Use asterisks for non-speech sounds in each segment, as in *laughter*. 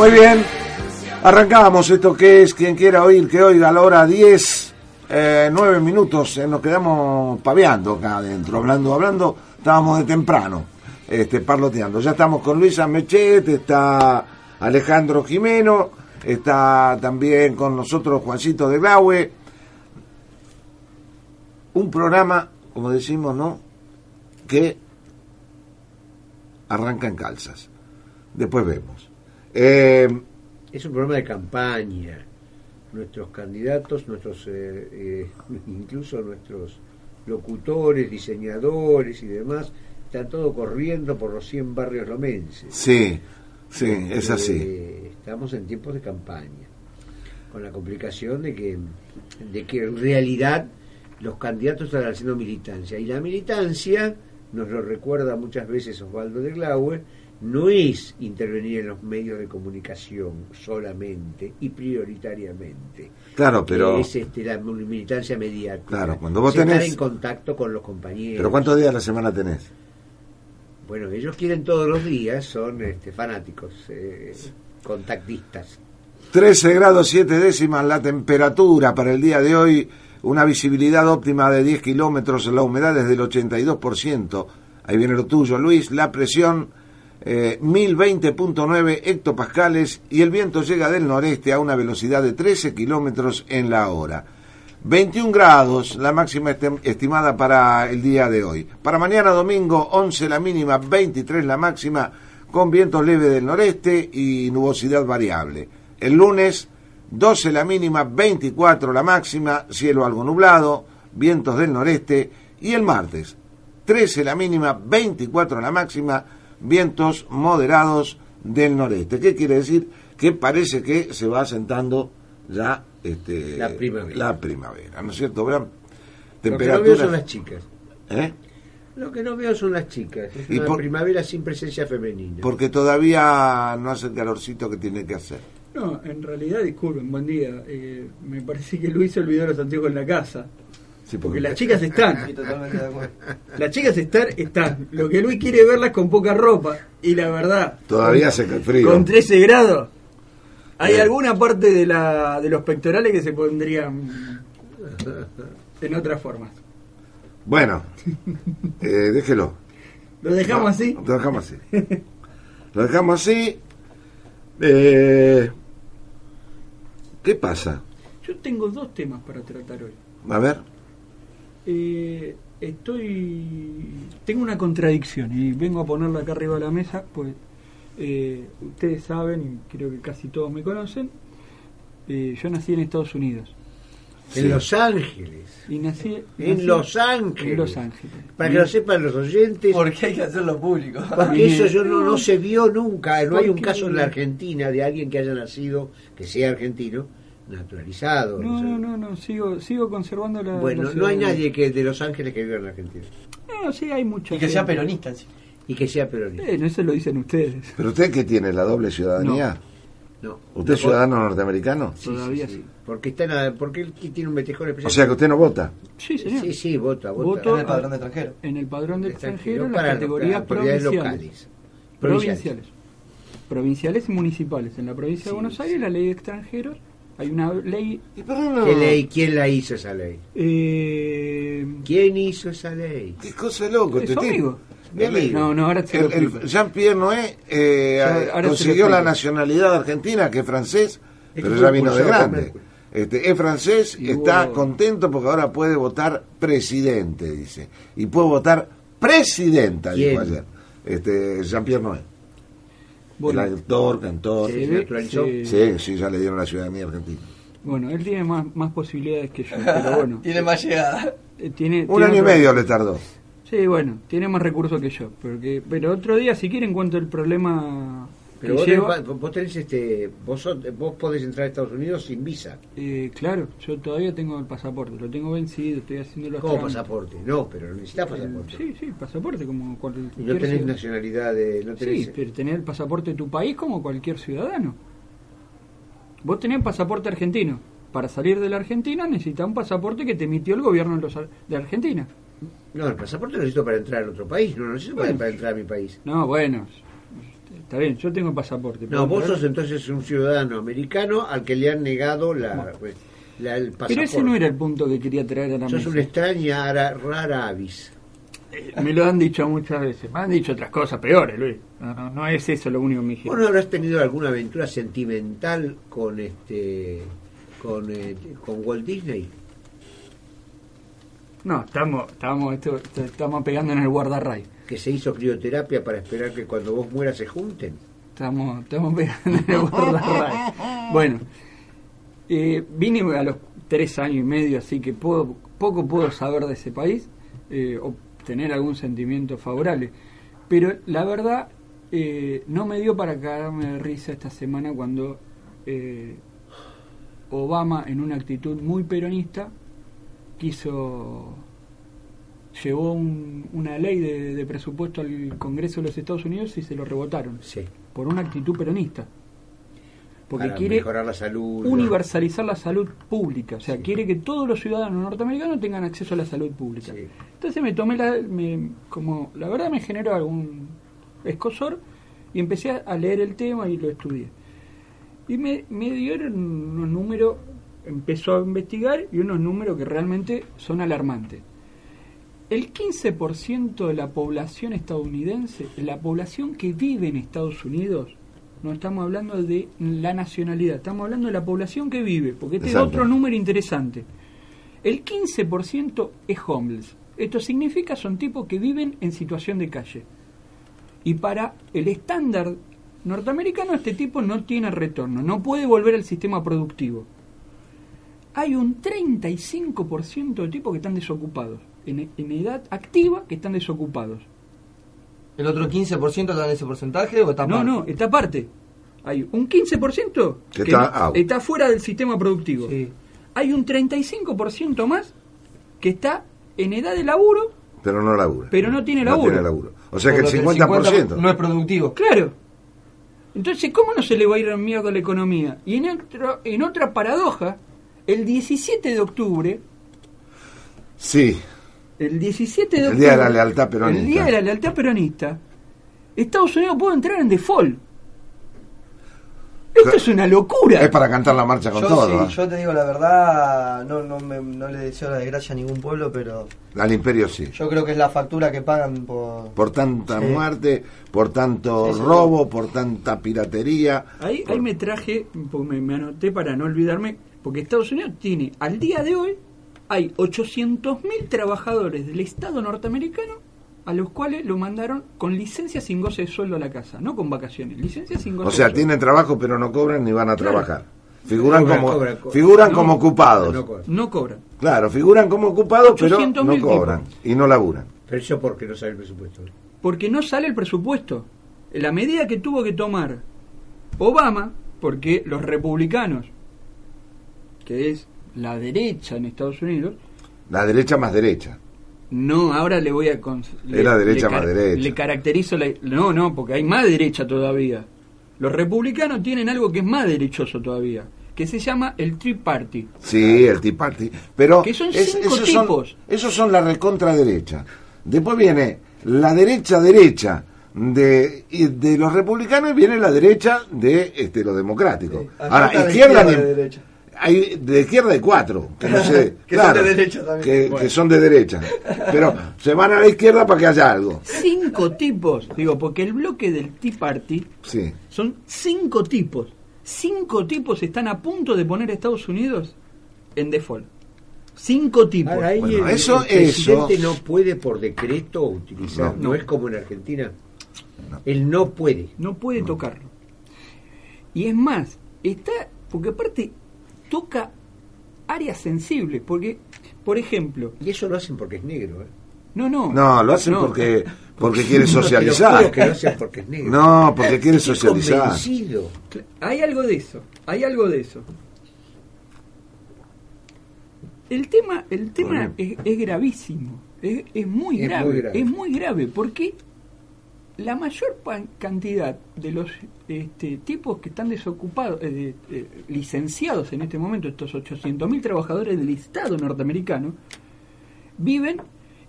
Muy bien, arrancamos esto que es quien quiera oír, que oiga a la hora 10, eh, 9 minutos, eh, nos quedamos paveando acá adentro, hablando, hablando, estábamos de temprano, este, parloteando. Ya estamos con Luisa Mechet, está Alejandro Jimeno, está también con nosotros Juancito de Blaue. Un programa, como decimos, ¿no? Que arranca en calzas. Después vemos. Eh, Es un programa de campaña. Nuestros candidatos, nuestros eh, eh, *laughs* incluso nuestros locutores, diseñadores y demás, están todo corriendo por los 100 barrios lomenses. sí, sí, es así. estamos en tiempos de campaña, con la complicación de que, de que en realidad los candidatos están haciendo militancia. Y la militancia, nos lo recuerda muchas veces Osvaldo de Glauer, no es intervenir en los medios de comunicación solamente y prioritariamente. Claro, pero, es este, la militancia mediática. Claro, cuando vos Es estar tenés- en contacto con los compañeros. pero ¿cuántos días a la semana tenés? Bueno, ellos quieren todos los días, son este, fanáticos, eh, contactistas. 13 grados 7 décimas la temperatura para el día de hoy, una visibilidad óptima de 10 kilómetros, la humedad es del 82%. Ahí viene lo tuyo, Luis. La presión eh, 1020.9 hectopascales y el viento llega del noreste a una velocidad de 13 kilómetros en la hora. 21 grados la máxima estim- estimada para el día de hoy. Para mañana domingo 11 la mínima, 23 la máxima, con vientos leves del noreste y nubosidad variable. El lunes 12 la mínima, 24 la máxima, cielo algo nublado, vientos del noreste. Y el martes 13 la mínima, 24 la máxima, vientos moderados del noreste. ¿Qué quiere decir? Que parece que se va asentando ya este, La primavera. la primavera, ¿no es cierto, Bram? Lo que no veo Temperaturas- son las chicas. ¿Eh? Lo que no veo son las chicas. Es Y una por- primavera sin presencia femenina. Porque todavía no hace el calorcito que tiene que hacer. No, en realidad, disculpen, buen día. Eh, me parece que Luis se olvidó los anteojos en la casa. Sí, Porque las chicas están. Sí. Las chicas están, están. Lo que Luis quiere verlas con poca ropa. Y la verdad. Todavía con- hace frío. Con 13 grados. Hay Bien. alguna parte de, la, de los pectorales que se pondrían en otras formas. Bueno, eh, déjelo. ¿Lo dejamos No, así? Lo dejamos así. Lo dejamos así. Eh, ¿Qué pasa? Yo tengo dos temas para tratar hoy. A ver. Eh, estoy. Tengo una contradicción y vengo a ponerla acá arriba de la mesa, pues eh, ustedes saben, y creo que casi todos me conocen, eh, yo nací en Estados Unidos. En Sí. Los Ángeles. Y nací, En Los Ángeles. En Los Ángeles. Para que lo sepan los oyentes. Porque hay que hacerlo público. Porque eso yo no, no se vio nunca. No hay un caso en la Argentina de alguien que haya nacido, que sea argentino, naturalizado. No, no, no, no, sigo, sigo conservando la. Bueno, la no hay nadie que de Los Ángeles que viva en la Argentina. No, sí, hay muchos. Y que sea peronista. sí. Y que sea peronista. Eh, no, eso lo dicen ustedes. ¿Pero usted qué tiene? ¿La doble ciudadanía? No. ¿Usted es No, ciudadano norteamericano? Sí, Todavía sí, sí. sí. Porque, está en la- porque él tiene un metejón especial. O sea que usted no vota. Sí, señor. Sí, sí, vota, vota. Voto En el padrón de extranjero. en el padrón de extranjero en las para categorías provinciales. locales. Provinciales. Provinciales y municipales. En la provincia Sí, de Buenos sí. Aires, la ley de extranjeros, hay una ley. ¿Y pero no? ¿Qué ley? ¿Quién la hizo esa ley? Eh, ¿Quién hizo esa ley? ¿Qué cosa loco? ¿Es este tipo? Amigo? Mi amigo. No, no, ahora El. Jean-Pierre Noé eh, Ya, consiguió la nacionalidad argentina, que es francés, pero ya vino de grande. Este, es francés y está contento porque ahora puede votar presidente, dice. Y puede votar presidenta, dijo ayer. Este, Jean-Pierre Noé. Bueno, el actor, cantor. Sí, se- Sí, sí, ya le dieron la ciudadanía argentina. bueno, él tiene más, más posibilidades que yo, pero *laughs* bueno. Tiene más llegada. eh, tiene, Un tiene año y medio le tardó. Sí, bueno, tiene más recursos que yo. Porque, pero otro día, si quieren, cuento el problema Pero que vos, lleva- tenés, vos tenés este, vos, sos- vos podés entrar a Estados Unidos sin visa. Eh, claro, yo todavía tengo el pasaporte, lo tengo vencido, estoy haciendo los ¿Cómo pasaporte? No, pero necesitas Eh, pasaporte. Sí, sí, pasaporte como cualquier Y no tenés ciudadano. nacionalidad de... No tenés, Sí, pero tener el pasaporte de tu país como cualquier ciudadano. Vos tenés pasaporte argentino. Para salir de la Argentina necesitas un pasaporte que te emitió el gobierno de Argentina. No, el pasaporte lo necesito para entrar a otro país, no lo necesito para- Bueno. para entrar a mi país. No, bueno, está bien, yo tengo pasaporte. No, vos entrar. sos entonces un ciudadano americano al que le han negado la, pues, la- el pasaporte. Pero ese no era el punto que quería traer a la Sos mesa. una extraña, ara- rara avis. Eh, Me lo han dicho muchas veces. Me han dicho otras cosas peores, Luis. No, no, no es eso lo único que me dijeron. ¿Vos no habrás tenido alguna aventura sentimental con este con, eh, con Walt Disney? No, estamos, estamos, esto- estamos pegando en el guardarray. Que se hizo crioterapia para esperar que cuando vos mueras se junten. Estamos, estamos pegando en el guardarray. *laughs* Bueno, eh, vine a los tres años y medio, así que puedo, poco puedo saber de ese país eh, o tener algún sentimiento favorable. Pero la verdad, eh, no me dio para cagarme de risa esta semana cuando eh, Obama, en una actitud muy peronista, quiso llevó un- una ley de, de presupuesto al Congreso de los Estados Unidos y se lo rebotaron Sí. por una actitud peronista. Porque para quiere mejorar la salud. ¿no? universalizar la salud pública, o sea, Sí. quiere que todos los ciudadanos norteamericanos tengan acceso a la salud pública. Sí. Entonces me tomé la, me- como la verdad me generó algún escosor y empecé a leer el tema y lo estudié. Y me, me dieron unos números, empezó a investigar y unos números que realmente son alarmantes. El 15% de la población estadounidense, la población que vive en Estados Unidos, no estamos hablando de la nacionalidad, estamos hablando de la población que vive, porque este Exacto. es otro número interesante. El 15% es homeless. Esto significa son tipos que viven en situación de calle. Y para el estándar norteamericano este tipo no tiene retorno, no puede volver al sistema productivo. Hay un 35% de tipos que están desocupados, en, en edad activa que están desocupados. ¿El otro 15% está en ese porcentaje o está No, mal? no, está aparte. Hay un 15% Que que, está no- out. está fuera del sistema productivo. Sí. Hay un 35% más que está en edad de laburo, Pero no labura. pero no tiene No laburo. tiene laburo. O sea que el lo 50%. no es productivo. Claro. Entonces, ¿cómo no se le va a ir a mierda a la economía? Y en, otro, en otra paradoja, el 17 de octubre, Sí. el 17 de El octubre, día de la lealtad peronista. el día de la lealtad peronista, Estados Unidos puede entrar en default. Esto es una locura. Es para cantar la marcha con Yo, todo. sí, ¿no? yo te digo la verdad, no, no, me- no le deseo la desgracia a ningún pueblo, pero Al imperio sí. yo creo que es la factura que pagan por... Por tanta Sí. muerte, por tanto Sí, sí. robo, por tanta piratería. Ahí, ahí me traje, me, me anoté para no olvidarme, porque Estados Unidos tiene, al día de hoy, hay 800.000 trabajadores del Estado norteamericano a los cuales lo mandaron con licencia sin goce de sueldo a la casa, no con vacaciones, licencia sin goce O sea, de tienen trabajo pero no cobran ni van a Claro. trabajar. Figuran como cobran, cobran. figuran No, como ocupados. No cobran. No cobran. Claro, figuran como ocupados pero 800.000 no cobran tipos. y no laburan. Pero eso porque no sabe el presupuesto. porque no sale el presupuesto. La medida que tuvo que tomar Obama, porque los republicanos, que es la derecha en Estados Unidos, La derecha más derecha. no, ahora le voy a... Es la derecha le más derecha. Le caracterizo la... No, no, porque hay más derecha todavía. Los republicanos tienen algo que es más derechoso todavía, que se llama el Tree Party. Sí, el Tea Party. Pero Que son es- cinco esos, son, tipos. esos son la recontra derecha. Después viene la derecha derecha de, y de los republicanos y viene la derecha de este, los democráticos. Sí. Ahora, izquierda, izquierda ni- de derecha. Hay de izquierda hay cuatro, que no sé, *laughs* Que son de derecha también. Que, Bueno. que son de derecha. Pero se van a la izquierda para que haya algo. Cinco tipos, digo, porque el bloque del Tea Party Sí. Son cinco tipos. Cinco tipos están a punto de poner a Estados Unidos en default. Cinco tipos. Ahora, ahí Bueno, el, eso- el presidente eso- no puede por decreto utilizar, No. no, es como en Argentina. Él no puede. No puede tocarlo. Y es más, está. Porque aparte toca áreas sensibles. Porque, por ejemplo, Y eso lo hacen porque es negro. ¿eh? No, no. No, lo hacen No. porque porque *laughs* quiere No, socializar. juro que lo hacen porque es negro. No, porque quiere Estoy socializar. convencido. Hay algo de eso, hay algo de eso. El tema, el tema Bueno. es, es gravísimo, es, es muy, Es grave, muy grave. es muy grave, porque la mayor cantidad de los este, tipos que están desocupados, eh, eh, licenciados en este momento, estos 800.000 trabajadores del Estado norteamericano, viven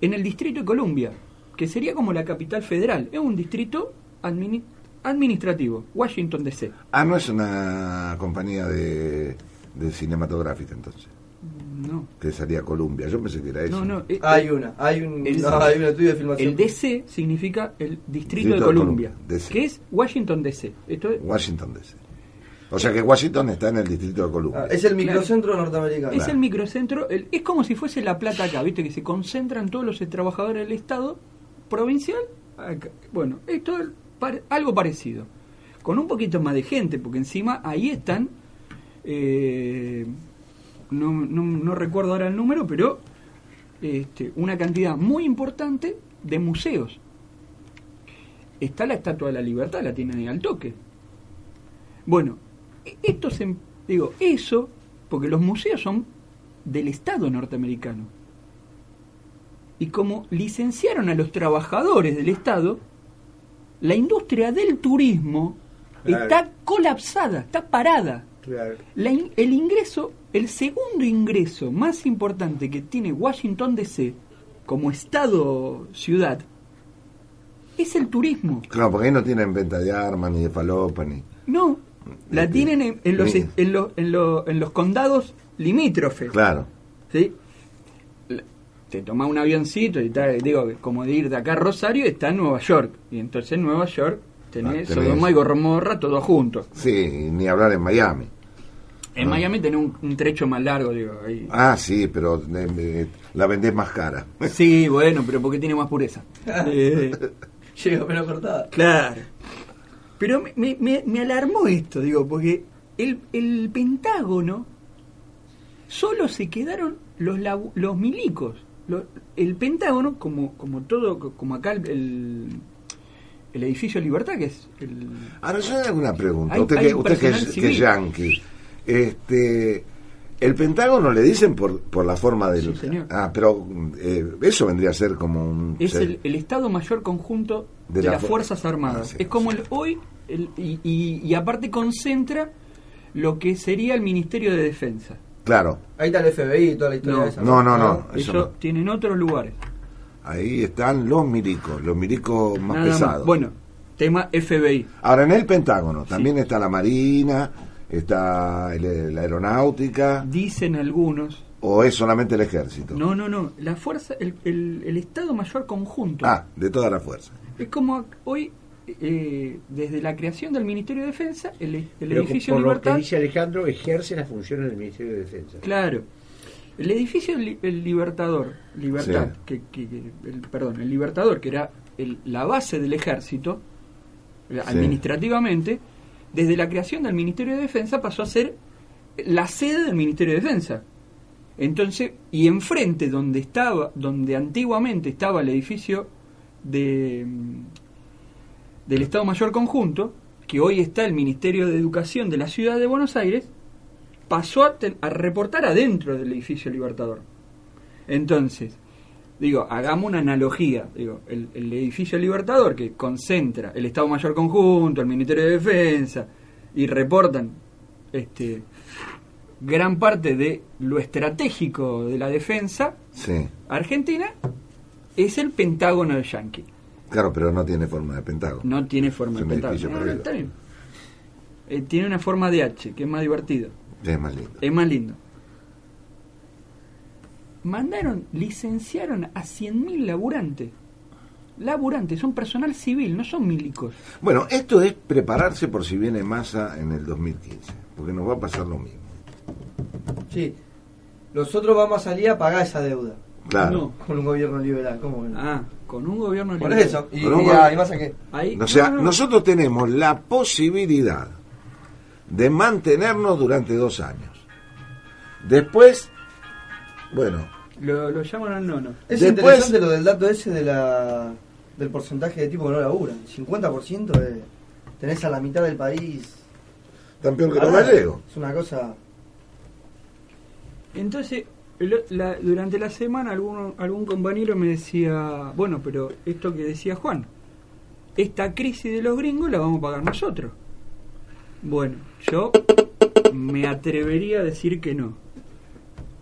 en el Distrito de Columbia, que sería como la capital federal, es un distrito admini- administrativo, Washington DC. Ah, no es una compañía de, de cinematográfica entonces, No, que salía Columbia. Yo pensé que era eso. no, no. eh, Hay una, hay un, El- no, hay un estudio de filmación. El DC significa el Distrito Distrito de de Columbia, DC. que es Washington DC. Esto es, Washington DC. O sea que Washington está en el distrito de Columbia. Ah, es el microcentro norteamericano. es el microcentro, el- es como si fuese La Plata acá, ¿viste? Que se concentran todos los trabajadores del Estado provincial. acá. Bueno, esto es par- algo parecido. Con un poquito más de gente, porque encima ahí están. eh, no, no, no recuerdo ahora el número, pero este, una cantidad muy importante de museos. Está la Estatua de la Libertad, la tienen ahí al toque. Bueno, e- esto se, digo, eso, porque los museos son del Estado norteamericano. Y como licenciaron a los trabajadores del Estado, la industria del turismo Claro. está colapsada, está parada. Claro. La in- el ingreso, el segundo ingreso más importante que tiene Washington DC como estado ciudad es el turismo. Claro, porque ahí no tienen venta de armas, ni de falopa, ni... No, la Este, tienen en, en los, en, los, en, los, en los condados limítrofes. Claro. ¿sí? Te toma un avioncito y tal, digo, como de ir de acá a Rosario está en Nueva York. Y entonces en Nueva York tenés Ah, tenés- Sodoma y Gomorra todo junto. Sí, ni hablar en Miami. En Miami tenés un, un trecho más largo, digo. ahí. Ah, sí, pero eh, la vendés más cara. *laughs* Sí, bueno, pero porque tiene más pureza. Eh, *laughs* Llega pero cortada. claro. Pero me, me- me- me alarmó esto, digo, porque el, el Pentágono solo se quedaron los, labu- los milicos. Lo- el Pentágono, como, como todo, como acá el, el, el edificio Libertad, que es el... Ahora, yo le hago una pregunta. Hay- usted hay que, usted que es, que es civil. Este, el Pentágono le dicen por, por la forma del... Sí, señor. Ah, pero eh, eso vendría a ser como un... Es ser- el, el Estado Mayor Conjunto De de, la las fu- Fuerzas Armadas. Ah, sí, es como sí. el hoy, el- y, y- y aparte concentra lo que sería el Ministerio de Defensa. Claro, Ahí está el FBI y toda la historia No. de esa. No, no, no. Eso, Eso no. tienen otros lugares. ahí están los milicos, los milicos más Nada pesados. Bueno, tema FBI. Ahora, en el Pentágono también está la Marina, está el- la Aeronáutica, Dicen algunos. o es solamente el Ejército. No, no, no. La fuerza, el, el- el Estado Mayor Conjunto. Ah, de toda la fuerza. Es como hoy, eh, desde la creación del Ministerio de Defensa, el, el Pero edificio por lo que Libertad. dice Alejandro, ejerce las funciones del Ministerio de Defensa. Claro. El edificio el Libertador, Libertad, Sí. que, que- el, perdón, el Libertador, que era el- la base del ejército, eh, administrativamente, desde la creación del Ministerio de Defensa pasó a ser la sede del Ministerio de Defensa. Entonces, y enfrente donde estaba, donde antiguamente estaba el edificio de del Estado Mayor Conjunto, que hoy está el Ministerio de Educación de la Ciudad de Buenos Aires, pasó a, a reportar adentro del edificio Libertador. Entonces, digo, hagamos una analogía, digo, el, el edificio Libertador que concentra el Estado Mayor Conjunto, el Ministerio de Defensa, y reportan este gran parte de lo estratégico de la defensa Sí. argentina, es el Pentágono de Yankee. Claro, pero no tiene forma de Pentágono. No tiene forma de Pentágono. No, perdido. está bien. Eh, tiene una forma de H, que es más divertido. Es más lindo. Es más lindo. Mandaron, licenciaron a 100.000 laburantes. Laburantes, son personal civil, no son milicos. Bueno, esto es prepararse por si viene masa en el 2015, porque nos va a pasar lo mismo. Sí. Nosotros vamos a salir a pagar esa deuda. Claro. No. Con un gobierno liberal. ¿Cómo que no? Ah, con un gobierno Por liberal. eso. Y, y, bueno. ah, y más a qué. Ahí, O sea, no, no. nosotros tenemos la posibilidad de mantenernos durante dos años. Después, bueno, Lo, lo llaman al nono. Es Después- interesante lo del dato ese de la, del porcentaje de tipo que no laburan. 50% es, tenés a la mitad del país. Tan peor que los gallegos. Es una cosa. Entonces, el- la- durante la semana algún, algún compañero me decía, bueno, pero esto que decía Juan, esta crisis de los gringos la vamos a pagar nosotros. Bueno, yo me atrevería a decir que no.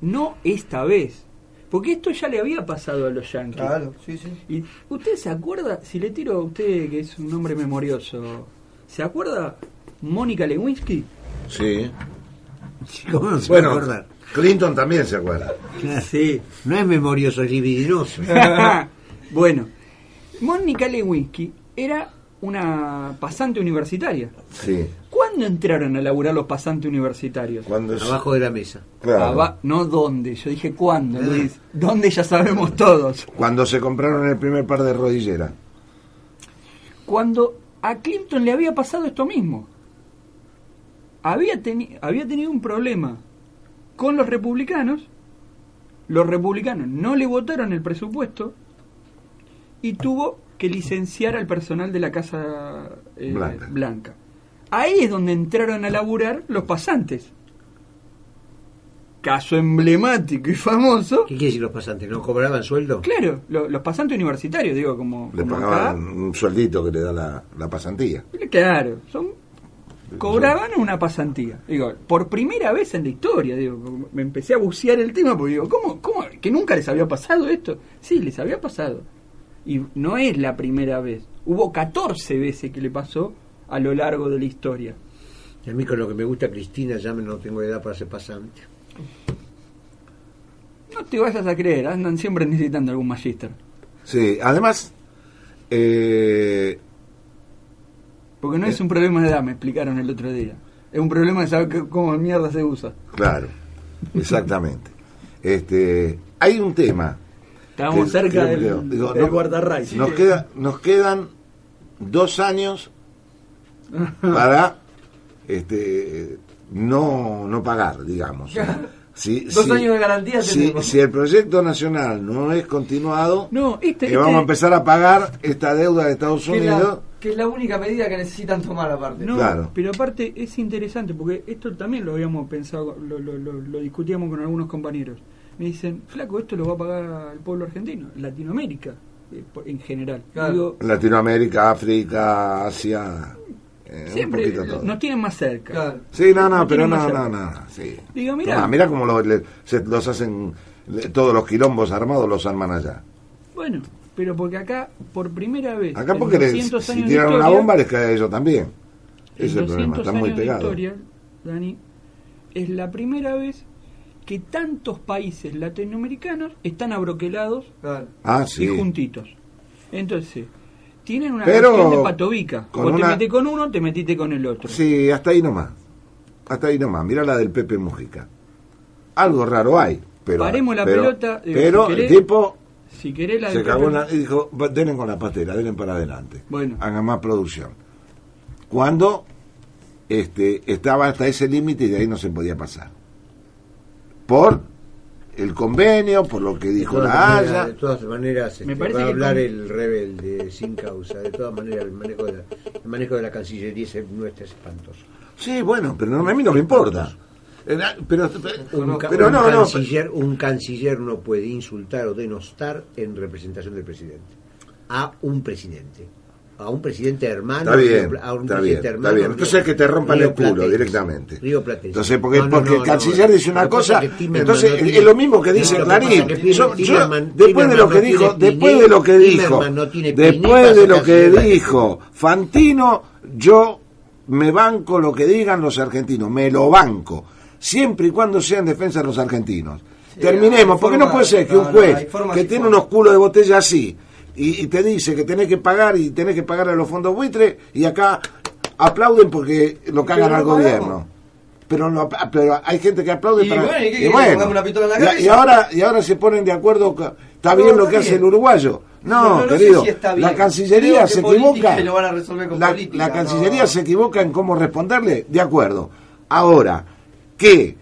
No esta vez. Porque esto ya le había pasado a los yankees. Claro, sí, sí. ¿Y usted se acuerda, si le tiro a usted que es un hombre memorioso, ¿se acuerda Mónica Lewinsky? Sí. *laughs* ¿Cómo no se Bueno, va a acordar? Clinton también se acuerda. Sí. No es memorioso, es libidinoso. *laughs* bueno, Mónica Lewinsky era una pasante universitaria. Sí. ¿Cuándo entraron a laburar los pasantes universitarios? Cuando es- Abajo de la mesa. claro. Aba- no dónde, yo dije cuándo, Luis. ¿Dónde ya sabemos todos? Cuando se compraron el primer par de rodilleras. Cuando a Clinton le había pasado esto mismo. Había, teni- había tenido un problema con los republicanos. Los republicanos no le votaron el presupuesto y tuvo que licenciar al personal de la Casa eh, Blanca. Blanca. Ahí es donde entraron a laburar los pasantes. Caso emblemático y famoso. ¿Qué quiere decir los pasantes? ¿No cobraban sueldo? Claro, lo- los pasantes universitarios, digo, como, Le como acá. pagaban un sueldito que le da la, la pasantía. Claro, son cobraban una pasantía. Digo, por primera vez en la historia, digo, me empecé a bucear el tema porque digo, ¿cómo, cómo que nunca les había pasado esto? Sí, les había pasado. Y no es la primera vez. Hubo 14 veces que le pasó a lo largo de la historia. Y a mí con lo que me gusta Cristina ya me no tengo edad para ser pasante. No te vayas a creer, andan siempre necesitando algún magíster. Sí, además, eh, Porque no es un problema de edad, me explicaron el otro día. Es un problema de saber que- cómo mierda se usa. claro, exactamente. Este, hay un tema. Estábamos que- cerca del, digo, del no- guardarray. Nos, queda, nos quedan dos años *laughs* para este, no, no pagar, digamos. *laughs* Si, Dos si- años de garantía si, si el proyecto nacional no es continuado, No, este, vamos a este- empezar a pagar esta deuda de Estados Que es, la, Unidos. que es la única medida que necesitan tomar aparte. No, Claro. pero aparte es interesante porque esto también lo habíamos pensado, lo, lo, lo- lo discutíamos con algunos compañeros. Me dicen, flaco, esto lo va a pagar el pueblo argentino, Latinoamérica eh, en general. Claro. Digo, Latinoamérica, África, Asia, eh, siempre todo. nos tienen más cerca. Claro. Sí, no, no, Nos pero no, no, no, sí. Digo, mirá. Tomá, mirá cómo lo- le- se- los hacen, le- todos los quilombos armados los arman allá. Bueno, pero porque acá, por primera vez, Acá en porque les- 200 si años de tiran una bomba les cae a ellos también. Ese es el problema, 200 están muy pegados. historia, Dani, es la primera vez que tantos países latinoamericanos están abroquelados. Ah, y sí. juntitos. Entonces, tienen una Pero cuestión de patobica. con Vos te metés con uno, te metiste con el otro. Sí, hasta ahí nomás. Hasta ahí nomás. Mirá la del Pepe Mujica. Algo raro hay. Pero, Paremos la pero- pelota, digo, Pero si el tipo Si querés la se cagó dijo, "Va, denle con la pastela, denle para adelante. Bueno. Hagan más producción. Cuando este, estaba hasta ese límite y de ahí no se podía pasar. Por el convenio, por lo que dijo la Haya. de todas maneras Me este, va a hablar con- el rebelde sin causa. De todas maneras, el manejo de la, el manejo de la Cancillería es nuestro es espantoso. Sí, bueno, pero no, a mí no me importa. Eh, Pero, Un, ca- pero un no, no. un canciller no puede insultar o denostar en representación del presidente. A un presidente. A un presidente hermano. Está bien, a un está bien, presidente está hermano, bien. Entonces que te rompan el culo directamente. Entonces, porque, No, no, porque no, el canciller no. dice una cosa, es entonces tiene- es lo mismo que dice que Clarín. es Yo- Timerman- después de lo que dijo, después de lo que dijo, piné después de lo que dijo Fantino, yo me banco lo que digan los argentinos, me lo banco, siempre y cuando sea en defensa de los argentinos. Terminemos, porque no puede ser que un juez que tiene unos culos de botella así y, y te dice que tenés que pagar y tenés que pagar a los fondos buitres y acá aplauden porque lo cagan al gobierno. Pero, no, pero hay gente que aplaude Y para bueno, ¿y qué y quiere? bueno. ¿Pongamos una pistola en la Y- y, cabeza? ahora y ahora se ponen de acuerdo está No, bien lo que hace bien. el uruguayo no, No, no sé querido si la cancillería se equivoca se lo van a resolver con la, política, la cancillería se equivoca en cómo responderle de acuerdo ahora que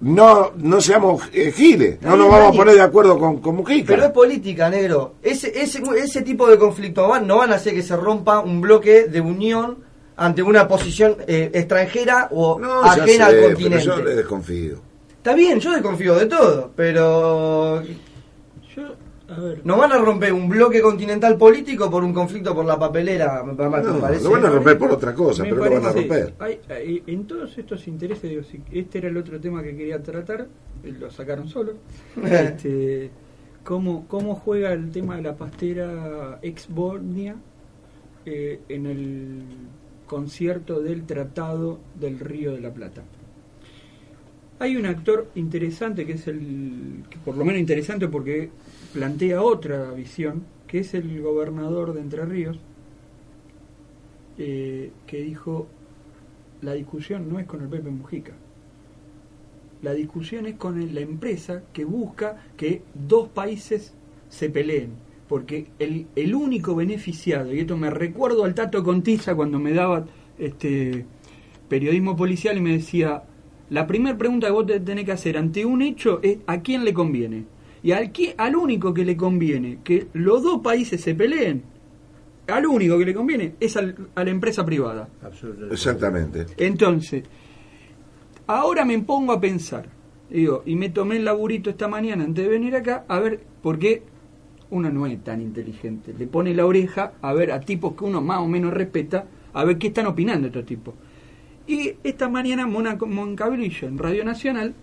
no no seamos eh, giles, no nos vamos a poner de acuerdo con, con Mujica. Pero es política, negro. Ese, ese, ese tipo de conflictos van, no van a hacer que se rompa un bloque de unión ante una posición eh, extranjera o no, ajena sé, al pero continente. yo le desconfío. Está bien, yo desconfío de todo, pero Yo, a ver, no van a romper un bloque continental político por un conflicto por la papelera, me No, parece. lo van a romper por otra cosa, me pero lo van a romper. hay- hay- en todos estos intereses, digo, si este era el otro tema que quería tratar, eh, lo sacaron solo. *laughs* este, cómo, cómo juega el tema de la pastera ex Bosnia eh, en el concierto del Tratado del Río de la Plata. Hay un actor interesante que es el, que por lo menos interesante porque plantea otra visión, que es el gobernador de Entre Ríos, eh, que dijo, la discusión no es con el Pepe Mujica, la discusión es con la empresa que busca que dos países se peleen, porque el, el único beneficiado, y esto me recuerdo al Tato Contiza cuando me daba este periodismo policial y me decía, la primera pregunta que vos te tenés que hacer ante un hecho es a quién le conviene. Y al, qui- al único que le conviene que los dos países se peleen, al único que le conviene es al- a la empresa privada. Absolutamente. Exactamente. Entonces, ahora me pongo a pensar, digo, y me tomé el laburito esta mañana antes de venir acá, a ver, porque uno no es tan inteligente, le pone la oreja a ver a tipos que uno más o menos respeta, a ver qué están opinando estos tipos. Y esta mañana Mona Moncabrillo en Radio Nacional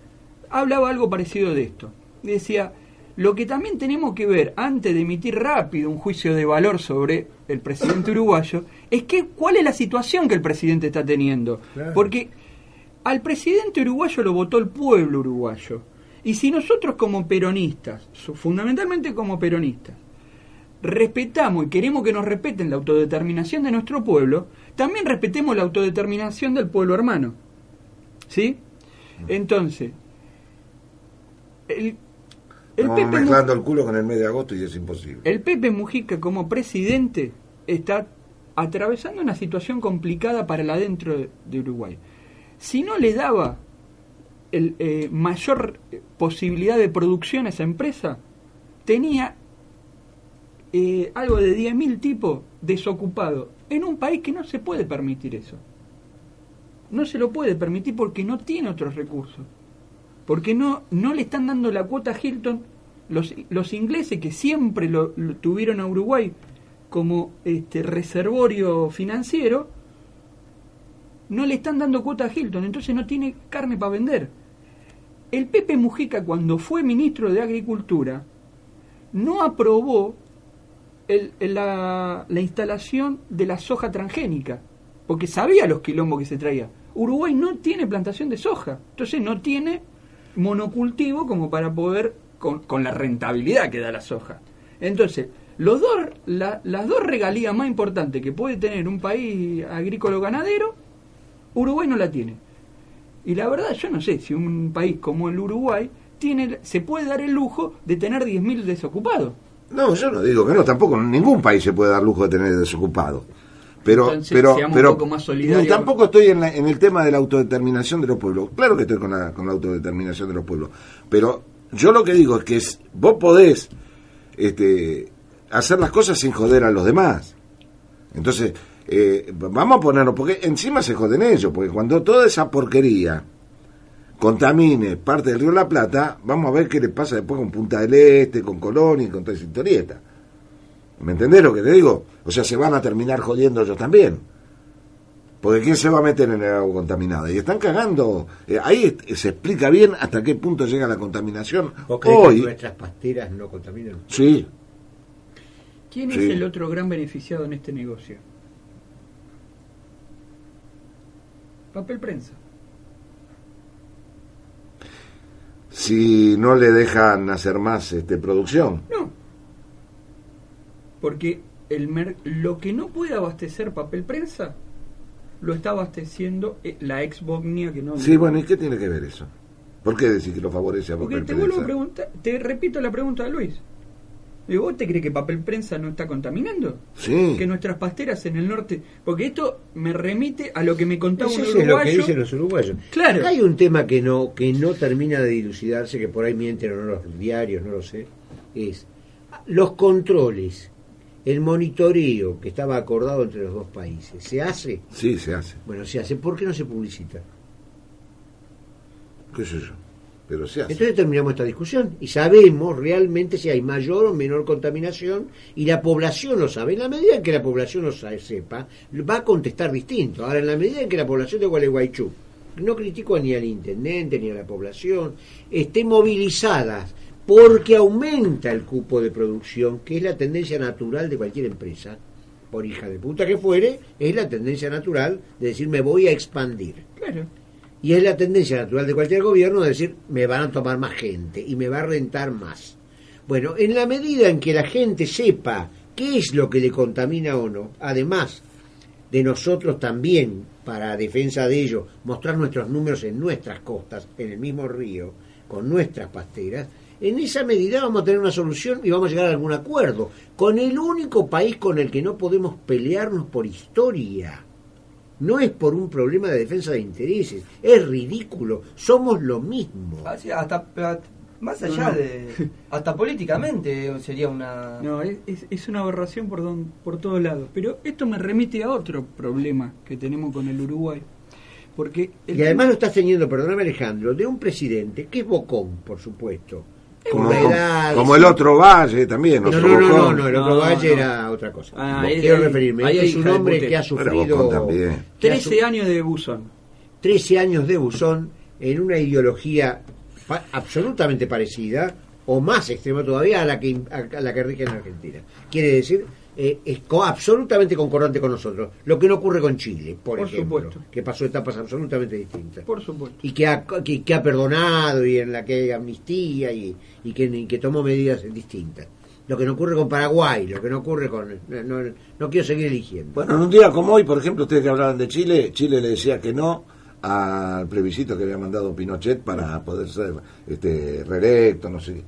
hablaba algo parecido de esto. Decía, lo que también tenemos que ver antes de emitir rápido un juicio de valor sobre el presidente uruguayo es que cuál es la situación que el presidente está teniendo. Claro. Porque al presidente uruguayo lo votó el pueblo uruguayo. Y si nosotros como peronistas, fundamentalmente como peronistas, respetamos y queremos que nos respeten la autodeterminación de nuestro pueblo, también respetemos la autodeterminación del pueblo hermano. ¿Sí? Entonces, el, el Estamos Pepe mezclando el culo con el mes de agosto y es imposible. el Pepe Mujica como presidente está atravesando una situación complicada para el adentro de, de Uruguay. Si no le daba el, eh, mayor eh, posibilidad de producción a esa empresa, tenía eh, algo de 10.000 tipos desocupados en un país que no se puede permitir eso. No se lo puede permitir porque no tiene otros recursos. Porque no, no le están dando la cuota a Hilton los, los ingleses que siempre lo, tuvieron a Uruguay como este reservorio financiero, no le están dando cuota a Hilton, entonces no tiene carne para vender. El Pepe Mujica, cuando fue ministro de Agricultura, no aprobó el- el- la, la instalación de la soja transgénica, porque sabía los quilombos que se traía. Uruguay no tiene plantación de soja, entonces no tiene monocultivo como para poder, con, la rentabilidad que da la soja. Entonces, los dos, la- las dos regalías más importantes que puede tener un país agrícola ganadero, Uruguay no la tiene. Y la verdad, yo no sé si un país como el Uruguay tiene, se puede dar el lujo de tener 10.000 desocupados. No, yo no digo que no, tampoco ningún país se puede dar lujo de tener desocupado. Pero, Entonces, pero, pero un poco más solidarios. ni tampoco estoy en, la- en el tema de la autodeterminación de los pueblos. Claro que estoy con la, con la autodeterminación de los pueblos. Pero yo lo que digo es que es- vos podés este, hacer las cosas sin joder a los demás. Entonces, eh, vamos a ponernos, porque encima se joden ellos, porque cuando toda esa porquería contamine parte del río de la Plata, vamos a ver qué le pasa después con Punta del Este, con Colón y con toda esa historieta. ¿Me entendés lo que te digo? O sea, se van a terminar jodiendo ellos también. Porque ¿quién se va a meter en el agua contaminada? Y están cagando. Eh, ahí se explica bien hasta qué punto llega la contaminación. ¿Vos creés que nuestras pasteras no contaminan? sí, ¿Quién Sí. es el otro gran beneficiado en este negocio? Papel prensa. si no le dejan hacer más este, producción. No. Porque el mer- lo que no puede abastecer papel prensa lo está abasteciendo eh, la ex Bosnia que no. Sí, bueno, ¿y qué tiene que ver eso? ¿Por qué decir que lo favorece a Porque papel te vuelvo a prensa? preguntar, te repito la pregunta de Luis. Digo, ¿vos te crees que papel prensa no está contaminando? Sí. Que nuestras pasteras en el norte. Porque esto me remite a lo que me contaba Eso un es lo que uruguayo. dicen los uruguayos. Claro. Acá hay un tema que no, que no termina de dilucidarse, que por ahí mienten o no los diarios, no lo sé. Es los controles, el monitoreo que estaba acordado entre los dos países. ¿Se hace? Sí, se hace. Bueno, se hace. ¿Por qué no se publicita? ¿Qué sé yo? Pero se hace. Entonces terminamos esta discusión y sabemos realmente si hay mayor o menor contaminación y la población lo sabe. En la medida en que la población lo sepa, va a contestar distinto. Ahora, en la medida en que la población de Gualeguaychú, no critico ni al intendente ni a la población, esté movilizada porque aumenta el cupo de producción, que es la tendencia natural de cualquier empresa, por hija de puta que fuere, es la tendencia natural de decir me voy a expandir. Claro. Y es la tendencia natural de cualquier gobierno de decir, me van a tomar más gente y me va a rentar más. Bueno, en la medida en que la gente sepa qué es lo que le contamina o no, además de nosotros también, para defensa de ello, mostrar nuestros números en nuestras costas, en el mismo río, con nuestras pasteras, en esa medida vamos a tener una solución y vamos a llegar a algún acuerdo con el único país con el que no podemos pelearnos por historia. No es por un problema de defensa de intereses, es ridículo, somos lo mismo. Así, hasta, pero más allá No, no. de. Hasta políticamente sería una. No, es, es- es una aberración por, don- por todos lados. Pero esto me remite a otro problema que tenemos con el Uruguay. Porque el Y además lo estás teniendo, perdóname Alejandro, de un presidente que es bocón, por supuesto. Como, el otro Valle también. No, no, no, no, no, el otro No, Valle no. era otra cosa. Ah, quiero referirme. ahí Este es un hombre que ha sufrido Bocón también. que ha 13 su- años de buzón. 13 años de buzón en una ideología pa- absolutamente parecida o más extrema todavía a la que a la que rige en Argentina. Quiere decir, eh, es co- absolutamente concordante con nosotros. Lo que no ocurre con Chile, por, Por ejemplo, supuesto. que pasó etapas absolutamente distintas. Por supuesto. Y que ha, que, que ha perdonado y en la que hay amnistía y, y que, y que tomó medidas distintas. Lo que no ocurre con Paraguay, lo que no ocurre con... No, no- no quiero seguir eligiendo. Bueno, en un día como hoy, por ejemplo, ustedes que hablaban de Chile, Chile le decía que no al plebiscito que había mandado Pinochet para poder ser este, reelecto, no sé.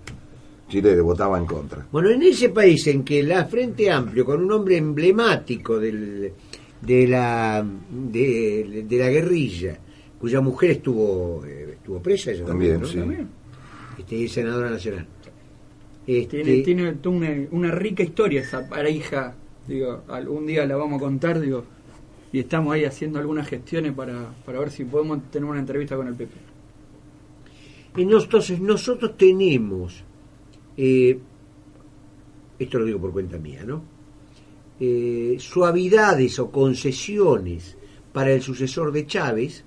Chile le votaba en contra. Bueno, en ese país en que la Frente Amplio, con un hombre emblemático del, de, la, de, de la guerrilla, cuya mujer estuvo, eh, estuvo presa, ella También, ¿no? sí. También. Este, es senadora nacional. Este, Tiene, tiene toda una, una rica historia esa pareja. Digo, algún día la vamos a contar, digo. Y estamos ahí haciendo algunas gestiones para, para ver si podemos tener una entrevista con el Pepe. Entonces nosotros tenemos, eh, esto lo digo por cuenta mía, ¿no? Eh, suavidades o concesiones para el sucesor de Chávez,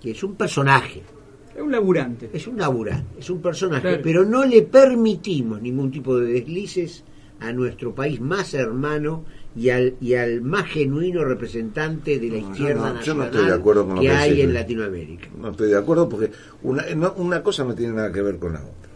que es un personaje, Es un laburante. es un laburante, es un personaje, Claro. pero no le permitimos ningún tipo de deslices a nuestro país más hermano y al, y al más genuino representante de la No, izquierda no- yo no nacional estoy de acuerdo con lo que que hay decís, en. Latinoamérica. No estoy de acuerdo porque una, no- una cosa no tiene nada que ver con la otra.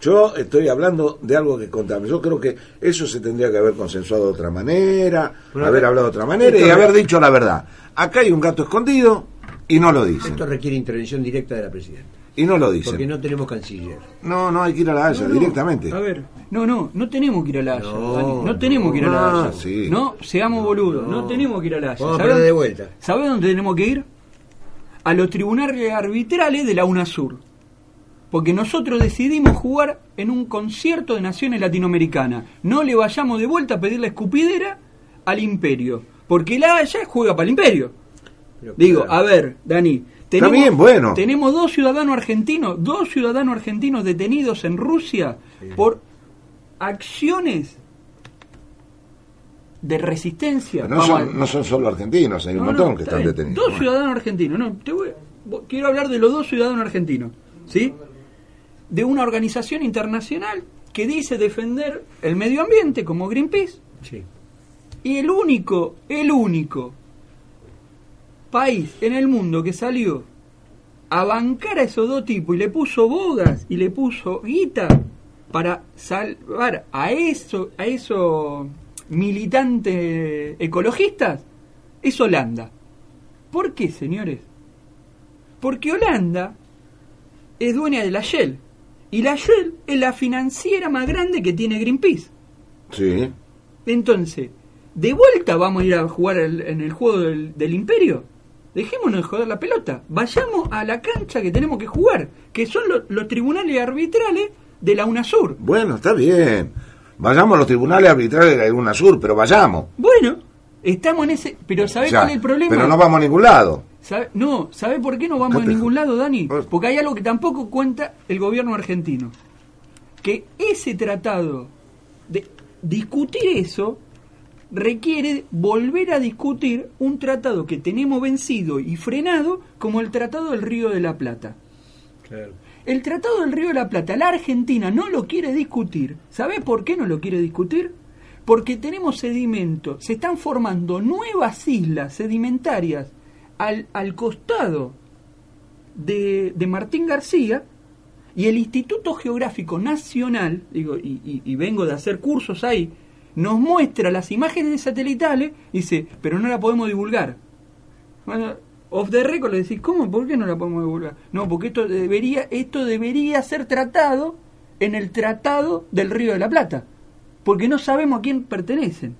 Yo estoy hablando de algo que contamos. Yo creo que eso se tendría que haber consensuado de otra manera, Bueno, haber hablado de otra manera y haber dicho la verdad. Acá hay un gato escondido y no lo dicen. Esto requiere intervención directa de la presidenta. Y no lo dicen. Porque no tenemos canciller. No, no hay que ir a la Haya No, no, directamente. A ver, no, no, no tenemos que ir a la Haya. No, no, tenemos que ir a la no, Haya. sí. No, seamos boludos, no, no. tenemos que ir a la Haya. Vamos a ¿Sabés perder de vuelta. ¿Sabés dónde tenemos que ir? A los tribunales arbitrales de la UNASUR. Porque nosotros decidimos jugar en un concierto de naciones latinoamericanas. No le vayamos de vuelta a pedir la escupidera al imperio. Porque la Haya juega para el imperio. Pero Digo, claro. a ver, Dani. Tenemos, bien, bueno. Tenemos dos ciudadanos argentinos, dos ciudadanos argentinos detenidos en Rusia por acciones de resistencia. Pero no, son, no son solo argentinos, hay un No, montón no, que está están bien. detenidos. Dos Bueno. ciudadanos argentinos. No, te voy- vo- quiero hablar de los dos ciudadanos argentinos. ¿Sí? De una organización internacional que dice defender el medio ambiente como Greenpeace. Sí. Y el único, el único país en el mundo que salió a bancar a esos dos tipos y le puso bogas y le puso guita para salvar a eso, a esos militantes ecologistas es Holanda. ¿Por qué, señores? Porque Holanda es dueña de la Shell. Y la Shell es la financiera más grande que tiene Greenpeace. Sí. Entonces, ¿de vuelta vamos a ir a jugar el- en el juego del, del imperio? Dejémonos de joder la pelota. Vayamos a la cancha que tenemos que jugar, que son lo- los tribunales arbitrales de la UNASUR. Bueno, está bien. Vayamos a los tribunales arbitrales de alguna sur, pero vayamos. Bueno, estamos en ese... Pero ¿sabés cuál es el problema? Pero no vamos a ningún lado. ¿Sabe- No, ¿sabe por qué no vamos ¿Qué a ningún lado, Dani? Porque hay algo que tampoco cuenta el gobierno argentino. Que ese tratado, de discutir eso, requiere volver a discutir un tratado que tenemos vencido y frenado como el Tratado del Río de la Plata. Claro. El Tratado del Río de la Plata, la Argentina no lo quiere discutir. ¿Sabe por qué no lo quiere discutir? Porque tenemos sedimentos, se están formando nuevas islas sedimentarias al, al costado de, de Martín García y el Instituto Geográfico Nacional, digo, y, vengo de hacer cursos ahí, nos muestra las imágenes satelitales dice, pero no la podemos divulgar. Bueno, off the record le decís, ¿cómo? ¿Por qué no la podemos divulgar? No, porque esto debería, esto debería ser tratado en el Tratado del Río de la Plata. Porque no sabemos a quién pertenecen.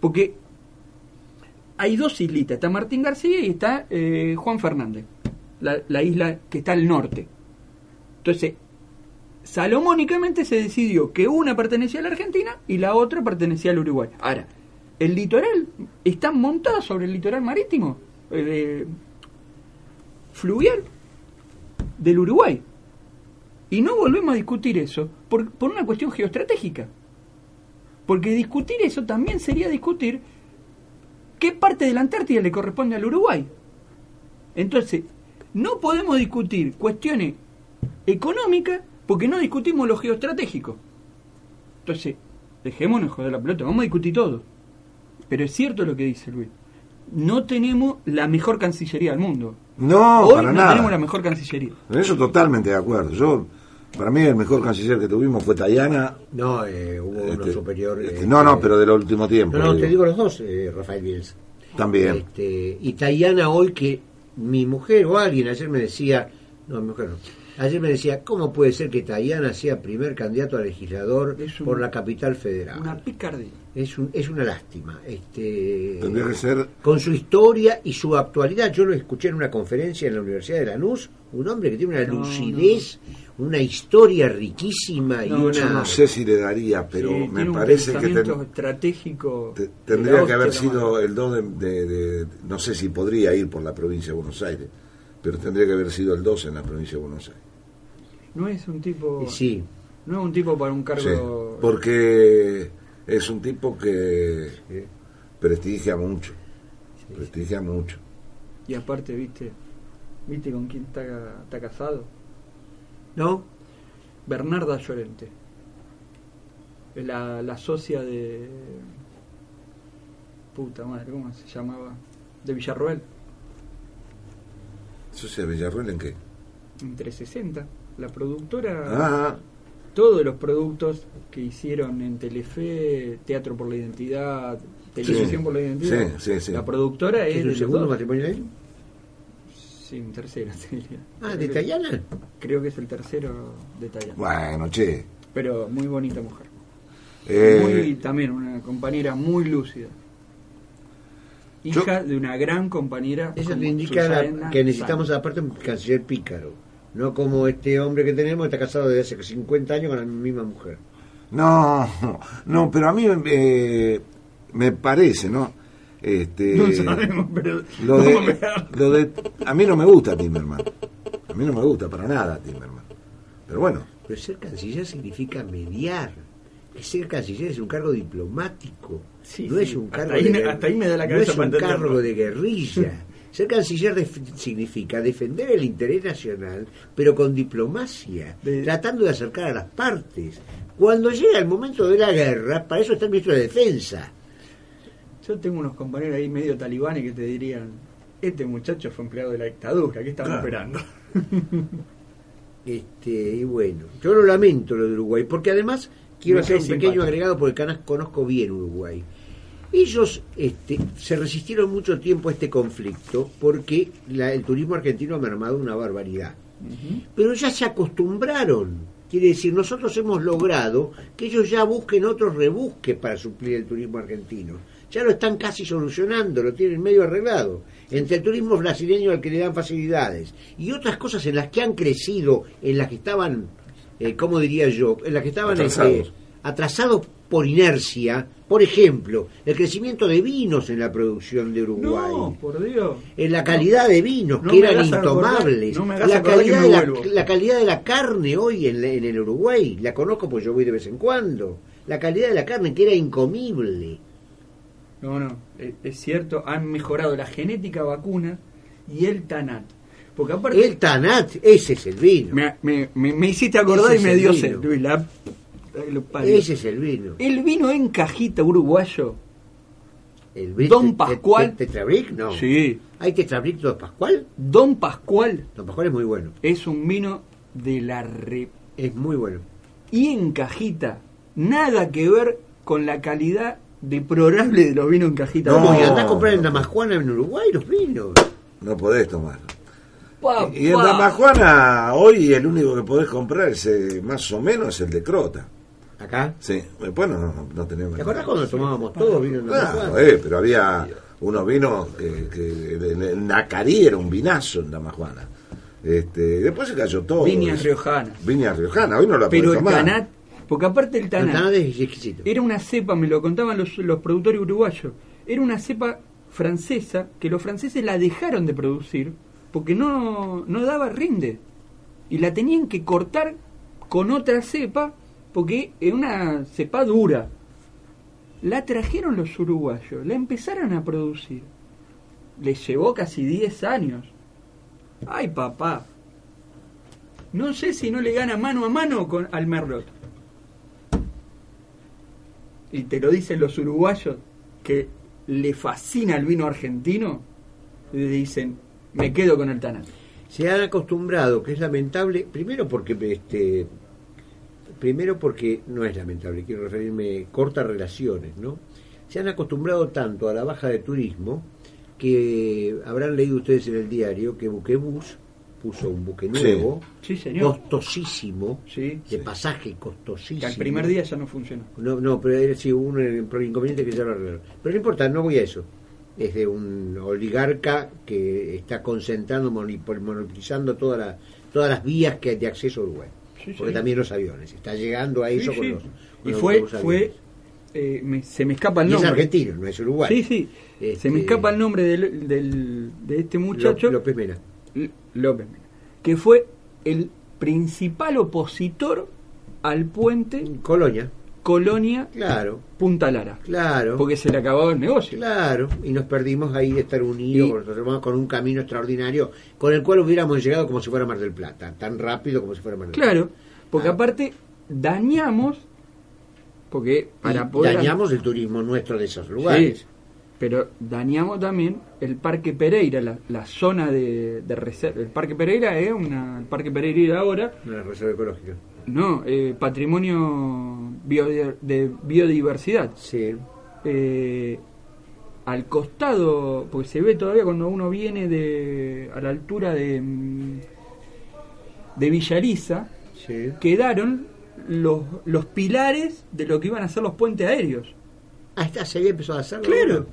Porque hay dos islitas, está Martín García y está eh, Juan Fernández, la, la isla que está al norte. Entonces, salomónicamente se decidió que una pertenecía a la Argentina y la otra pertenecía al Uruguay. Ahora, el litoral está montado sobre el litoral marítimo, eh, fluvial, del Uruguay. Y no volvemos a discutir eso por, por una cuestión geoestratégica. Porque discutir eso también sería discutir qué parte de la Antártida le corresponde al Uruguay. Entonces, no podemos discutir cuestiones económicas porque no discutimos lo geoestratégico. Entonces, dejémonos joder la pelota, vamos a discutir todo. Pero es cierto lo que dice Luis. No tenemos la mejor cancillería del mundo. No, Hoy para no nada. tenemos la mejor cancillería. En eso totalmente de acuerdo. Yo, para mí el mejor canciller que tuvimos fue Tayana. No, eh, hubo uno Este, superior. este, eh, no, no, pero del último tiempo. No, no, digo. te digo los dos, eh, Rafael Bielsa. También. Este, y Tayana hoy que mi mujer o alguien ayer me decía, no, mi mujer no, ayer me decía, ¿cómo puede ser que Tayana sea primer candidato a legislador Es un- por la capital federal? Una picardía. Es, un, es una lástima. Este, Tendría que ser. con su historia y su actualidad. Yo lo escuché en una conferencia en la Universidad de Lanús, un hombre que tiene una No, lucidez, una historia riquísima y una... Yo no sé si le daría, pero Sí, me tiene un parece que ten- estratégico. te- tendría que haber sido el 2 de, de- de- No sé si podría ir por la provincia de Buenos Aires, pero tendría que haber sido el 2 en la provincia de Buenos Aires. No es un tipo. Y sí, No es un tipo para un Sí, cargo. porque es un tipo que sí. prestigia mucho. Prestigia mucho. Y aparte, viste. ¿Viste con quién está, está casado? ¿No? Bernarda Llorente. Es la, la socia de. Puta madre, ¿cómo se llamaba? De Villarroel. ¿Eso sea Villarruel en qué? En 360. La productora. Ah, Todos los productos que hicieron en Telefe, Teatro por la Identidad, Televisión por la Identidad. Sí, sí, sí. La productora es. ¿Es segundo matrimonio de él? Sí, un tercero. Ah, ¿de Tayana? Creo que es el tercero de Tayana. bueno, che. Pero muy bonita mujer. Eh, Muy, también una compañera muy lúcida. Hija de una gran compañera. Eso te indica la- que necesitamos aparte un canciller pícaro. No como este hombre que tenemos, está casado desde hace 50 años con la misma mujer. No, no, pero a mí eh, me parece, ¿no? Este, No sabemos, pero. lo de, lo de, a mí no me gusta Timerman. A mí no me gusta para nada Timerman. Pero bueno, Pero ser canciller significa mediar. Que ser canciller es un cargo diplomático. Sí, no sí. es un Hasta cargo ahí de me- hasta ahí me da la no cabeza es para un cargo de guerrilla. *laughs* Ser canciller def- significa defender el interés nacional, pero con diplomacia, De- tratando de acercar a las partes. Cuando llega el momento de la guerra, para eso está el ministro de Defensa. Yo tengo unos compañeros ahí medio talibanes que te dirían: Este muchacho fue empleado de la dictadura, ¿qué estamos Claro. esperando? *laughs* Este, y bueno, yo lo lamento lo de Uruguay, porque además quiero Me hacer un pequeño agregado porque canas conozco bien Uruguay. Ellos este, se resistieron mucho tiempo a este conflicto porque la- el turismo argentino ha mermado una barbaridad. Pero ya se acostumbraron. Quiere decir, nosotros hemos logrado que ellos ya busquen otros rebusques para suplir el turismo argentino. Ya lo están casi solucionando, lo tienen medio arreglado. Entre el turismo brasileño al que le dan facilidades y otras cosas en las que han crecido, en las que estaban, eh, ¿cómo diría yo? En las que estaban Atrasados. este, atrasados por inercia. Por ejemplo, el crecimiento de vinos en la producción de Uruguay No, por Dios. en la calidad de vinos No que eran acordar- intomables, no la calidad, de la, vuelvo. la calidad de la carne hoy en, la- en el Uruguay, la conozco porque yo voy de vez en cuando, la calidad de la carne que era incomible. No, no, es, cierto, han mejorado la genética vacuna y el TANAT. Porque aparte, El Tanat, ese es el vino, me, me- me- me hiciste acordar Ese y me dio sed, Luis, la- lo parió. ese es el vino. El vino en cajita uruguayo, El vino Don Pascual. Tetrabric, no. sí, ¿Hay Tetrabric Don Pascual? Don Pascual Don Pascual es muy bueno, es un vino de la re... es muy bueno. Y en cajita, nada que ver con la calidad deplorable de los vinos en cajita. No. Como y andás a comprar en Damajuana en Uruguay los vinos. No podés tomar. Pa, Y en pa. Damajuana, hoy el único que podés comprar es más o menos es el de Crota. Acá. Sí, después no, no. ¿Te acordás cuando tomábamos todos vino en Claro, eh, pero había unos vinos que, que el, el Nacarí era un vinazo en Damajuana. Este, después se cayó todo. Viñas riojanas. Viñas riojanas, hoy no la Pero el tomar. Tanat, porque aparte el El Tanat, Tanat es exquisito. era una cepa, me lo contaban los, los productores uruguayos, era una cepa francesa que los franceses la dejaron de producir porque no, no daba rinde. Y la tenían que cortar con otra cepa porque era una cepa dura. La trajeron los uruguayos, la empezaron a producir. Les llevó casi 10 años. Ay, papá. No sé si no le gana mano a mano al Merlot. Y te lo dicen los uruguayos que le fascina el vino argentino. Y dicen, me quedo con el Tanat. se han acostumbrado, que es lamentable, primero porque este primero porque no es lamentable, quiero referirme corta relaciones, ¿no? Se han acostumbrado tanto a la baja de turismo que habrán leído ustedes en el diario que Buquebus puso un buque nuevo, Sí, señor. costosísimo, Sí, de pasaje costosísimo. que al primer día ya no funcionó. No, no, pero era sí, hubo un inconveniente que ya lo arreglaron. Pero no importa, no voy a eso. Es de un oligarca que está concentrando, monopol- monopolizando toda la- todas las vías que hay de acceso a Uruguay. Sí, Porque sí. también los aviones. Está llegando a Sí, eso con sí. los. con y los fue, nuevos fue aviones. eh, me- se me escapa el Y es nombre. argentino, no es Uruguay. Sí, sí. Este, Se me escapa el nombre del, del- de este muchacho. Ló- López Mena. López Mena, que fue el principal opositor al puente Colonia. Colonia Claro, Punta Lara. claro. Porque se le acababa el negocio. Claro, y nos perdimos ahí de estar unidos Y- con con un camino extraordinario con el cual hubiéramos llegado como si fuera Mar del Plata, tan rápido como si fuera Mar del Plata. Claro, porque Ah. aparte dañamos, porque para Y poder... dañamos el turismo nuestro de esos lugares. Sí, pero dañamos también el Parque Pereira, la, la zona de, de reserva. El Parque Pereira es una... El Parque Pereira ahora, Una reserva ecológica. No, eh, patrimonio de biodiversidad. Sí. Eh, al costado, porque se ve todavía cuando uno viene de a la altura de, mm, de Villariza, Sí. quedaron los, los pilares de lo que iban a ser los puentes aéreos. Ah, está, se había empezado a hacerlo. Claro.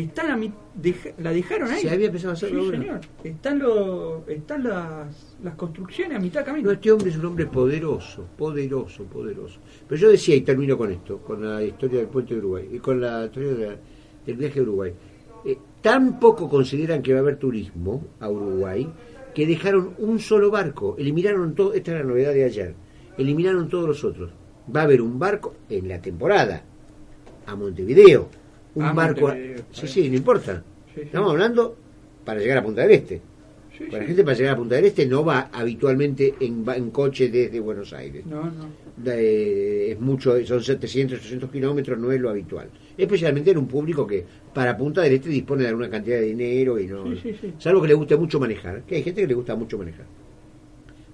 Ahora. Están a mi- deja- la dejaron ahí. Se había empezado a Sí, hacerlo. ahora. señor. Están, los están las, las construcciones a mitad de camino. No, este hombre es un hombre poderoso, poderoso, poderoso. Pero yo decía, y termino con esto, con la historia del puente de Uruguay, y con la historia de la- del viaje a Uruguay. Eh, tan poco consideran que va a haber turismo a Uruguay que dejaron un solo barco, eliminaron todo, esta es la novedad de ayer, eliminaron todos los otros. Va a haber un barco en la temporada a Montevideo, un A barco, a- Montevideo, sí, sí. sí, no importa. Sí, sí. Estamos hablando para llegar a Punta del Este. Sí, Para la gente para llegar a Punta del Este no va habitualmente en, va en coche desde Buenos Aires. No, no. Es mucho, son 700, 800 kilómetros, no es lo habitual. Especialmente en un público que para Punta del Este dispone de alguna cantidad de dinero y no. Sí, sí, sí. Salvo que le guste mucho manejar, que hay gente que le gusta mucho manejar.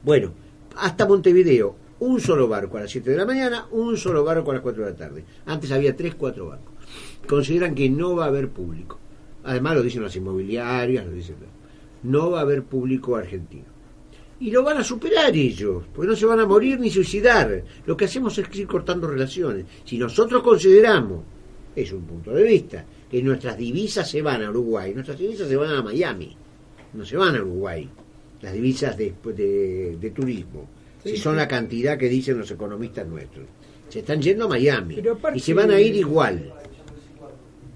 Bueno, hasta Montevideo, un solo barco a las 7 de la mañana, un solo barco a las 4 de la tarde. Antes había 3, 4 barcos. Consideran que no va a haber público. Además lo dicen las inmobiliarias, lo dicen. No va a haber público argentino. Y lo van a superar ellos, porque no se van a morir ni suicidar. Lo que hacemos es ir cortando relaciones. Si nosotros consideramos, es un punto de vista, que nuestras divisas se van a Uruguay, nuestras divisas se van a Miami, no se van a Uruguay, las divisas de, de- de turismo, si son la cantidad que dicen los economistas nuestros. Se están yendo a Miami y se van a ir igual.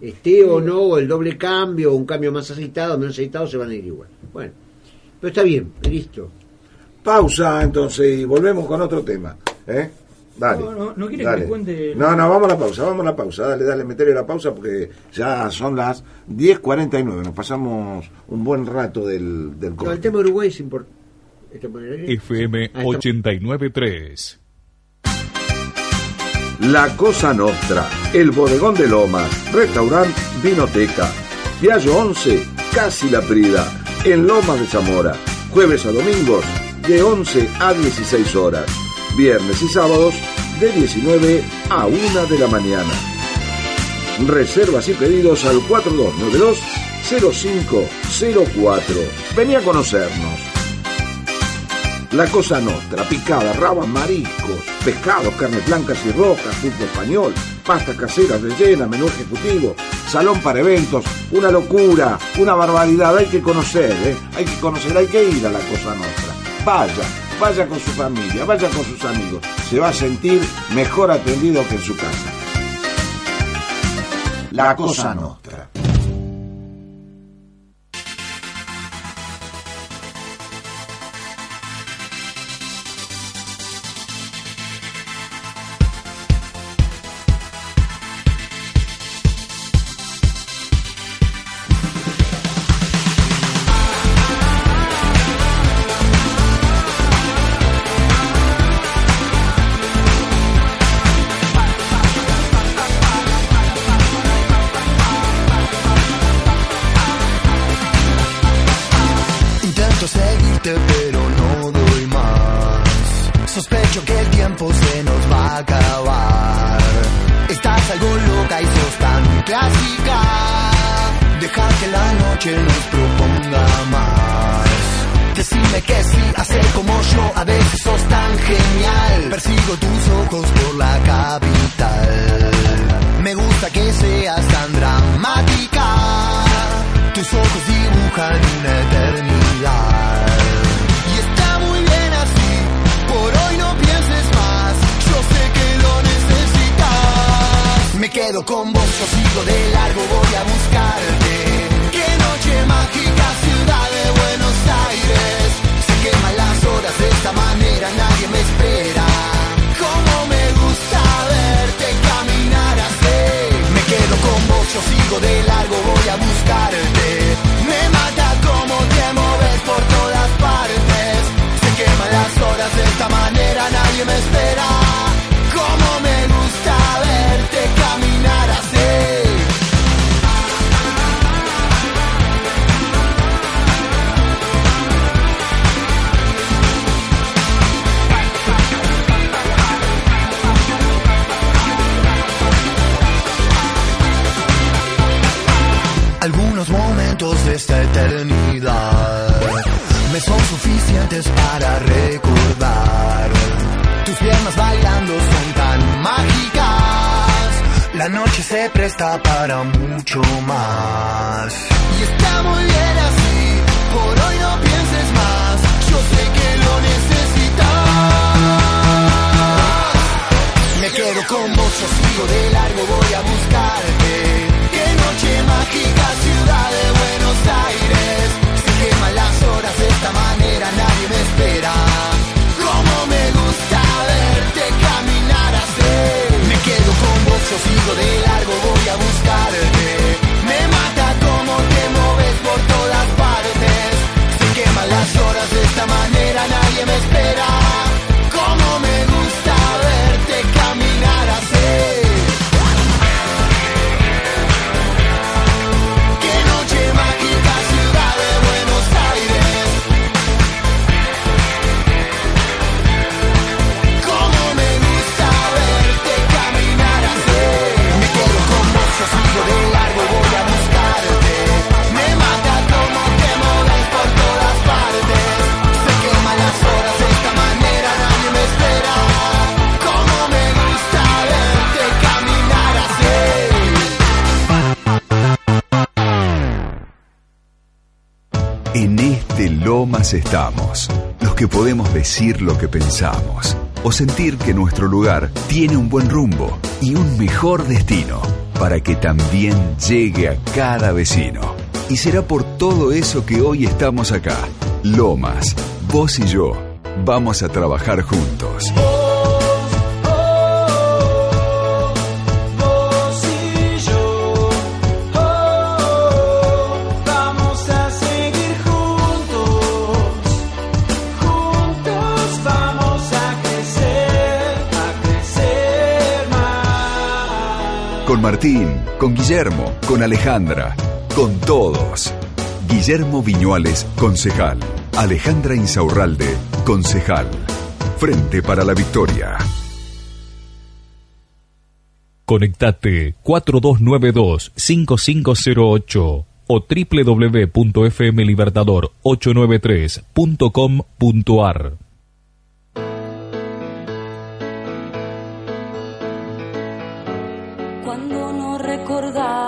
Esté o no, el doble cambio, o un cambio más aceitado, menos aceitado, se van a ir igual. Bueno, pero está bien, listo. Pausa entonces y volvemos con otro tema. ¿eh? Dale. No, no, ¿no quiere que dale. le cuente? No, no, vamos a la pausa, vamos a la pausa. Dale, dale, metele la pausa porque ya son las 10.49. Nos pasamos un buen rato del, del No, corte. el tema de Uruguay es importante. FM Ah, estamos- 893. La Cosa Nostra, el Bodegón de Lomas, Restaurant Vinoteca, Viallo 11, Casi La Prida, en Lomas de Zamora, jueves a domingos de 11 a 16 horas, viernes y sábados de 19 a 1 de la mañana. Reservas y pedidos al 4292-0504. Vení a conocernos. La Cosa Nostra, picada, rabas, mariscos, pescados, carnes blancas y rojas, fútbol español, pasta casera rellena, menú ejecutivo, salón para eventos, una locura, una barbaridad, hay que conocer, ¿eh? hay que conocer, hay que ir a la Cosa Nostra. Vaya, vaya con su familia, vaya con sus amigos, se va a sentir mejor atendido que en su casa. La Cosa Nostra. Estamos, los que podemos decir lo que pensamos o sentir que nuestro lugar tiene un buen rumbo y un mejor destino para que también llegue a cada vecino. Y será por todo eso que hoy estamos acá. Lomas, vos y yo, vamos a trabajar juntos. Con Martín, con Guillermo, con Alejandra, con todos. Guillermo Viñuales, concejal. Alejandra Insaurralde, concejal. Frente para la victoria. Conectate 4292-5508 o www.fmlibertador893.com.ar.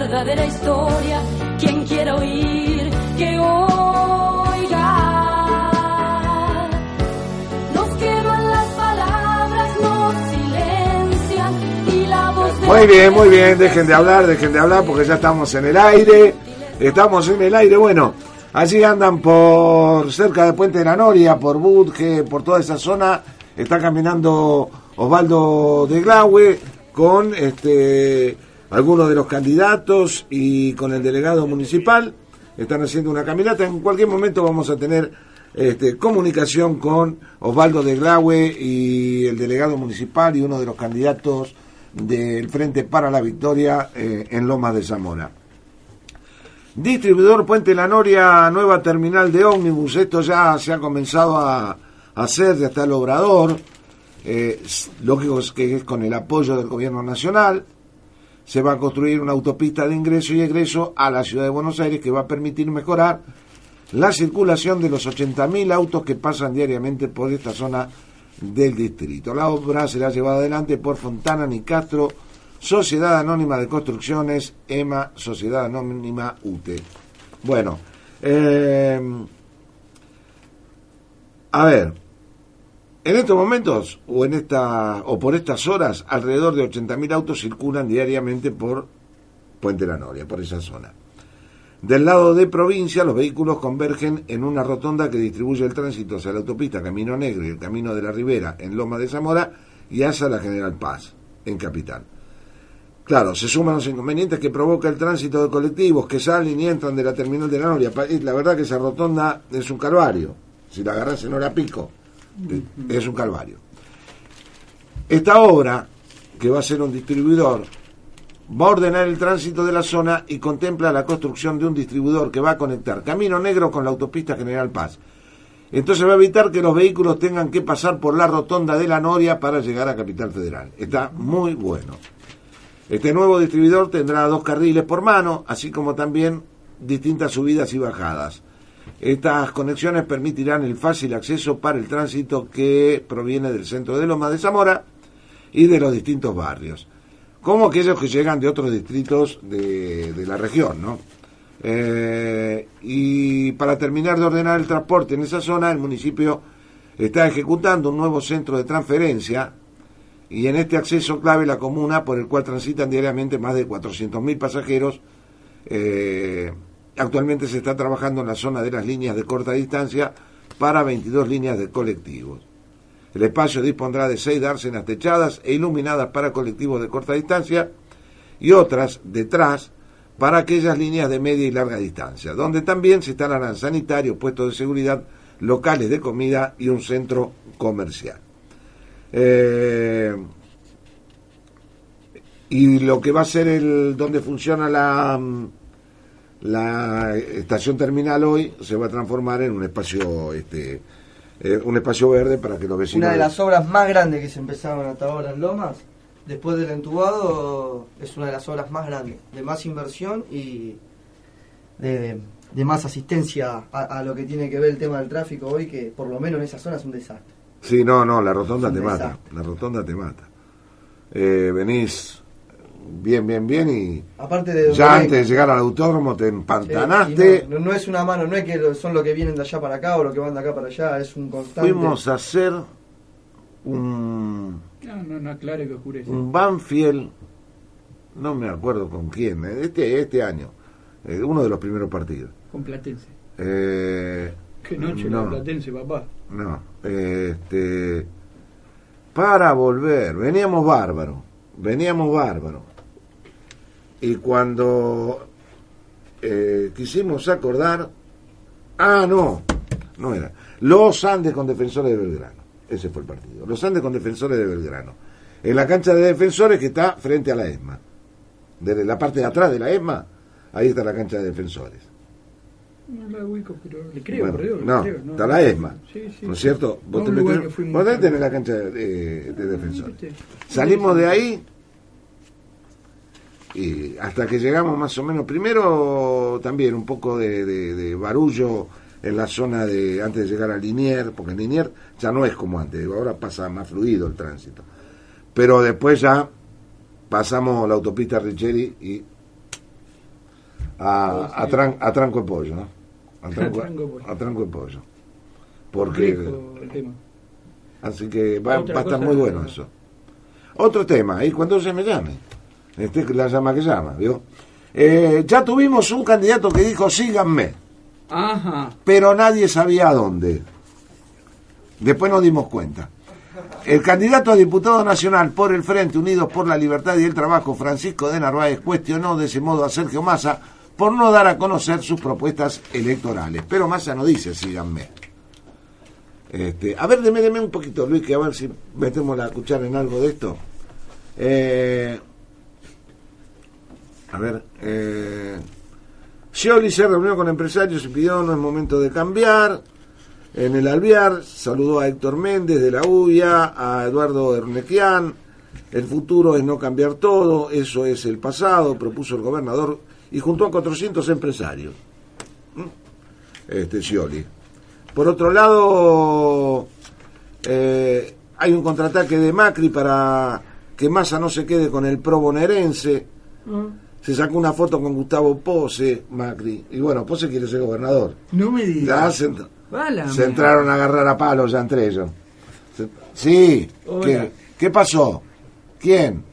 verdadera historia. Quien quiera oír, que oiga. Nos queman las palabras, nos silencian y la voz de Muy bien, muy bien, dejen de hablar, dejen de hablar porque ya estamos en el aire. Estamos en el aire, bueno, allí andan por cerca de Puente de la Noria, por Budge, por toda esa zona. Está caminando Osvaldo de Glaue con este algunos de los candidatos y con el delegado municipal. Están haciendo una caminata. En cualquier momento vamos a tener este, comunicación con Osvaldo de Glaue y el delegado municipal y uno de los candidatos del Frente para la Victoria eh, en Lomas de Zamora. Distribuidor Puente La Noria, nueva terminal de ómnibus. Esto ya se ha comenzado a, hacer, ya está el obrador. Eh, lógico que es con el apoyo del gobierno nacional. Se va a construir una autopista de ingreso y egreso a la ciudad de Buenos Aires que va a permitir mejorar la circulación de los 80.000 autos que pasan diariamente por esta zona del distrito. La obra será llevada adelante por Fontana Nicastro, Sociedad Anónima de Construcciones, EMA, Sociedad Anónima UTE. Bueno, eh, a ver, en estos momentos o en esta o por estas horas, alrededor de 80.000 autos circulan diariamente por Puente La Noria, por esa zona. Del lado de provincia, los vehículos convergen en una rotonda que distribuye el tránsito hacia la autopista Camino Negro y el Camino de la Ribera en Loma de Zamora y hacia la General Paz, en Capital. Claro, se suman los inconvenientes que provoca el tránsito de colectivos que salen y entran de la terminal de la Noria. La verdad que esa rotonda es un calvario. Si la agarras en hora pico, es un calvario. Esta obra, que va a ser un distribuidor, va a ordenar el tránsito de la zona y contempla la construcción de un distribuidor que va a conectar Camino Negro con la autopista General Paz. Entonces va a evitar que los vehículos tengan que pasar por la rotonda de la Noria para llegar a Capital Federal. Está muy bueno. Este nuevo distribuidor tendrá dos carriles por mano, así como también distintas subidas y bajadas. Estas conexiones permitirán el fácil acceso para el tránsito que proviene del centro de Loma de Zamora y de los distintos barrios, como aquellos que llegan de otros distritos de, la región, ¿no? Eh, y para terminar de ordenar el transporte en esa zona, el municipio está ejecutando un nuevo centro de transferencia y en este acceso clave la comuna por el cual transitan diariamente más de 400.000 pasajeros. eh, actualmente se está trabajando en la zona de las líneas de corta distancia para 22 líneas de colectivos. El espacio dispondrá de seis dársenas techadas e iluminadas para colectivos de corta distancia y otras detrás para aquellas líneas de media y larga distancia, donde también se instalarán sanitarios, puestos de seguridad, locales de comida y un centro comercial. Eh, y lo que va a ser el donde funciona la mm, la estación terminal hoy se va a transformar en un espacio este eh, un espacio verde para que los vecinos Una de las obras más grandes que se empezaron hasta ahora en Lomas, después del entubado, es una de las obras más grandes, de más inversión y de, de más asistencia a, a lo que tiene que ver el tema del tráfico hoy, que por lo menos en esa zona es un desastre. Sí, no, no, la rotonda te mata. La rotonda te mata. Eh, venís bien, bien, bien y Aparte de ya antes de llegar al autódromo te empantanaste. no, es una mano, no es que son los que vienen de allá para acá o los que van de acá para allá, es un constante. Fuimos a hacer un, No, no, no, claro que oscurece. un Banfield, no me acuerdo con quién, eh, este, este año, eh, uno de los primeros partidos. Con Platense. Eh, Qué noche no, la Platense, papá. No, este, para volver, veníamos bárbaro, veníamos bárbaro. Y cuando eh, quisimos acordar, ah, no, no era, los Andes con Defensores de Belgrano, ese fue el partido, los Andes con Defensores de Belgrano, en la cancha de Defensores que está frente a la ESMA, de la parte de atrás de la ESMA, ahí está la cancha de Defensores. No la ubico, pero le creo, Bueno, creo, le no, creo, está la ESMA, Sí, sí. ¿no es cierto? Vos, te metés- vos tener la cancha de, de defensores. Salimos de ahí y hasta que llegamos más o menos, primero también un poco de, de- de barullo en la zona de antes de llegar a Linier, porque Linier ya no es como antes, ahora pasa más fluido el tránsito. Pero después ya pasamos la autopista Richeri y a, a, tran- a tranco de pollo, ¿no? A *laughs* tranco, A tranco de pollo. Porque Complejo el tema. Así que va, va a estar muy bueno eso. Otro tema, y cuando se me llame. Este es la llama que llama, ¿vio? Eh, ya tuvimos un candidato que dijo síganme, Ajá. pero nadie sabía a dónde. Después nos dimos cuenta. El candidato a diputado nacional por el Frente Unidos por la Libertad y el Trabajo, Francisco de Narváez, cuestionó de ese modo a Sergio Massa por no dar a conocer sus propuestas electorales. Pero Massa no dice síganme. Este, a ver, deme, deme un poquito, Luis, que a ver si metemos la cuchara en algo de esto. Eh, a ver, eh, se reunió con empresarios y pidió no es momento de cambiar. En el Alvear saludó a Héctor Méndez de la UIA, a Eduardo Ernequian. El futuro es no cambiar todo, eso es el pasado, propuso el gobernador y juntó a 400 empresarios. ¿Mm? Este Scioli. Por otro lado, eh, hay un contraataque de Macri para que Massa no se quede con el pro bonaerense. Se sacó una foto con Gustavo Pose, Macri. Y bueno, Pose quiere ser gobernador. No me digas. se, entraron a agarrar a palos ya entre ellos. Se- sí. ¿qué, qué pasó? ¿Quién?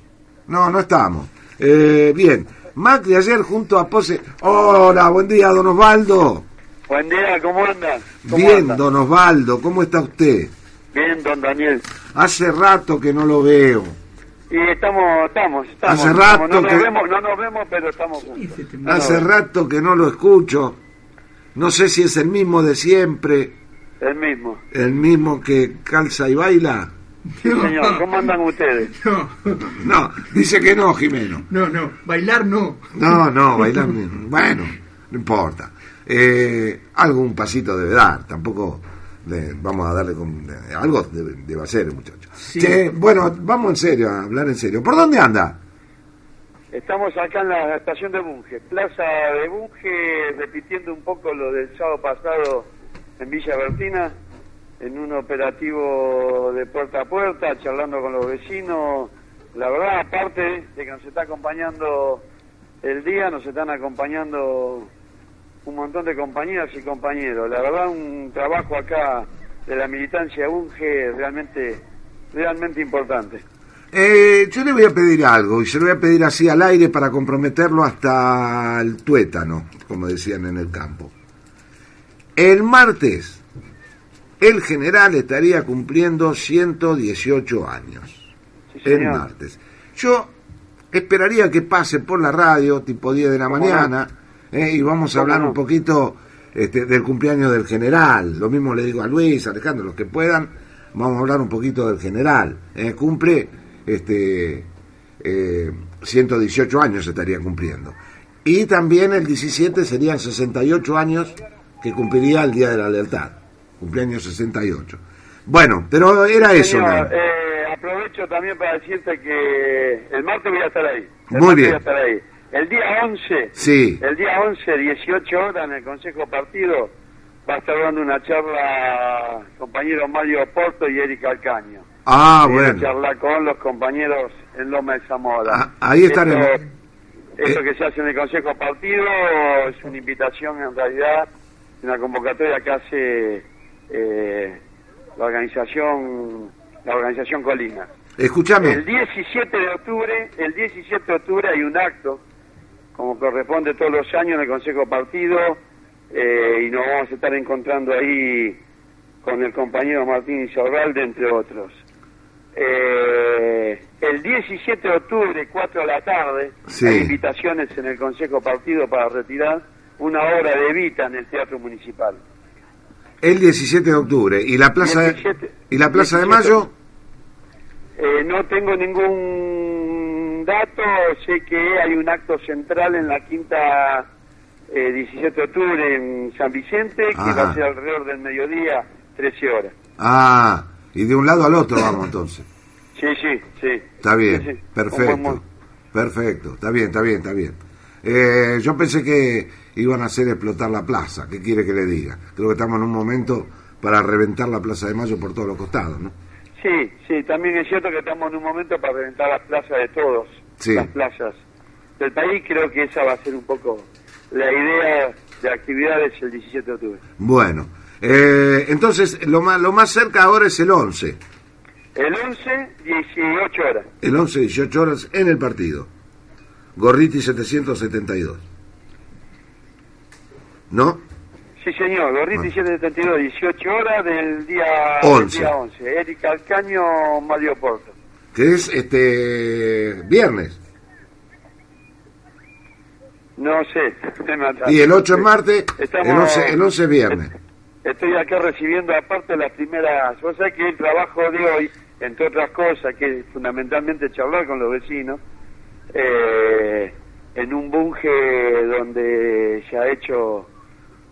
No, no estamos. Eh, bien, Macri ayer junto a Pose. Hola, buen día, don Osvaldo. Buen día, ¿cómo anda? ¿Cómo Bien, anda? don Osvaldo, ¿cómo está usted? Bien, don Daniel. Hace rato que no lo veo. Y estamos, estamos, estamos. Hace estamos. rato no nos que- vemos, no nos vemos, pero estamos juntos. Hace rato que no lo escucho. No sé si es el mismo de siempre, El mismo. el mismo que calza y baila. Sí, señor. ¿Cómo andan ustedes? No, No, dice que no, Jimeno. no, no. Bailar no. No, no, bailar. Bueno, no importa. Eh, algún pasito debe dar, tampoco le- vamos a darle con. algo debe, debe hacer el muchacho. Che, bueno, vamos en serio, a hablar en serio. ¿Por dónde anda? Estamos acá en la estación de Bunge, Plaza de Bunge, repitiendo un poco lo del sábado pasado en Villa Bertina, en un operativo de puerta a puerta, charlando con los vecinos. La verdad, aparte de que nos está acompañando el día, nos están acompañando un montón de compañeras y compañeros. La verdad, un trabajo acá de la militancia Bunge realmente, realmente importante. Eh, yo le voy a pedir algo, y se lo voy a pedir así al aire para comprometerlo hasta el tuétano, como decían en el campo. El martes, el general estaría cumpliendo 118 años. Sí, El martes. Yo esperaría que pase por la radio, tipo 10 de la ¿Cómo mañana, eh, y vamos a ¿Cómo hablar un poquito este, del cumpleaños del general. Lo mismo le digo a Luis, Alejandro, los que puedan, vamos a hablar un poquito del general. Eh, cumple este, eh, 118 años estaría cumpliendo. Y también el 17 serían 68 años que cumpliría el Día de la Lealtad. Cumpleaños 68. Bueno, pero era eso. Eh, aprovecho también para decirte que el martes voy a estar ahí. El Muy bien. Voy a estar ahí. El día 11, Sí. el día 11, 18 horas en el Consejo Partido, va a estar dando una charla compañero Mario Porto y Erika Alcaño. Ah, a bueno. charlar con los compañeros en Loma de Zamora. Ah, ahí estaremos. Esto, esto Eh. que se hace en el Consejo Partido es una invitación en realidad, una convocatoria que hace eh, la organización la organización Colina. Escúchame. El 17 de octubre, el 17 de octubre hay un acto, como corresponde todos los años en el Consejo Partido, eh, y nos vamos a estar encontrando ahí con el compañero Martín Isorralde, entre otros. Eh, el 17 de octubre, 4 de la tarde, Sí. hay invitaciones en el Consejo Partido para retirar una obra de Evita en el Teatro Municipal. El 17 de octubre. ¿Y la Plaza, de, 17. ¿y la plaza de 17. Mayo? Eh, no tengo ningún dato, sé que hay un acto central en la quinta eh, 17 de octubre en San Vicente, que va a ser alrededor del mediodía, 13 horas. Ah, y de un lado al otro vamos *laughs* entonces. Sí, sí, sí. Está bien, Sí, sí. perfecto. Buen- Perfecto, está bien, está bien, está bien. Eh, yo pensé que iban a hacer explotar la plaza, ¿qué quiere que le diga? Creo que estamos en un momento para reventar la Plaza de Mayo por todos los costados, ¿no? Sí, sí, también es cierto que estamos en un momento para reventar las plazas de todos, Sí. las plazas del país. Creo que esa va a ser un poco la idea de actividades el 17 de octubre. Bueno, eh, entonces lo más, lo más cerca ahora es el 11. El 11, 18 horas. El 11, 18 horas en el partido. Gorriti 772. ¿No? Sí, señor, Gorriti 772, 18 horas del día, Once. del día 11. Erika Alcaño, Mario Porto. Que es este viernes. No sé, *laughs* me. Y el 8 es martes, Estamos- el 11, el 11 es viernes. Estoy acá recibiendo aparte las primeras... Vos sabés que el trabajo de hoy, entre otras cosas, que es fundamentalmente charlar con los vecinos, eh, en un bunge donde se ha hecho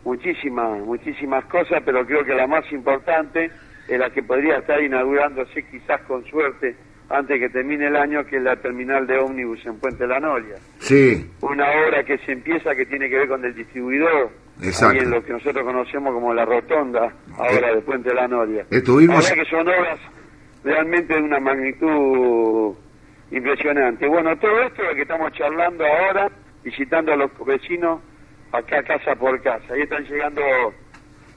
muchísimas, muchísimas cosas, pero creo que la más importante es la que podría estar inaugurándose quizás con suerte antes que termine el año, que es la terminal de ómnibus en Puente La Noria Sí, una obra que se empieza que tiene que ver con el distribuidor, Exacto. en lo que nosotros conocemos como la rotonda, ahora Eh, de Puente la Noria. estuvimos- que son obras realmente de una magnitud impresionante. Bueno, todo esto es lo que estamos charlando ahora, visitando a los vecinos acá casa por casa. Ahí están llegando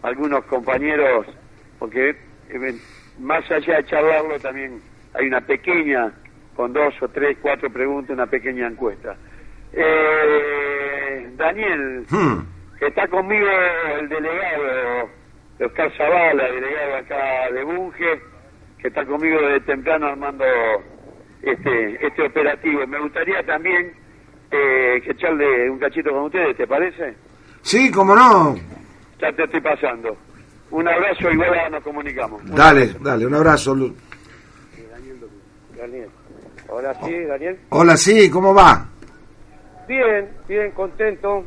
algunos compañeros, porque eh, más allá de charlarlo también hay una pequeña, con dos o tres, cuatro preguntas, una pequeña encuesta. Eh, Daniel, Hmm. que está conmigo el delegado, Oscar Zavala, delegado acá de Bunge, que está conmigo desde temprano armando este, este operativo. Me gustaría también eh, que echarle un cachito con ustedes, ¿te parece? sí, cómo no. Ya te estoy pasando. Un abrazo y ahora nos comunicamos. Un Dale, abrazo. dale, un abrazo. Lu- Daniel. Ahora sí, Daniel. Hola, sí, ¿cómo va? Bien, bien, contento.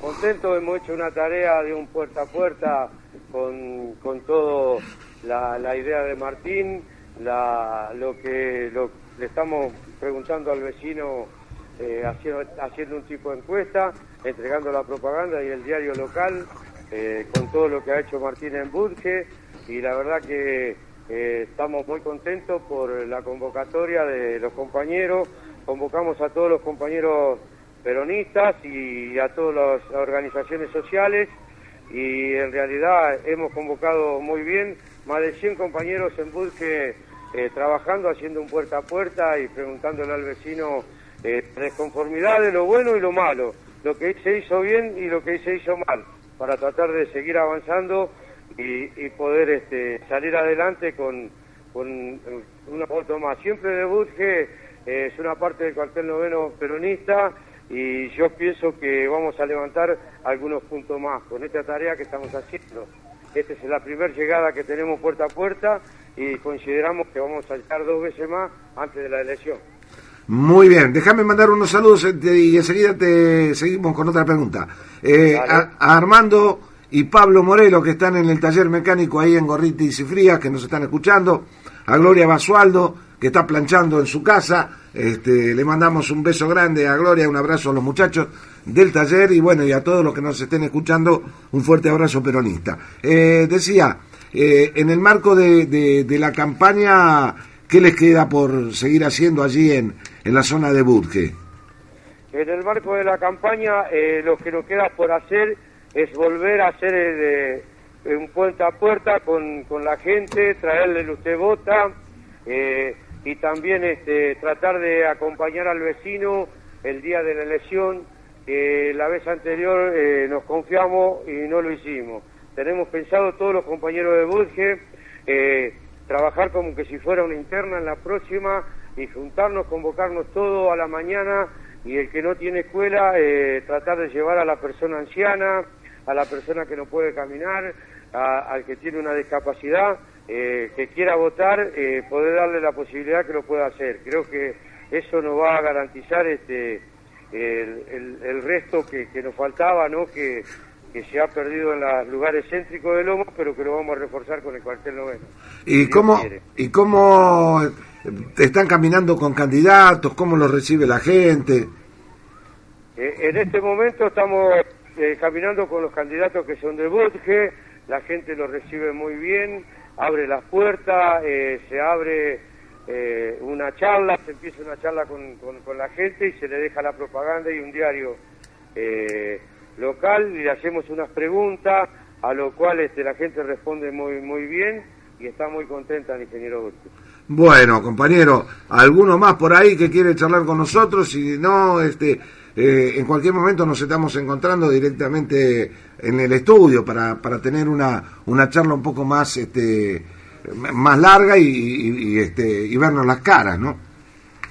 Contento, hemos hecho una tarea de un puerta a puerta con, con todo la, la idea de Martín, la, lo que lo- le estamos preguntando al vecino, eh, haciendo, haciendo un tipo de encuesta, entregando la propaganda y el diario local, eh, con todo lo que ha hecho Martín en Budge, y la verdad que eh, estamos muy contentos por la convocatoria de los compañeros, convocamos a todos los compañeros peronistas y a todas las organizaciones sociales. Y en realidad hemos convocado muy bien. Más de 100 compañeros en Budge eh, trabajando, haciendo un puerta a puerta y preguntándole al vecino eh, desconformidad de lo bueno y lo malo, lo que se hizo bien y lo que se hizo mal, para tratar de seguir avanzando y, poder este, salir adelante con, con eh, una foto más. Siempre de Budge eh, es una parte del cuartel noveno peronista y yo pienso que vamos a levantar algunos puntos más con esta tarea que estamos haciendo. Esta es la primera llegada que tenemos puerta a puerta y consideramos que vamos a llegar dos veces más antes de la elección. Muy bien, déjame mandar unos saludos eh, y enseguida te seguimos con otra pregunta. Eh, a, a Armando y Pablo Morelo, que están en el taller mecánico ahí en Gorritis y Frías, que nos están escuchando. A Gloria Basualdo, que está planchando en su casa. Este, le mandamos un beso grande a Gloria, un abrazo a los muchachos del taller y bueno, y a todos los que nos estén escuchando, un fuerte abrazo peronista. Eh, decía, eh, en el marco de, de- de la campaña, ¿qué les queda por seguir haciendo allí en, en la zona de Budge? En el marco de la campaña, eh, lo que nos queda por hacer es volver a hacer eh, de- un puerta a puerta con, con la gente, traerle el usted vota eh, y también este, tratar de acompañar al vecino el día de la elección. la vez anterior eh, nos confiamos y no lo hicimos. Tenemos pensado todos los compañeros de Budge eh, trabajar como que si fuera una interna en la próxima y juntarnos, convocarnos todos a la mañana y el que no tiene escuela, eh, tratar de llevar a la persona anciana, a la persona que no puede caminar, al que tiene una discapacidad, eh, que quiera votar, eh, poder darle la posibilidad que lo pueda hacer. Creo que eso nos va a garantizar este el, el- el resto que, que nos faltaba, ¿no? Que, que se ha perdido en los lugares céntricos de Lomas, pero que lo vamos a reforzar con el cuartel noveno. ¿Y cómo, quiere. ¿Y cómo están caminando con candidatos? ¿Cómo los recibe la gente? Eh, en este momento estamos eh, caminando con los candidatos que son de Budge, la gente los recibe muy bien, abre las puertas, eh, se abre eh, una charla, se empieza una charla con, con- con la gente y se le deja la propaganda y un diario eh, local y le hacemos unas preguntas, a lo cual este, la gente responde muy, muy bien y está muy contenta el ingeniero Budge. Bueno, compañero, ¿alguno más por ahí que quiere charlar con nosotros? Si no, este, eh, en cualquier momento nos estamos encontrando directamente en el estudio para, para tener una, una charla un poco más, este, más larga y, y- y, este, y vernos las caras, ¿no?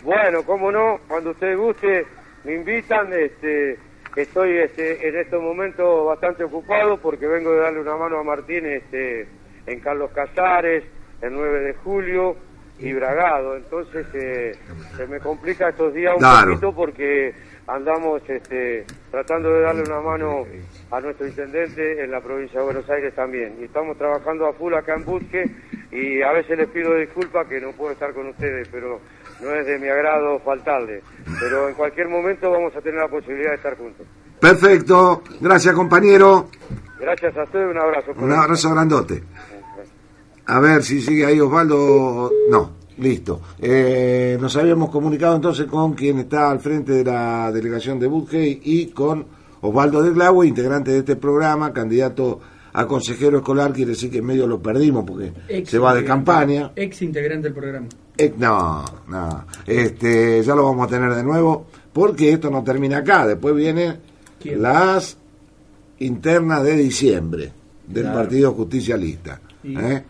Bueno, cómo no, cuando usted guste, me invitan, este, estoy este, en estos momentos bastante ocupado porque vengo de darle una mano a Martín este, en Carlos Casares, el 9 de julio, y Bragado, entonces eh, se me complica estos días un Claro. poquito porque andamos este, tratando de darle una mano a nuestro intendente en la provincia de Buenos Aires también, y estamos trabajando a full acá en Busque, y a veces les pido disculpas que no puedo estar con ustedes, pero no es de mi agrado faltarle. Pero en cualquier momento vamos a tener la posibilidad de estar juntos. Perfecto, gracias compañero, Gracias a ustedes, un abrazo. un abrazo grandote. A ver si sigue ahí Osvaldo. No, listo. Eh, nos habíamos comunicado entonces con quien está al frente de la delegación de Budge y con Osvaldo de Glaue, integrante de este programa, candidato a consejero escolar, quiere decir que en medio lo perdimos porque Ex se va de campaña. Ex integrante del programa. Eh, no, no. Este, ya lo vamos a tener de nuevo porque esto no termina acá. Después vienen ¿Quién? las internas de diciembre del Claro. Partido Justicialista. Y- ¿eh?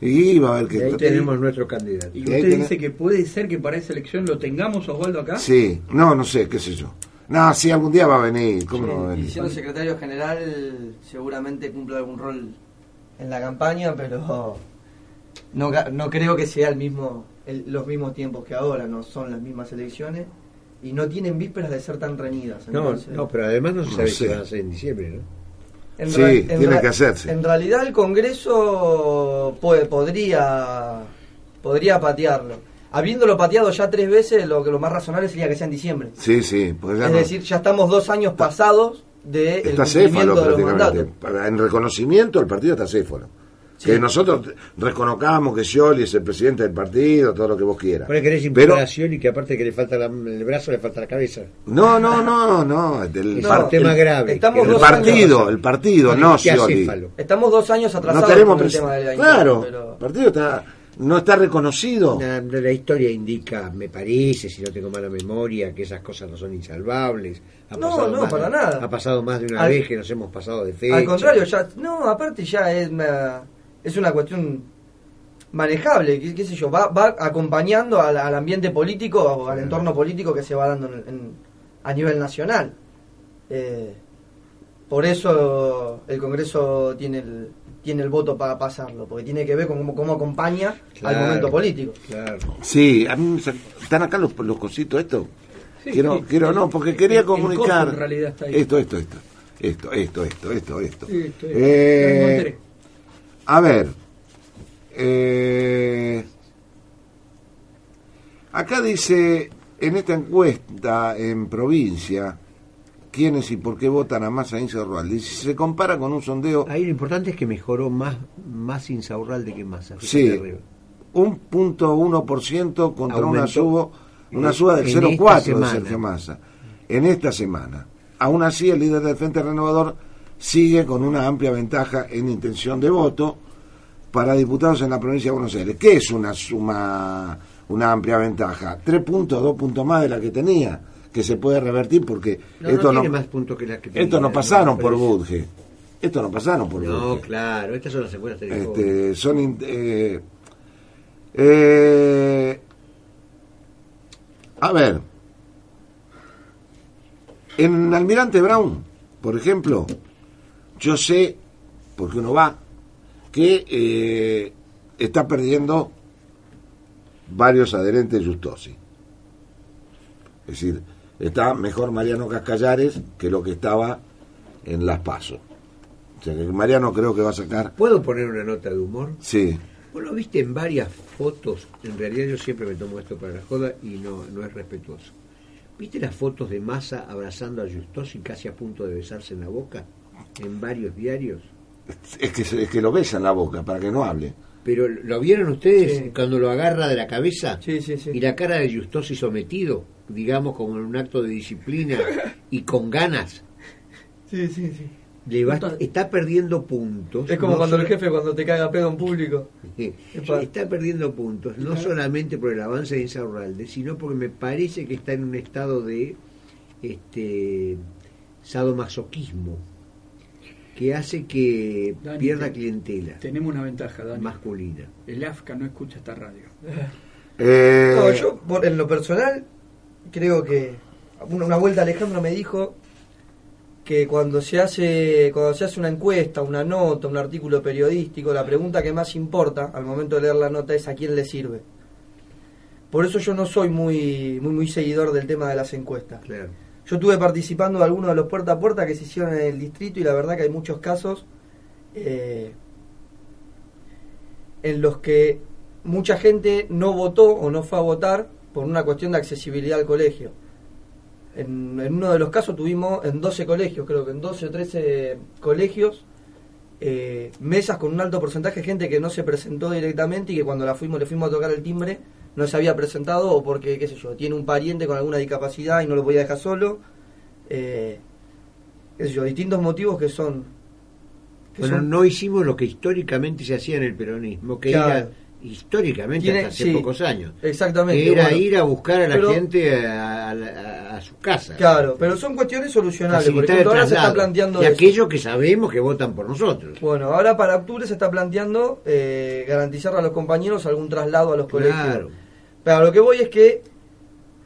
Y va a haber Y ahí que... tenemos nuestro candidato. Y Y usted dice que puede ser que para esa elección lo tengamos, Osvaldo, acá. Sí, no, no sé, qué sé yo. No, sí, algún día va a venir. ¿Cómo no va a Y venir? siendo secretario general, seguramente cumple algún rol en la campaña, pero no, no creo que sea el mismo el- los mismos tiempos que ahora, no son las mismas elecciones y no tienen vísperas de ser tan reñidas. No, entonces- no, pero además no se No sabe sé. si van a ser en diciembre, ¿no? En Sí, en tiene que hacerse. En realidad el Congreso puede, podría, podría patearlo. Habiéndolo pateado ya tres veces, lo que lo más razonable sería que sea en diciembre. Sí, sí, pues ya Es no- decir, ya estamos dos años pasados de el está cumplimiento céfalo de los mandatos. Para- En reconocimiento el partido está céfalo. Sí. Que nosotros reconozcamos que Scioli es el presidente del partido, todo lo que vos quieras. Ahora querés Pero- imponer a Scioli que aparte que le falta la- el brazo, le falta la cabeza. No, no, no, no. El, Es No, un tema el- grave. estamos el partido, años- el partido, no que Scioli. Estamos dos años No atrasados tenemos con el tema de la Claro, pero- el partido está, no está reconocido. La, la historia indica, me parece, si no tengo mala memoria, que esas cosas no son insalvables. Ha No, no, más- para nada. Ha pasado más de una Al- vez que nos hemos pasado de fecha. Al contrario, ya, no, aparte ya es una, es una cuestión manejable, qué, qué sé yo, va, va acompañando al, al ambiente político o al entorno político que se va dando en- en- a nivel nacional. Eh, por eso el Congreso tiene el, tiene el voto para pasarlo, porque tiene que ver con cómo, cómo acompaña al Claro. momento político. Claro. Sí, a mí están acá los, los cositos estos. Sí, quiero, sí. quiero, no, porque quería comunicar. coso en realidad está ahí. Esto, esto, esto. Esto, esto, esto, esto, esto. Sí, esto es. Eh, Lo encontré. A ver. eh, acá dice, en esta encuesta en provincia, quiénes y por qué votan a Massa Insaurralde. Si se compara con un sondeo, Ahí lo importante es que mejoró más, más Insaurralde que Massa. sí, un punto uno por ciento contra una suba, una suba del en esta 0,4 de. Sergio Massa. En esta semana. Aún así, el líder del Frente Renovador sigue con una amplia ventaja en intención de voto para diputados en la provincia de Buenos Aires. ¿Qué es una suma, una amplia ventaja? Tres puntos, dos puntos más de la que tenía, que se puede revertir porque No, esto no no, tiene más puntos que la que esto tenía, no pasaron por. Budge. Esto no pasaron por No, Budge. claro, estas son las telefónicas. Este, son eh, eh, a ver en Almirante Brown por ejemplo yo sé porque uno va que eh, está perdiendo varios adherentes de Justosi es decir está mejor Mariano Cascallares que lo que estaba en Las Pasos o sea que Mariano creo que va a sacar ¿Puedo poner una nota de humor? sí Vos lo viste en varias fotos, en realidad yo siempre me tomo esto para la joda y no, no es respetuoso. ¿Viste las fotos de Massa abrazando a Justosi casi a punto de besarse en la boca? En varios diarios. Es que, es que lo besa en la boca para que no hable. Pero ¿lo vieron ustedes Sí. cuando lo agarra de la cabeza? Sí, sí, sí. Y la cara de Justosi sometido, digamos como en un acto de disciplina y con ganas. Sí, sí, sí. Le va- está perdiendo puntos. Es como no cuando el jefe cuando te caga pedo en público. Epa. está perdiendo puntos, no solamente por el avance de Insaurralde, sino porque me parece que está en un estado de este sadomasoquismo que hace que Dani, pierda te- clientela Tenemos una ventaja, Dani. masculina. El AFCA no escucha esta radio. Eh, No, yo por- en lo personal creo que una, una vuelta Alejandro me dijo que cuando se hace cuando se hace una encuesta, una nota, un artículo periodístico, la pregunta que más importa al momento de leer la nota es a quién le sirve. Por eso yo no soy muy muy muy seguidor del tema de las encuestas. Claro. Yo estuve participando de algunos de los puerta a puerta que se hicieron en el distrito y la verdad que hay muchos casos eh, en los que mucha gente no votó o no fue a votar por una cuestión de accesibilidad al colegio. En, en uno de los casos tuvimos en 12 colegios, creo que en 12 o 13 colegios, eh, mesas con un alto porcentaje de gente que no se presentó directamente y que cuando la fuimos, le fuimos a tocar el timbre no se había presentado o porque, qué sé yo, tiene un pariente con alguna discapacidad y no lo podía dejar solo. Eh, qué sé yo, distintos motivos que son... que Bueno, son- no hicimos lo que históricamente se hacía en el peronismo, que Claro. era históricamente Tiene- hasta hace sí, pocos años, Exactamente. que era bueno. ir a buscar a la pero- gente a, a a su casa. Claro, pero son cuestiones solucionables. Por ejemplo, ahora se está planteando y aquellos que sabemos que votan por nosotros. Bueno, ahora para octubre se está planteando eh, garantizar a los compañeros algún traslado a los colegios. Pero a lo que voy es que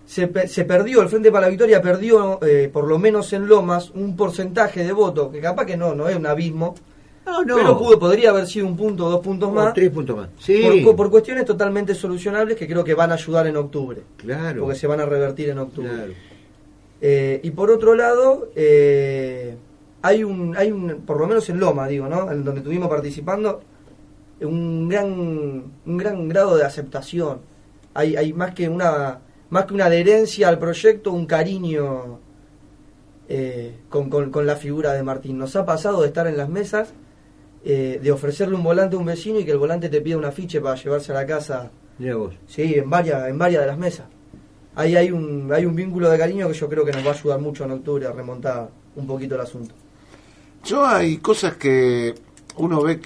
se, se perdió, el Frente para la Victoria perdió, eh, por lo menos en Lomas, un porcentaje de voto, que capaz que no, no es un abismo, No, no. pero pudo, podría haber sido un punto o dos puntos O más, tres puntos más. Sí, por, por cuestiones totalmente solucionables que creo que van a ayudar en octubre, claro. porque se van a revertir en octubre. claro. Eh, y por otro lado, eh, hay un, hay un, por lo menos en Loma, digo, ¿no? En donde estuvimos participando, un gran, un gran grado de aceptación. Hay, hay más que una, más que una adherencia al proyecto, un cariño eh, con, con, con la figura de Martín. Nos ha pasado de estar en las mesas, eh, de ofrecerle un volante a un vecino y que el volante te pida un afiche para llevarse a la casa. Mira vos. Sí, en varias, en varias de las mesas. Ahí hay un, hay un vínculo de cariño que yo creo que nos va a ayudar mucho en octubre a remontar un poquito el asunto. yo hay cosas que uno ve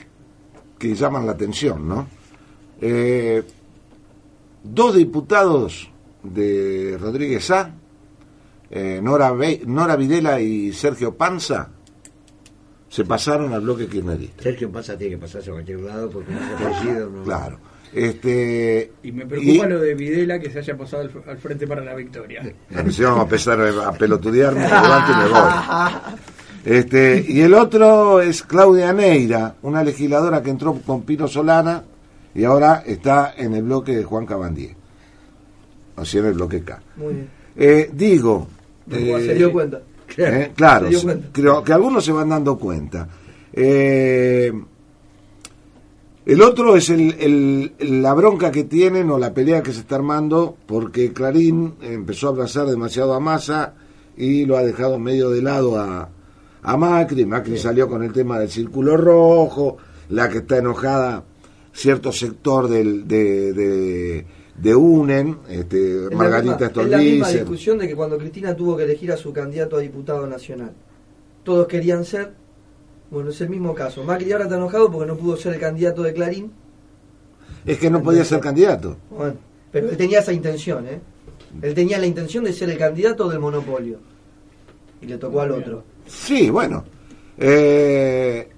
que llaman la atención, ¿no? Eh, dos diputados de Rodríguez A, eh, Nora, Nora Videla y Sergio Panza, se pasaron al bloque kirchnerista. Sergio Pasa tiene que pasarse a cualquier lado porque no es apellido. No. Claro. Este, Y me preocupa y- lo de Videla que se haya pasado al, al frente para la victoria. Bueno, si vamos a empezar a pelotudear, me levanto y me voy. *laughs* Este, y el otro es Claudia Neira, una legisladora que entró con Pino Solana y ahora está en el bloque de Juan Cabandier. O sea, en el bloque K. Muy bien. Eh, digo, se eh, dio cuenta. eh, claro, dio cuenta. creo que algunos se van dando cuenta. Eh, el otro es el, el- la bronca que tienen o la pelea que se está armando porque Clarín empezó a abrazar demasiado a Massa y lo ha dejado medio de lado a, a Macri. Macri salió con el tema del círculo rojo, la que está enojada cierto sector del, de, de, de UNEN, este, Es Margarita Es la misma discusión de que cuando Cristina tuvo que elegir a su candidato a diputado nacional, todos querían ser, bueno, es el mismo caso. Macri ahora está enojado porque no pudo ser el candidato de Clarín, Es que no podía ser candidato. bueno, pero él tenía esa intención, ¿eh? Él tenía la intención de ser el candidato del monopolio. Y le tocó al otro. Sí, bueno. Eh,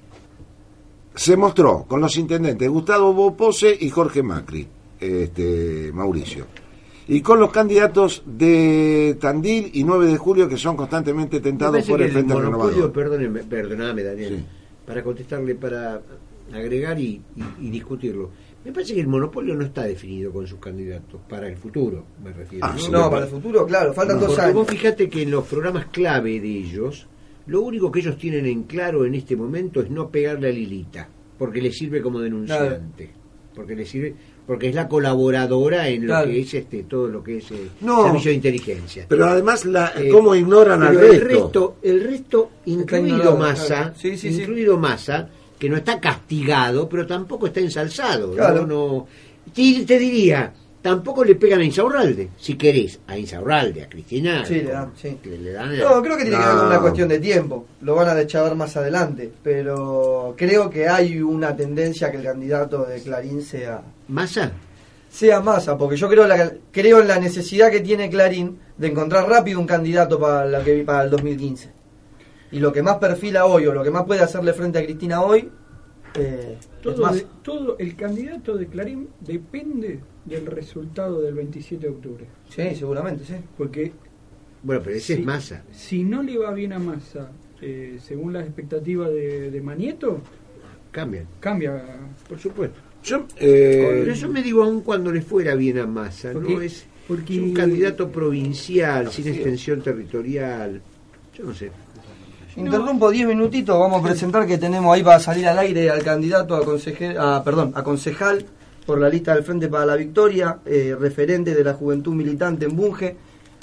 se mostró con los intendentes Gustavo Bopose y Jorge Macri, este, Mauricio. Y con los candidatos de Tandil y 9 de julio que son constantemente Me tentados por que el Frente Renovador. perdóneme, perdóname, Daniel, Sí. para contestarle, para agregar y, y- y discutirlo. Me parece que el monopolio no está definido con sus candidatos, para el futuro, me refiero. Ah, ¿no? sí, No, para el futuro, claro, faltan dos Porque vos años. fíjate que en los programas clave de ellos, lo único que ellos tienen en claro en este momento es no pegarle a Lilita, porque le sirve como denunciante, porque le sirve, porque es la colaboradora en lo que es este todo lo que es eh, No. servicio de inteligencia. Pero además, la, Eh, ¿cómo ignoran al pero el resto? resto, el resto, incluido Massa. Sí, sí. incluido Massa, que no está castigado, pero tampoco está ensalzado. ¿no? Claro. No, te, te diría, tampoco le pegan a Insaurralde, si querés, a Insaurralde, a Cristina. Sí, le dan, sí. Le, le dan No, creo que tiene que ver con una cuestión de tiempo. Lo van a deschavar más adelante. Pero creo que hay una tendencia a que el candidato de Clarín sea Massa. sea Massa, porque yo creo la, creo en la necesidad que tiene Clarín de encontrar rápido un candidato para la que para el 2015. Y lo que más perfila hoy o lo que más puede hacerle frente a Cristina hoy eh, Todo, de- todo el candidato de Clarín depende del resultado del 27 de octubre. Sí, seguramente, sí. Porque Bueno, pero ese es Massa. si no le va bien a Massa, eh, según las expectativas de, de Manieto, Cambian. cambia. Por supuesto. Yo, eh, Pero yo me digo aún cuando le fuera bien a Massa, ¿no? Es, porque- es un candidato provincial, sin extensión territorial. Yo no sé. Interrumpo 10 minutitos, vamos a presentar que tenemos ahí para salir al aire al candidato a, conseje- a, perdón, a concejal por la lista del Frente para la Victoria, eh, referente de la Juventud Militante en Bunge,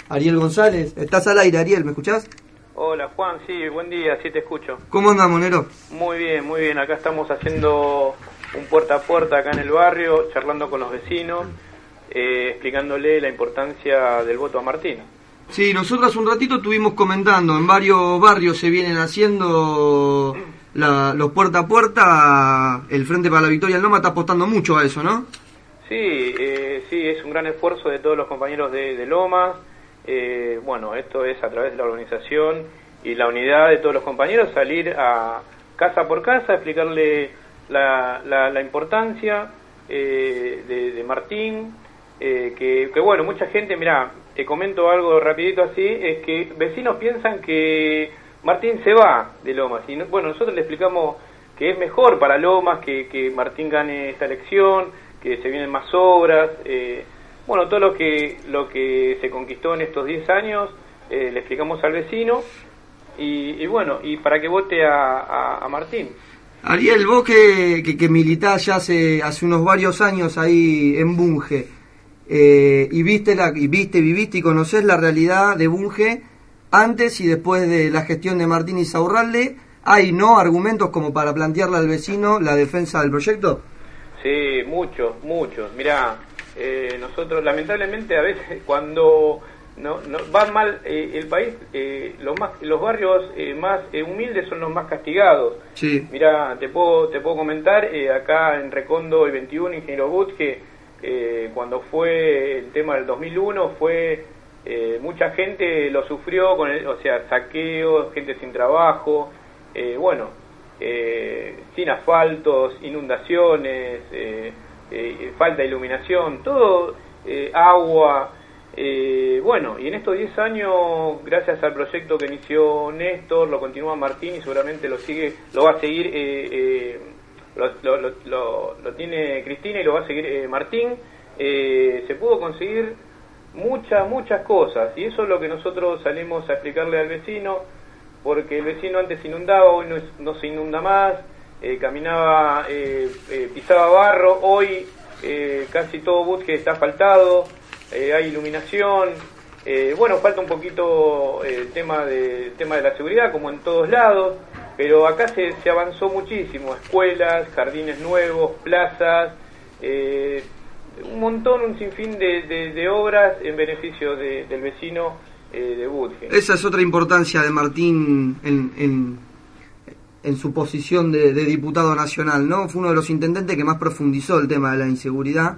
Ariel González. Estás al aire, Ariel, ¿me escuchás? Hola Juan, sí, buen día, sí te escucho. ¿Cómo andás, Monero? Muy bien, muy bien, acá estamos haciendo un puerta a puerta acá en el barrio, charlando con los vecinos, eh, explicándole la importancia del voto a Martín. Sí, nosotros un ratito estuvimos comentando, en varios barrios se vienen haciendo la- los puerta a puerta, el Frente para la Victoria del Loma está apostando mucho a eso, ¿no? Sí, eh, sí, es un gran esfuerzo de todos los compañeros de, de Lomas. Eh, bueno, esto es a través de la organización y la unidad de todos los compañeros, salir a casa por casa, explicarle la, la, la importancia eh, de, de Martín, eh, que, que bueno, mucha gente, mira, te comento algo rapidito así, es que vecinos piensan que Martín se va de Lomas. Y no- bueno, nosotros le explicamos que es mejor para Lomas que, que Martín gane esta elección, que se vienen más obras, eh, bueno, todo lo que, lo que se conquistó en estos 10 años, eh, le explicamos al vecino y, y bueno, y para que vote a, a- Martín. Ariel, vos que, que, que ya hace, hace unos varios años ahí en Bunge, eh, y viste la, y viste, viviste y conocés la realidad de Bunge antes y después de la gestión de Martín y Saurralde, ¿hay no argumentos como para plantearle al vecino la defensa del proyecto? Sí, muchos, muchos. Mirá, eh, nosotros lamentablemente a veces *laughs* cuando no, no, va mal eh, el país, eh, los, más, los barrios eh, más eh, humildes son los más castigados. Sí. Mira, te puedo, te puedo comentar, eh, acá en Recondo el 21, Ingeniero But, que eh, cuando fue el tema del 2001, fue eh, mucha gente lo sufrió, con el, o sea, saqueos, gente sin trabajo, eh, bueno, eh, sin asfaltos, inundaciones, falta de iluminación, todo, agua, bueno, y en estos 10 años, gracias al proyecto que inició Néstor, lo continúa Martín y seguramente lo sigue, lo va a seguir, lo, lo- lo- lo- tiene Cristina y lo va a seguir eh, Martín, eh, se pudo conseguir muchas, muchas cosas y eso es lo que nosotros salimos a explicarle al vecino, porque el vecino antes inundaba, hoy no, se inunda más, eh, caminaba, eh, eh, pisaba barro, hoy casi todo Budge está asfaltado, hay iluminación, eh, bueno, falta un poquito el tema de, tema de la seguridad, como en todos lados, pero acá se, se avanzó muchísimo, escuelas, jardines nuevos, plazas, eh, un montón, un sinfín de, obras en beneficio de- del vecino eh, de Budge. Esa es otra importancia de Martín en, en, su posición de, de diputado nacional, ¿no? Fue uno de los intendentes que más profundizó el tema de la inseguridad.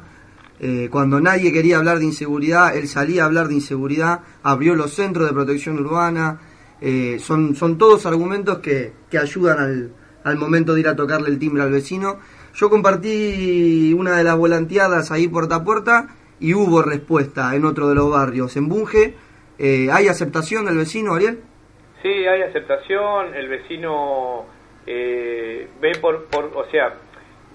Eh, cuando nadie quería hablar de inseguridad, él salía a hablar de inseguridad, abrió los centros de protección urbana. Eh, son, son todos argumentos que, que ayudan al, al momento de ir a tocarle el timbre al vecino. Yo compartí una de las volanteadas ahí puerta a puerta y hubo respuesta en otro de los barrios. En Bunge, eh, ¿hay aceptación del vecino, Ariel? Sí, hay aceptación, el vecino eh, ve por, por o sea,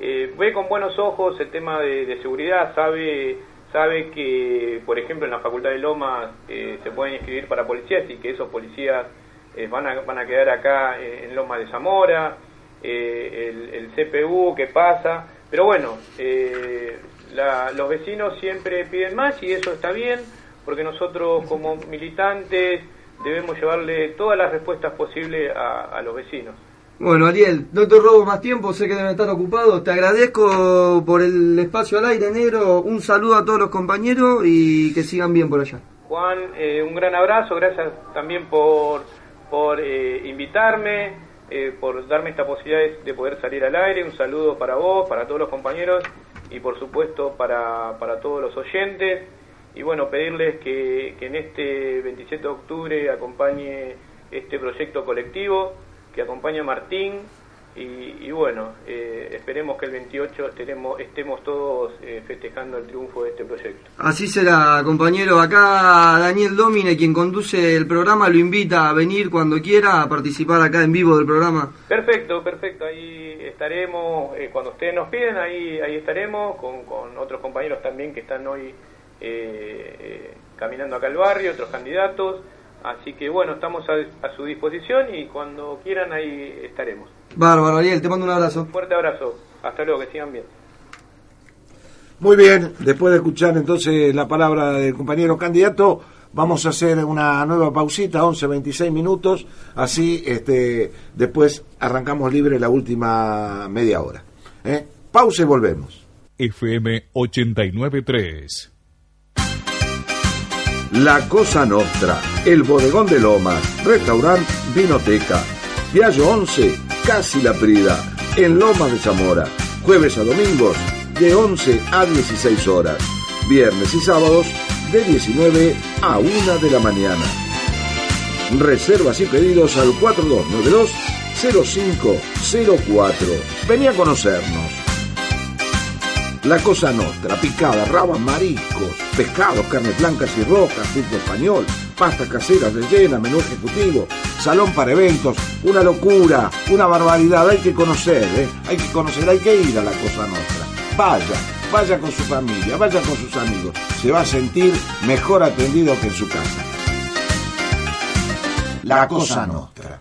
eh, ve con buenos ojos el tema de, de seguridad, sabe sabe que, por ejemplo, en la Facultad de Lomas eh, se pueden inscribir para policías y que esos policías eh, van, a, van a quedar acá en, en Loma de Zamora, eh, el, CPU que pasa, pero bueno, eh, la- los vecinos siempre piden más y eso está bien, porque nosotros como militantes debemos llevarle todas las respuestas posibles a los vecinos. Bueno, Ariel, no te robo más tiempo, sé que deben estar ocupados. Te agradezco por el espacio al aire negro. Un saludo a todos los compañeros y que sigan bien por allá. Juan, eh, un gran abrazo, gracias también por, por eh, invitarme, eh, por darme esta posibilidad de, de poder salir al aire. Un saludo para vos, para todos los compañeros y por supuesto para, para todos los oyentes. Y bueno, pedirles que, que en este 27 de octubre acompañe este proyecto colectivo, que acompañe a Martín. Y, y bueno, eh, esperemos que el 28 estaremos, estemos todos eh, festejando el triunfo de este proyecto. Así será, compañero. Acá Daniel Domine, quien conduce el programa, lo invita a venir cuando quiera a participar acá en vivo del programa. Perfecto, perfecto. Ahí estaremos, eh, cuando ustedes nos piden, ahí, ahí estaremos con, con otros compañeros también que están hoy eh, caminando acá al barrio, otros candidatos. Así que bueno, estamos a, a su disposición y cuando quieran ahí estaremos. Bárbaro, Ariel, te mando un abrazo. Un fuerte abrazo. Hasta luego, que sigan bien. Muy bien, después de escuchar entonces la palabra del compañero candidato, vamos a hacer una nueva pausita, 11, 26 minutos, así este, después arrancamos libre la última media hora. ¿eh? Pausa y volvemos. FM 893. La Cosa Nostra, el Bodegón de Lomas, Restaurant Vinoteca, Viallo 11, Casi La Prida, en Lomas de Zamora, jueves a domingos de 11 a 16 horas, viernes y sábados de 19 a 1 de la mañana. Reservas y pedidos al 4292-0504. Vení a conocernos. La Cosa Nostra, picada, rabas, mariscos, pescados, carnes blancas y rojas, fútbol español, pastas caseras rellenas, menú ejecutivo, salón para eventos, una locura, una barbaridad, hay que conocer, ¿eh? hay que conocer, hay que ir a la Cosa Nostra. Vaya, vaya con su familia, vaya con sus amigos, se va a sentir mejor atendido que en su casa. La Cosa Nostra.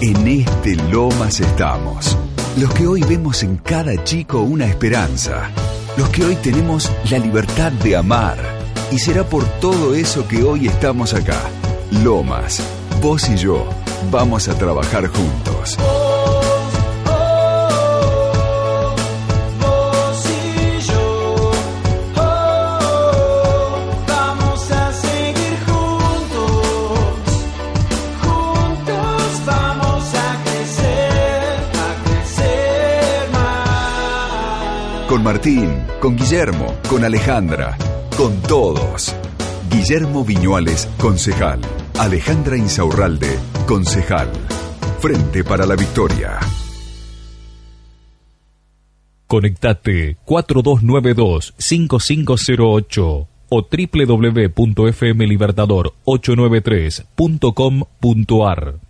En este Lomas estamos. Los que hoy vemos en cada chico una esperanza. Los que hoy tenemos la libertad de amar. Y será por todo eso que hoy estamos acá. Lomas, vos y yo, vamos a trabajar juntos. Martín, con Guillermo, con Alejandra, con todos. Guillermo Viñuales, concejal. Alejandra Insaurralde, concejal. Frente para la victoria. Conectate 4292-5508 o www.fmlibertador893.com.ar.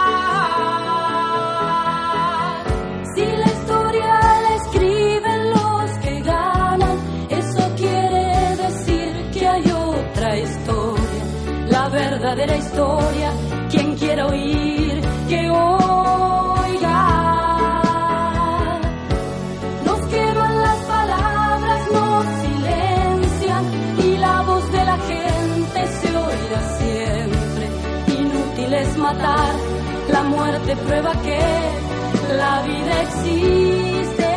verdadera historia. Quien quiera oír, que oiga. Nos queman las palabras, nos silencian y la voz de la gente se oirá siempre. Inútil es matar, la muerte prueba que la vida existe.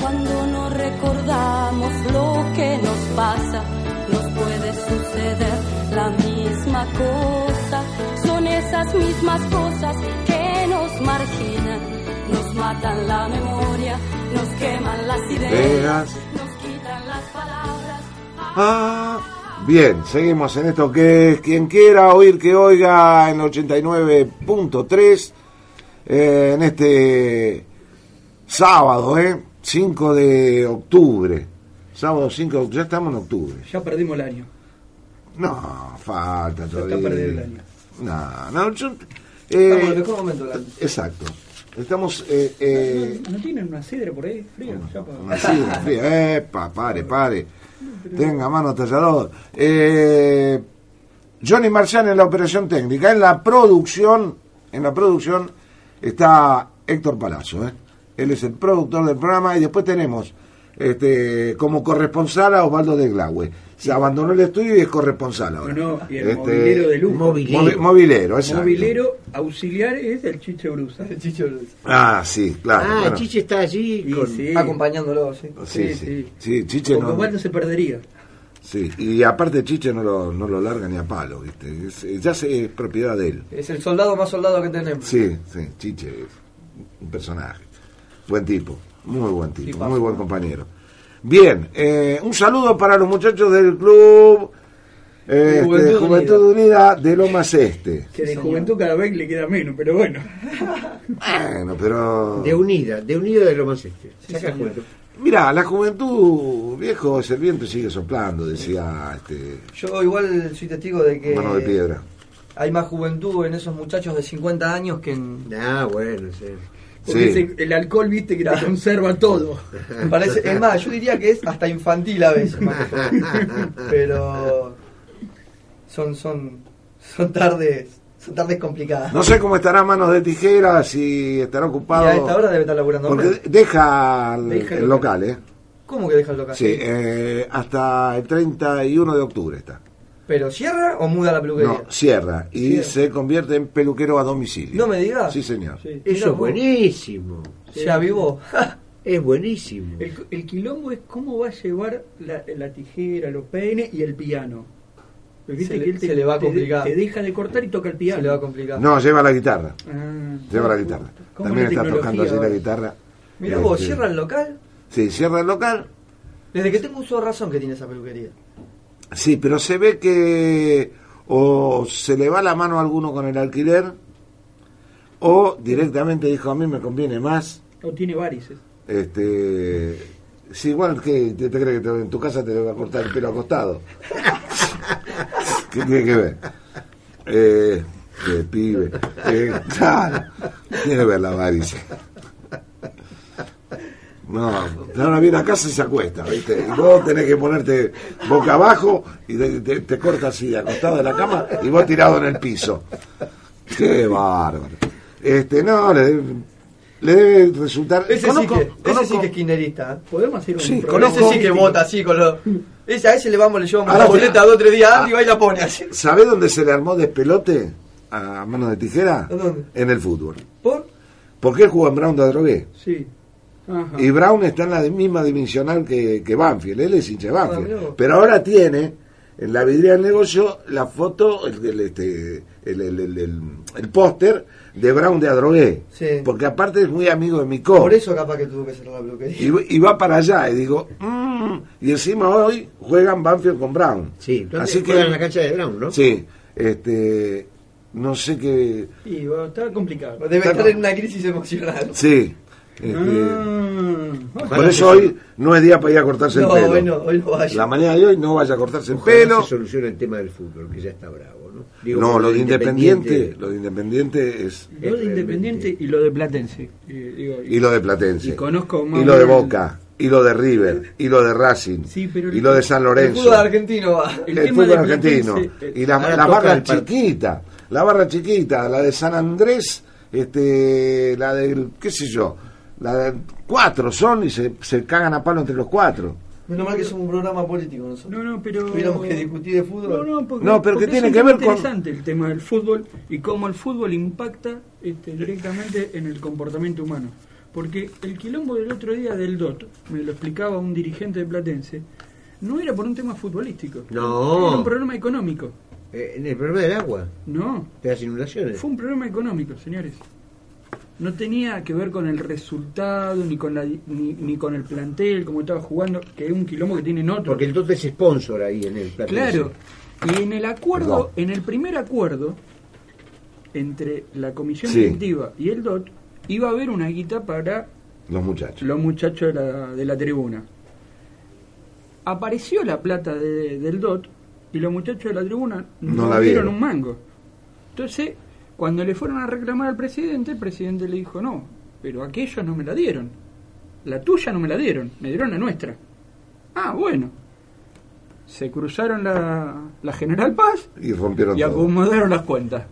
Cuando no recordamos lo que nos pasa, nos puede suceder cosa. Son esas mismas cosas que nos marginan, nos matan la memoria, nos queman las ideas, Ideas. nos quitan las palabras. Ah, bien, seguimos en esto que es quien quiera oír que oiga en 89.3 eh, en este sábado, ¿eh? 5 de octubre. Sábado 5 de octubre, ya estamos en octubre. Ya perdimos el año. No, falta está todavía. perdido el año. No, no, yo, Estamos en el eh, mejor momento del año. exacto. Estamos eh, eh, ¿No, no tienen una sidra por ahí fría? Ya para- Una sidra fría. Epa, pare, pare. Tenga mano tallador. Eh, Johnny Marciano en la operación técnica. En la producción, en la producción está Héctor Palazzo. ¿eh? Él es el productor del programa y después tenemos este, como corresponsal a Osvaldo de Glaue. Se abandonó el estudio y es corresponsal ahora. No, no, y el Este, movilero de lujo. movi- movilero, exacto. Movilero auxiliar es el Chiche Brusa. El Chiche Brusa. Ah, sí, claro. Ah, bueno. Chiche está allí con- sí. Acompañándolo, sí. Sí, sí, sí. sí. Chiche Porque no, igual no se perdería. sí. Y aparte Chiche no lo, no lo larga ni a palo, ¿viste? Es- ya se- es propiedad de él. Es el soldado más soldado que tenemos. Sí, sí, Chiche es un personaje. Buen tipo, muy buen tipo, muy buen compañero. Bien, eh, un saludo para los muchachos del club eh, este, Juventud Juventud, Unida. de Lomas Este. Que de juventud cada vez le queda menos, pero bueno. Bueno, pero... De unida, de unida de lo más este. Sí, Saca. Mira, la juventud, viejo, el viento sigue soplando, decía este, Yo igual soy testigo de que Mano de Piedra. hay más juventud en esos muchachos de 50 años que en... Ah, bueno, sí. Porque Sí. ese- el alcohol, viste, que te conserva todo. Parece, es más, yo diría que es hasta infantil a veces, más *laughs* pero son son son tardes son tardes complicadas. No sé cómo estará Manos de Tijera, si estará y ocupado. a esta hora debe estar laburando. Porque deja el, Deja el el local, ¿eh? ¿Cómo que deja el local? Sí, eh, hasta el 31 de octubre está. ¿Pero cierra o muda la peluquería? No, cierra y Cierra. se convierte en peluquero a domicilio. No me digas. Sí, señor. Sí. Eso es buenísimo. Se avivó. *laughs* Es buenísimo. El, el quilombo es cómo va a llevar la, la tijera, los peines y el piano. Porque viste Se le- que él te, se le va a complicar. Te, deja de cortar y toca el piano. Se le va a complicar. No, lleva la guitarra. Ah. Lleva la guitarra. ¿Cómo También la está tocando así la guitarra. Mira vos, Este, cierra el local. Sí, cierra el local. Desde que tengo uso de razón que tiene esa peluquería. Sí, pero se ve que o se le va la mano a alguno con el alquiler o directamente dijo a mí me conviene más. O tiene varices. Este, sí, igual que te, te crees que te- en tu casa te va a cortar el pelo acostado. *laughs* ¿Qué tiene que ver? Eh, qué pibe. Eh, claro, tiene que ver la avaricia. No, ahora viene a casa y se acuesta, ¿viste? Y vos tenés que ponerte boca abajo y te, te- te cortas así, acostado de la cama y vos tirado en el piso. Qué bárbaro. Este, no, le, debe- le debe resultar. Ese, Conozco- sí, que, ese conozco- sí que es kirchnerista. ¿eh? Podemos hacer un Sí, Con programa ese sí que vota así, con los... Ese, a ese le vamos, le llevamos la boleta dos o tres días antes y va y la pone así. ¿Sabe dónde se le armó despelote a mano de tijera? ¿A dónde? En el fútbol. ¿Por? Porque él jugó en Brown de Adrogué. Sí. Ajá. Y Brown está en la misma dimensional que, que Banfield. Él es hincha de Ah, Banfield. vos. Pero ahora tiene en la vidriera del negocio la foto, el, el, este, el, el, el- el- el póster de Brown de Adrogué. Sí. Porque aparte es muy amigo de Micó. Por eso capaz que tuvo que cerrar la peluquería. Y, y va para allá y digo, mm, y encima hoy juegan Banfield con Brown. Sí, ¿dónde Así juegan que en la cancha de Brown, no? Sí, este, no sé qué, Y bueno, está complicado. Debe estar en una crisis emocional. sí. Este, Ah, por eso hoy no es día para ir a cortarse No, el pelo. hoy no, hoy no vaya. La mañana de hoy no vaya a cortarse el pelo. se solucione el tema del fútbol, que ya está bravo, ¿no? Digo, no, lo de Independiente, lo de Independiente es lo de Independiente y lo de Platense. Y, digo, y lo de Platense. Y conozco más y lo de Boca, y lo de River, y lo de Racing, Sí, pero y lo de San El Lorenzo. fútbol argentino va. El el, tema fútbol de argentino Platense, eh, y la, barra el chiquita la barra chiquita la de San Andrés este la del qué sé yo la de cuatro son y se, se cagan a palo entre los cuatro Menos mal que somos un programa político nosotros. No, no, pero. Tuviéramos que discutir de fútbol. No, no, porque, No, pero porque que tiene es que ver con- interesante el tema del fútbol y cómo el fútbol impacta este, directamente en el comportamiento humano. Porque el quilombo del otro día del DOT, me lo explicaba un dirigente de Platense, no era por un tema futbolístico. No. Era un problema económico. Eh, en el problema del agua, No, de las inundaciones. fue un problema económico, señores. No tenía que ver con el resultado, ni con, la, ni, ni con el plantel, como estaba jugando, que es un quilombo que tienen otros. Porque el Toto es sponsor ahí en el Platense. Claro. Y en el acuerdo, en el primer acuerdo entre la comisión Sí. directiva y el DOT, iba a haber una guita para los muchachos los muchachos de la, de la tribuna. Apareció la plata de- del DOT y los muchachos de la tribuna No no, la vieron. un mango. Entonces, cuando le fueron a reclamar al presidente, el presidente le dijo, no, pero aquellos no me la dieron. La tuya no me la dieron, me dieron la nuestra. Ah, bueno. Se cruzaron la, la General Paz y rompieron y todo acomodaron las cuentas.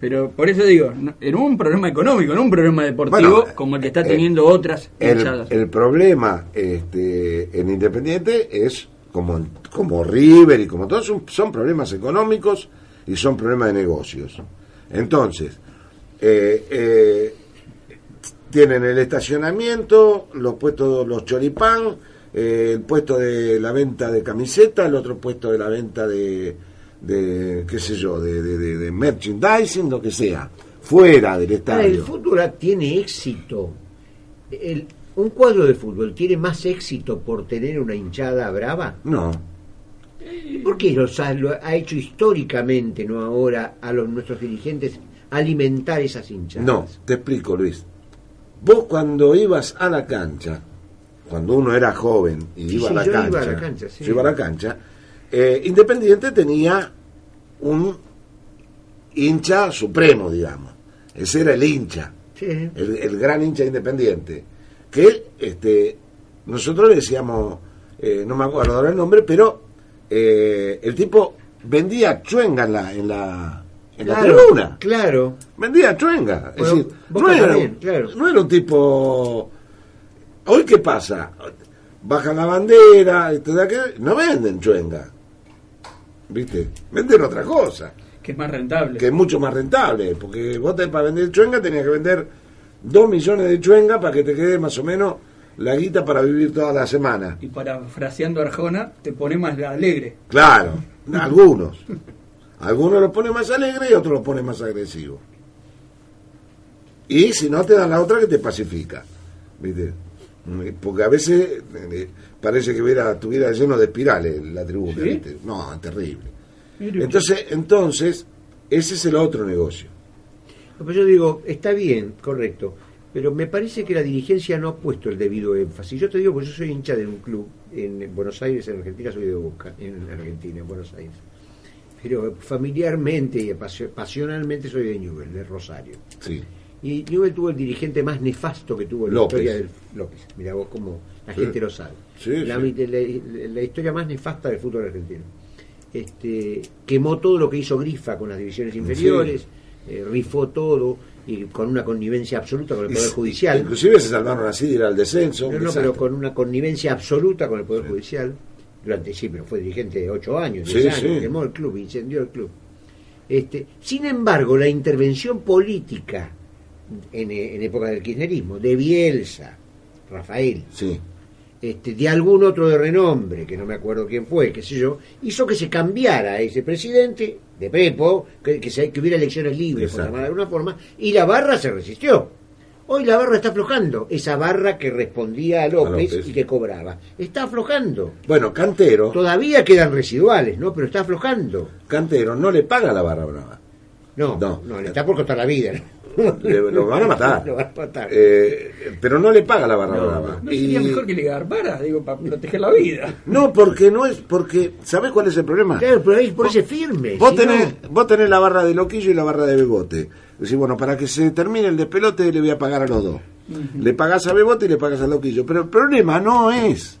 Pero por eso digo, era un problema económico, no un problema deportivo Bueno, como el que está eh, teniendo otras el, hinchadas. el problema este, en Independiente es como, como River y como todos, son, son problemas económicos y son problemas de negocios. Entonces, eh, eh, tienen el estacionamiento, los puestos, los choripán, eh, el puesto de la venta de camiseta, el otro puesto de la venta de, de qué sé yo, de, de- merchandising, lo que sea, fuera del Ahora, el estadio. fútbol tiene éxito. El- un cuadro de fútbol tiene más éxito por tener una hinchada brava. No, ¿Y ¿Por qué los ha, lo ha hecho históricamente, no ahora, a los nuestros dirigentes alimentar esas hinchadas? no, te explico, Luis. Vos cuando ibas a la cancha, cuando uno era joven y Sí, iba, sí, a la yo iba a cancha, la cancha, sí. yo iba a la cancha, eh, Independiente tenía un hincha supremo, digamos. Ese era el hincha, el gran hincha independiente. Que este, nosotros le decíamos, eh, no me acuerdo ahora el nombre, pero eh, el tipo vendía chuenga en la, en la, en la Claro, tribuna. Claro. Vendía chuenga. Es decir, no era, también, claro. no era un tipo. Hoy, ¿qué pasa? Bajan la bandera, esto de aquello, no venden chuenga. ¿Viste? Venden otra cosa, Que es más rentable. que es mucho más rentable. Porque vos te- para vender chuenga tenías que vender dos millones de chuenga para que te quede más o menos la guita para vivir toda la semana. Y parafraseando a Arjona, te pone más alegre. Claro, algunos. Algunos lo ponen más alegre y otros lo ponen más agresivo. Y si no, te dan la otra que te pacifica. ¿Viste? Porque a veces eh, parece que hubiera, estuviera lleno de espirales la tribuna. ¿Sí? ¿viste? No, terrible. Entonces, entonces, ese es el otro negocio. Pero yo digo, está bien, correcto, pero me parece que la dirigencia no ha puesto el debido énfasis. Yo te digo, porque yo soy hincha de un club en Buenos Aires, en Argentina soy de Boca, en Argentina, en Buenos Aires. Pero familiarmente y pasio- pasionalmente soy de Newell, de Rosario. Sí. Y Newell tuvo el dirigente más nefasto que tuvo en López. la historia del López. Mira vos cómo la Sí. gente lo sabe. Sí, la, sí. la- la historia más nefasta del fútbol argentino. Este, quemó todo lo que hizo Grifa con las divisiones inferiores, eh, rifó todo y con una connivencia absoluta con el Poder Judicial. Inclusive se salvaron así de ir al descenso. No, no, desastre. pero con una connivencia absoluta con el Poder Judicial. Durante, sí, pero fue dirigente de ocho años, Sí, años, sí. quemó el club, incendió el club. Este, sin embargo, la intervención política en, eh, en época del kirchnerismo, de Bielsa, Rafael, Sí. este, de algún otro de renombre, que no me acuerdo quién fue, qué sé yo, hizo que se cambiara ese presidente de Prepo, que, que, se- que hubiera elecciones libres, por de alguna forma, y la barra se resistió. Hoy la barra está aflojando, esa barra que respondía a López, López. y que cobraba. Está aflojando. Bueno, Cantero, Todavía quedan residuales, ¿no? Pero está aflojando. Cantero no le paga la barra brava. No, No. no, le está por costar la vida. ¿no? Le- lo van a matar. Lo van a matar. Eh, pero no le paga la barra No, brava. ¿No sería Y- mejor que le garbara? Digo, para proteger la vida. No, porque no es, porque, ¿sabés cuál es el problema? Claro, pero ahí por ese firme. Vos si tenés, no- vos tenés la barra de loquillo y la barra de bebote. Decís, bueno, para que se termine el despelote le voy a pagar a los dos. Le pagás a bebote y le pagas a loquillo. Pero el problema no es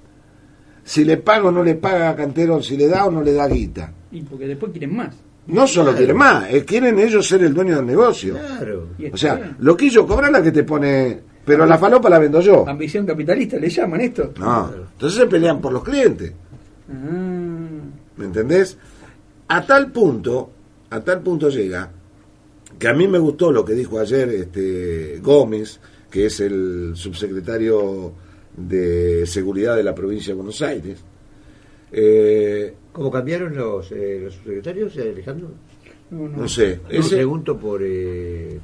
si le pago o no le paga a Cantero, si le da o no le da guita. Y porque después quieren más. No solo Claro. quieren más, es quieren ellos ser el dueño del negocio. Claro. O sea, bien. loquillo cobra la que te pone, pero la falopa la vendo yo. Ambición capitalista, ¿le llaman esto? No, entonces se pelean por los clientes. Ah, ¿Me entendés? A tal punto, a tal punto llega que a mí me gustó lo que dijo ayer este Gómez, que es el subsecretario de Seguridad de la provincia de Buenos Aires. Eh, ¿Cómo cambiaron los, eh, los secretarios, Alejandro? no, no. no sé, Yo ese- pregunto por... eh,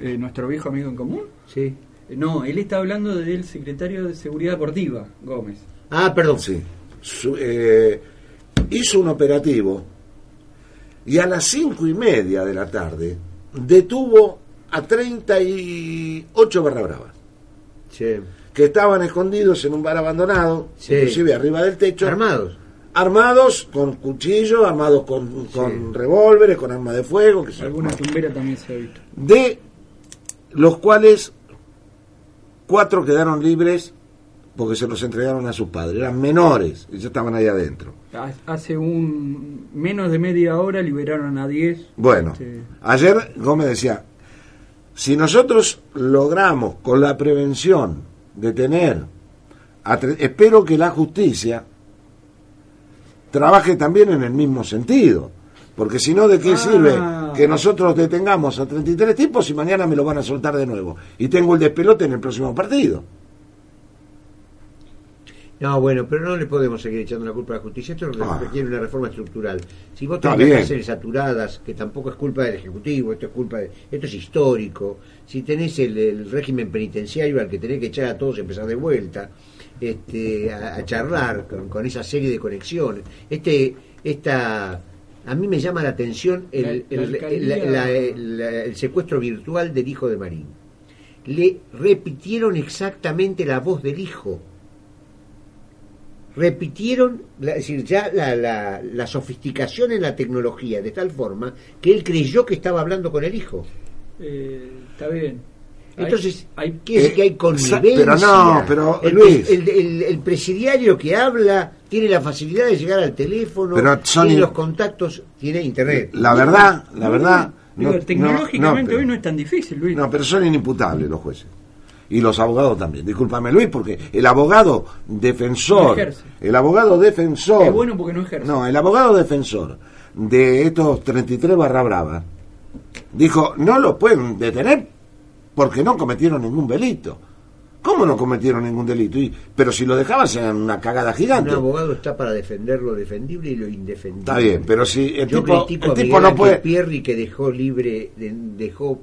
Eh, ¿Nuestro viejo amigo en común? sí. Eh, No, él está hablando del secretario de Seguridad Deportiva, Gómez. Ah, perdón. sí, su- eh, hizo un operativo y a las cinco y media de la tarde detuvo a 38 barra bravas. Sí. Que estaban escondidos en un bar abandonado, Sí. inclusive arriba del techo, Armados. armados con cuchillos, armados con, con revólveres, con armas de fuego, que. Alguna tumbera también se ha visto. de los cuales cuatro quedaron libres porque se los entregaron a sus padres, eran menores y ya estaban ahí adentro. Ha- Hace un menos de media hora liberaron a 10. Bueno, Este, ayer Gómez decía, si nosotros logramos con la prevención detener, espero que la justicia trabaje también en el mismo sentido. Porque si no, ¿de qué Ah. sirve que nosotros detengamos a 33 tipos y mañana me lo van a soltar de nuevo? Y tengo el despelote en el próximo partido. No, bueno, pero no le podemos seguir echando la culpa a la justicia. Esto Ah. requiere una reforma estructural. Si vos tenés cárceles saturadas, que tampoco es culpa del Ejecutivo, esto es culpa de, esto es histórico. Si tenés el, el régimen penitenciario al que tenés que echar a todos y empezar de vuelta, este, a, a charlar con, con esa serie de conexiones. Este, esta, a mí me llama la atención el, La- la el- alcaldía- la- la- la- el secuestro virtual del hijo de Marín. Le repitieron exactamente la voz del hijo repitieron, la- es decir, ya la, la, la sofisticación en la tecnología de tal forma que él creyó que estaba hablando con el hijo. Eh, está bien. Hay- Entonces, hay, quiere decir que hay connivencia. pero no, pero, el, Luis. el, el- el presidiario que habla tiene la facilidad de llegar al teléfono, Pero son tiene in- los contactos, tiene internet. La verdad, la verdad. No- tecnológicamente no, pero- hoy no es tan difícil, Luis. No, pero son inimputables los jueces. Y los abogados también. Discúlpame, Luis, porque el abogado defensor. No ejerce. el abogado defensor. Es bueno porque no ejerce. No, el abogado defensor de estos 33 barra brava dijo: no lo pueden detener porque no cometieron ningún delito. ¿Cómo no cometieron ningún delito? Y- pero si lo dejaban serían una cagada Un gigante. abogado está para defender lo defendible y lo indefendible. Está bien, pero si el Yo tipo, critico el a tipo no puede. Pierri que dejó libre, de- dejó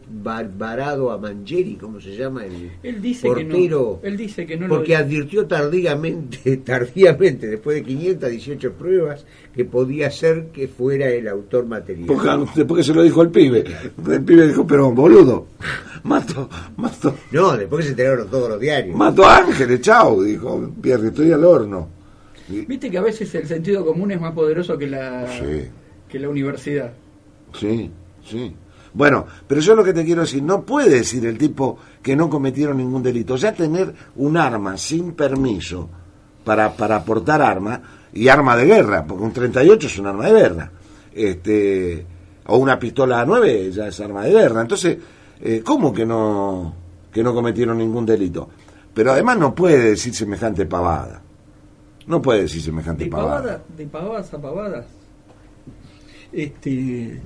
varado a Mangieri, ¿cómo se llama? El Él dice portero, que no. Él dice que no lo porque advirtió tardíamente, *laughs* tardíamente, después de 518 pruebas, que podía ser que fuera el autor material. Porque, después que se lo dijo el pibe. El pibe dijo, pero boludo, mato, mato, No, después que se enteraron todos los diarios. mato a Ángeles, chao, dijo Pierre, estoy al horno. Viste que a veces el sentido común es más poderoso que la, Sí. que la universidad. Sí, sí. Bueno, pero yo lo que te quiero decir, no puede decir el tipo que no cometieron ningún delito. Ya tener un arma sin permiso para, para portar arma, y arma de guerra, porque un 38 es un arma de guerra, este, o una pistola 9 ya es arma de guerra. Entonces, eh, ¿cómo que no, que no cometieron ningún delito? Pero además no puede decir semejante pavada. No puede decir semejante De pavada. de pavadas a pavadas. Este.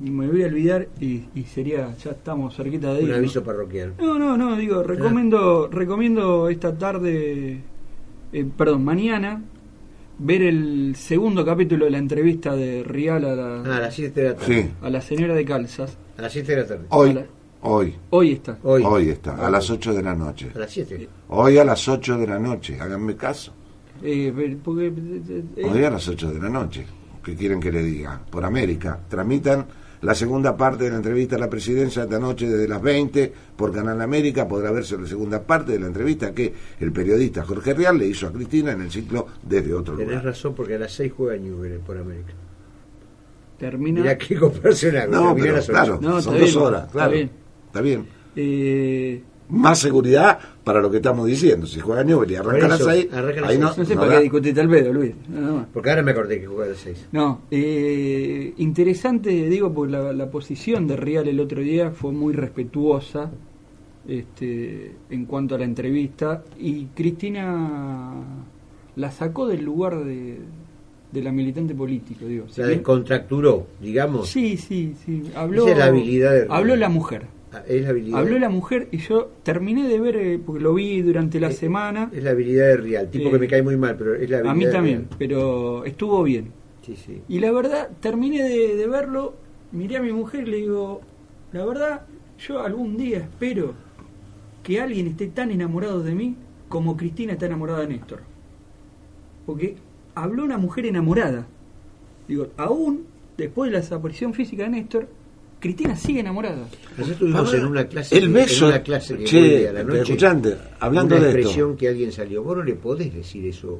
Me voy a olvidar y, y sería. Ya estamos cerquita de Un ir. ¿no? aviso parroquial. No, no, no, digo, recomiendo, recomiendo esta tarde, eh, perdón, mañana, ver el segundo capítulo de la entrevista de Rial a la, Ah, a las 7 de la tarde. Sí. a la señora de Calzas. A las 7 de la tarde. Hoy. Hoy, Hoy está. Hoy. hoy está, a las 8 de la noche. A las 7. Hoy a las 8 de la noche, háganme caso. Eh, porque, eh, eh, Hoy a las 8 de la noche. ¿Qué quieren que le diga? Por América. Tramitan la segunda parte de la entrevista a la presidencia esta noche desde las 20 por Canal América. Podrá verse la segunda parte de la entrevista que el periodista Jorge Real le hizo a Cristina en el ciclo desde otro Tenés lugar. razón porque a las 6 juega Newell por América. termina. Mirá qué comparación. No, pero claro, No, son dos bien, horas, está claro. bien. Está bien. Eh, Más seguridad para lo que estamos diciendo. Si juega Newell y arranca las eso, 6, arranca a las ahí no, sé no para da. qué discutiste al pedo, Luis. Porque ahora me acordé que juega a las 6. No, eh, interesante, digo, porque la, la posición de Rial el otro día fue muy respetuosa este, en cuanto a la entrevista y Cristina la sacó del lugar de, de la militante político, digo. La descontracturó, digamos. sí, sí, sí. Habló, Esa es la habilidad de- habló la mujer. Ah, Es la habilidad. Habló la mujer y yo terminé de ver, eh, porque lo vi durante la Es- semana. Es la habilidad de Real. Tipo Eh, que me cae muy mal, pero es la habilidad A mí también, Real. pero estuvo bien. Sí, sí. Y la verdad, terminé de, de verlo, miré a mi mujer y le digo, la verdad, yo algún día espero que alguien esté tan enamorado de mí como Cristina está enamorada de Néstor. Porque habló una mujer enamorada. Digo, aún después de la desaparición física de Néstor, Cristina sigue enamorada. Nosotros tuvimos en una clase, el beso- en una clase que Che, a la noche, escuchante, hablando una de esto. expresión que alguien salió. Vos no le podés decir eso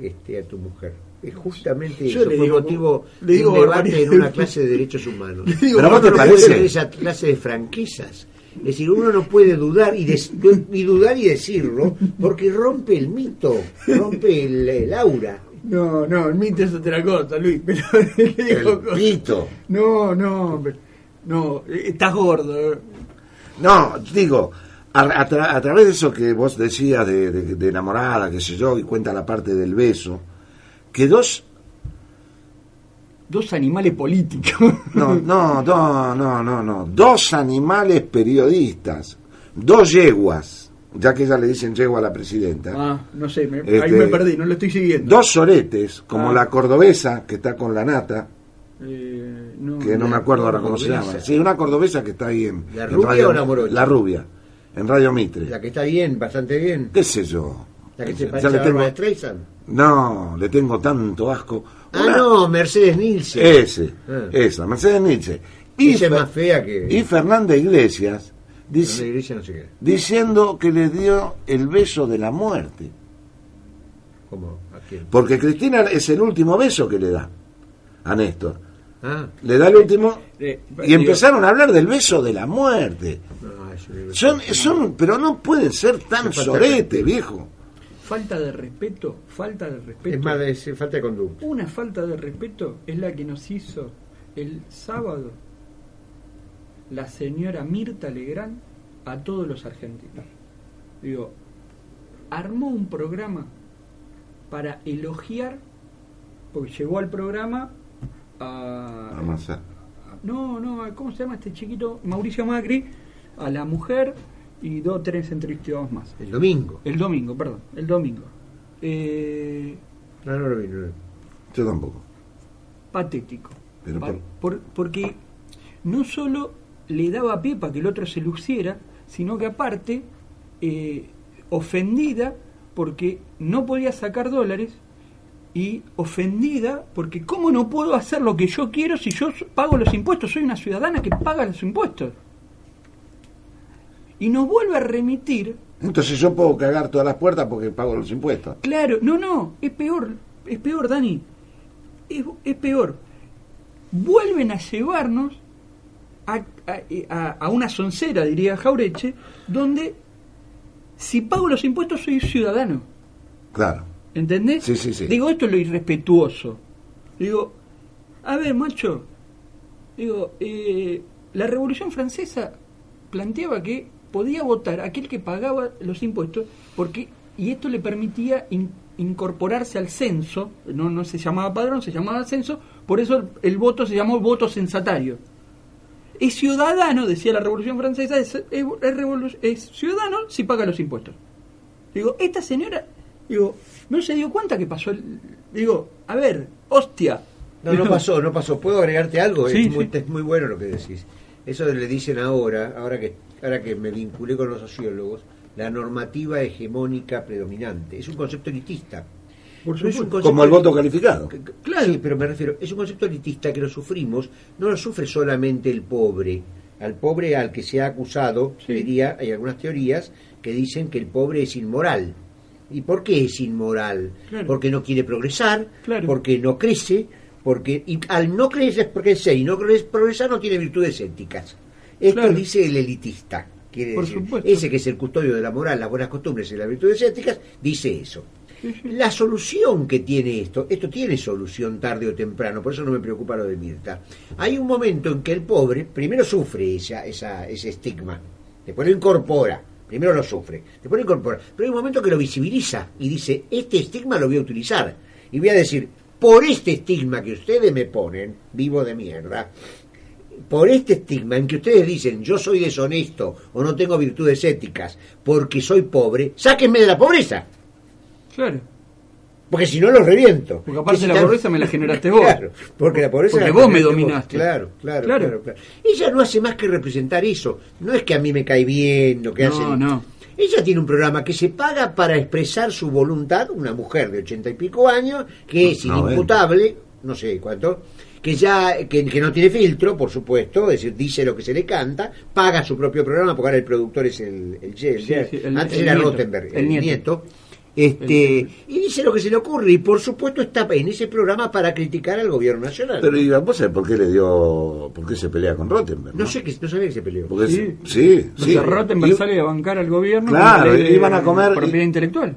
este, a tu mujer. Es justamente Yo eso. le Fue digo- motivo le de digo un debate en una clase de derechos humanos. *laughs* digo Pero vos te Uno no puede parece- esa clase de franquezas. Es decir, uno no puede dudar y, des- y dudar y decirlo porque rompe el mito, rompe el, el aura. No, no, el mito es otra cosa, Luis, pero *laughs* le digo El cosas. pito. No, no, pero- no, estás gordo. eh. No, digo, a, a tra- a través de eso que vos decías de, de- de enamorada, qué sé yo, y cuenta la parte del beso, que dos Dos animales políticos. No, no, no, no, no, no. Dos animales periodistas, dos yeguas, ya que ella le dicen yegua a la presidenta. Ah, no sé, me- ahí Este, me perdí, no lo estoy siguiendo. Dos soretes, como Ah. la cordobesa que está con la nata, Eh, no, que no me acuerdo ahora cómo se llama. Sí, una cordobesa que está ahí en. ¿La en rubia Radio- o la morocha? La rubia, en Radio Mitre. La que está bien, bastante bien. ¿Qué sé yo? La que se parece a tengo- Streisand. No, le tengo tanto asco. Ah, Una- no, Mercedes Nielsen. Ese, Ah. esa, Mercedes. Esa es Fer- más fea que. Y Fernanda Iglesias dice, no sé qué. diciendo que le dio el beso de la muerte. ¿Cómo? ¿A quién? Porque Cristina es el último beso que le da a Néstor. Ah, Le da el último Eh, y digo, empezaron a hablar del beso de la muerte. no, Son, son, pero no pueden ser tan sorete, viejo. Falta de respeto, falta de respeto. Es más de falta de conducta. Una falta de respeto es la que nos hizo el sábado la señora Mirta Legrand a todos los argentinos. Digo, armó un programa para elogiar, porque llegó al programa a... No, no, ¿cómo se llama este chiquito? Mauricio Macri, a la mujer y dos tres entrevistados más. El domingo. El domingo, perdón, el domingo. Eh, No, no lo vi, no lo vi. Yo tampoco. patético. Pero Pa- por- por- porque no solo le daba pie para que el otro se luciera, sino que aparte, eh, ofendida porque no podía sacar dólares y ofendida porque cómo no puedo hacer lo que yo quiero si yo pago los impuestos, soy una ciudadana que paga los impuestos. Y nos vuelve a remitir Entonces yo puedo cagar todas las puertas porque pago los impuestos. Claro, no, no, es peor, es peor, Dani. Es, es peor. Vuelven a llevarnos a, a- a- una soncera, diría Jaureche, donde si pago los impuestos soy ciudadano. Claro. ¿Entendés? Sí, sí, sí. Digo, esto es lo irrespetuoso. Digo, a ver, macho, digo, eh, la Revolución Francesa planteaba que podía votar aquel que pagaba los impuestos porque y esto le permitía in- incorporarse al censo, no, no se llamaba padrón, se llamaba censo, por eso el, el voto se llamó voto censatario. Es ciudadano, decía la Revolución Francesa, es, es- es ciudadano si paga los impuestos. Digo, esta señora, digo, no se dio cuenta que pasó el... Digo, a ver, hostia. No, no pasó, no pasó. ¿Puedo agregarte algo? Sí, es, muy, sí. es muy bueno lo que decís. Eso le dicen ahora, ahora que, ahora que me vinculé con los sociólogos, la normativa hegemónica predominante. Es un concepto elitista. Por supuesto. Como el voto elitista. calificado. Claro. Sí, pero me refiero, es un concepto elitista que lo sufrimos, no lo sufre solamente el pobre. Al pobre al que se ha acusado, diría, hay algunas teorías que dicen que el pobre es inmoral. ¿Y por qué es inmoral? Claro. Porque no quiere progresar, Claro. porque no crece, porque y al no crecer, crecer y no cre- progresar no tiene virtudes éticas. Esto Claro. dice el elitista. Quiere Por decir, supuesto. ese que es el custodio de la moral, las buenas costumbres y las virtudes éticas, dice eso. La solución que tiene esto, esto tiene solución tarde o temprano, por eso no me preocupa lo de Mirta. Hay un momento en que el pobre primero sufre esa, esa, ese estigma, después lo incorpora, primero lo sufre, después lo incorpora, pero hay un momento que lo visibiliza y dice, este estigma lo voy a utilizar y voy a decir, por este estigma que ustedes me ponen, vivo de mierda, por este estigma en que ustedes dicen yo soy deshonesto o no tengo virtudes éticas porque soy pobre, sáquenme de la pobreza. Claro. Porque si no los reviento. Porque aparte si la pobreza me la *laughs* generaste vos. Claro, porque la pobreza Porque la vos me dominaste. Claro, claro, Claro. claro, claro. Ella no hace más que representar eso. No es que a mí me cae bien lo que No, hace. no. Ella tiene un programa que se paga para expresar su voluntad, una mujer de ochenta y pico años, que es No, inimputable, no sé cuánto, que ya que, que no tiene filtro, por supuesto, es decir, dice lo que se le canta, paga su propio programa, porque ahora el productor es el, el, Ye- el Sí, Ye- sí, el- antes el era nieto, Rottenberg, el el, nieto. nieto. Este, y dice lo que se le ocurre, y por supuesto está en ese programa para criticar al gobierno nacional. Pero ¿y vos sabés por qué le dio, por qué se pelea con Rottenberg? no sé que no sabía que se peleó. Porque Sí. sí, sí, Porque sí. Rottenberg Y- sale a bancar al gobierno Claro, de iban a comer- propiedad intelectual.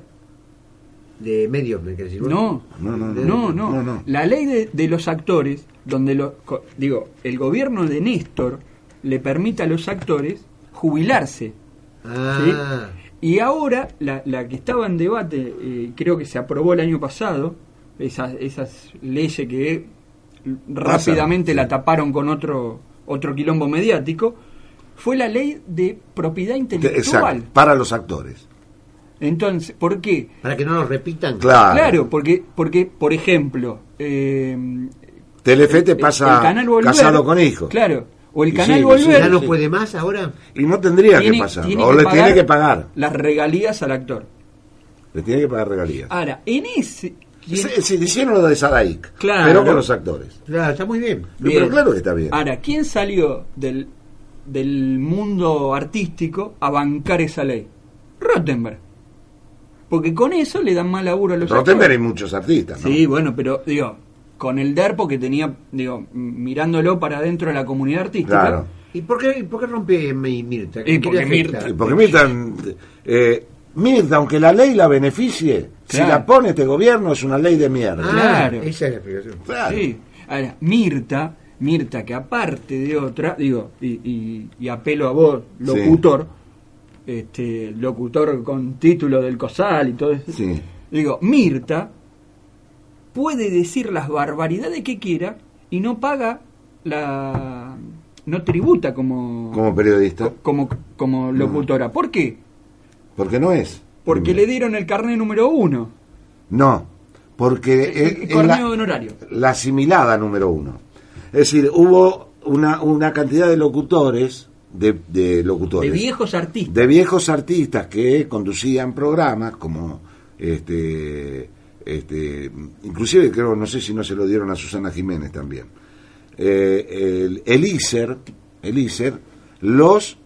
De medios, me querés decir. vos? No, No, no, no. no, no. no, no. La ley de, de los actores, donde lo, co- digo, el gobierno de Néstor le permite a los actores jubilarse. Ah, Y ahora, la, la que estaba en debate, eh, creo que se aprobó el año pasado, esas, esas leyes que rápidamente la taparon con otro, otro quilombo mediático, fue la ley de propiedad intelectual. Exacto, para los actores. Entonces, ¿por qué? Para que no nos repitan. Claro. Claro, porque, porque por ejemplo, eh, Telefe te el- pasa el canal Volver, casado con hijos. Claro, o el canal sí, Volver ¿Ya no puede más ahora? Y no tendría tiene- que pasar. O que le tiene que pagar. las regalías al actor. Le tiene que pagar regalías. Ahora, en ese... ¿quién- Se, se hicieron lo de Sadaik, Claro. pero con los actores. Claro, está muy bien. Bien. Pero claro que está bien. Ahora, ¿quién salió del, del mundo artístico a bancar esa ley? Rottenberg. Porque con eso le dan más laburo a los Rottenberg hay actores. muchos artistas, ¿no? Sí, bueno, pero digo, con el DERPO que tenía, digo, mirándolo para dentro de la comunidad artística. Claro. ¿Y por qué, y por qué rompe Mi- Mirta? Y ¿Qué porque? Mirta- Porque Mirta, eh, Mirta, aunque la ley la beneficie, si la pone este gobierno es una ley de mierda. Ah, Claro. Esa es la explicación. Claro. Sí. Ahora, Mirta, Mirta, que aparte de otra, digo, y, y- y apelo a vos, locutor, este, locutor con título del COSAL y todo eso. Sí. Digo, Mirta puede decir las barbaridades que quiera y no paga la. no tributa como. Como periodista. como, como locutora. ¿Por qué? Porque no es. Porque Primero. le dieron el carnet número uno. No, porque El, el es la, honorario. la asimilada número uno. Es decir, hubo una, una cantidad de locutores, de, de locutores, De viejos artistas. de viejos artistas que conducían programas como este este inclusive creo no sé si no se lo dieron a Susana Jiménez también Eh, el, el ISER el ISER los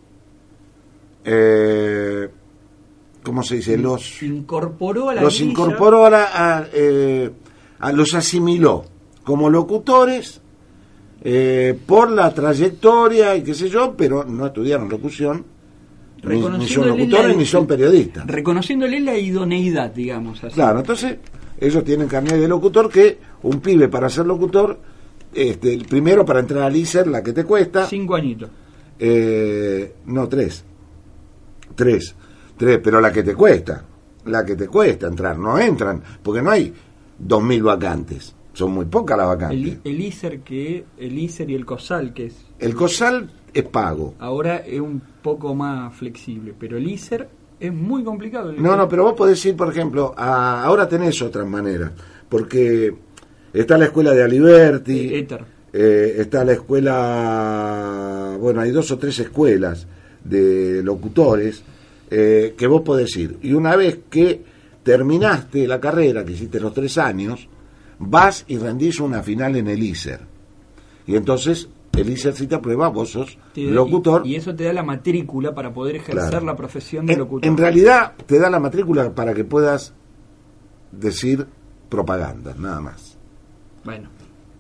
eh, ¿cómo se dice? los Incorporó a la los incorporó a, la- a, eh, a- los asimiló como locutores eh, por la trayectoria y qué sé yo, pero no estudiaron locución, ni, ni son locutores la- ni son periodistas. Reconociéndole la idoneidad, digamos así. Claro, entonces ellos tienen carnet de locutor que un pibe para ser locutor, este, el primero para entrar al ISER, la que te cuesta, Cinco añitos. eh, no, tres. Tres. Tres, pero la que te cuesta. La que te cuesta entrar. No entran, porque no hay dos mil vacantes. Son muy pocas las vacantes. El, el ISER que el ISER y el COSAL que es El COSAL es pago. ahora es un poco más flexible, pero el ISER es muy complicado. No, no, pero vos podés ir, por ejemplo, a- ahora tenés otras maneras. Porque está la escuela de Aliberti. Éter. eh, está la escuela, bueno, hay dos o tres escuelas de locutores eh, que vos podés ir. Y una vez que terminaste la carrera, que hiciste los tres años, vas y rendís una final en el ISER. Y entonces el ISER si te aprueba, vos sos da- locutor. Y, y eso te da la matrícula para poder ejercer Claro. la profesión de En, locutor. en realidad te da la matrícula para que puedas decir propaganda, nada más. Bueno,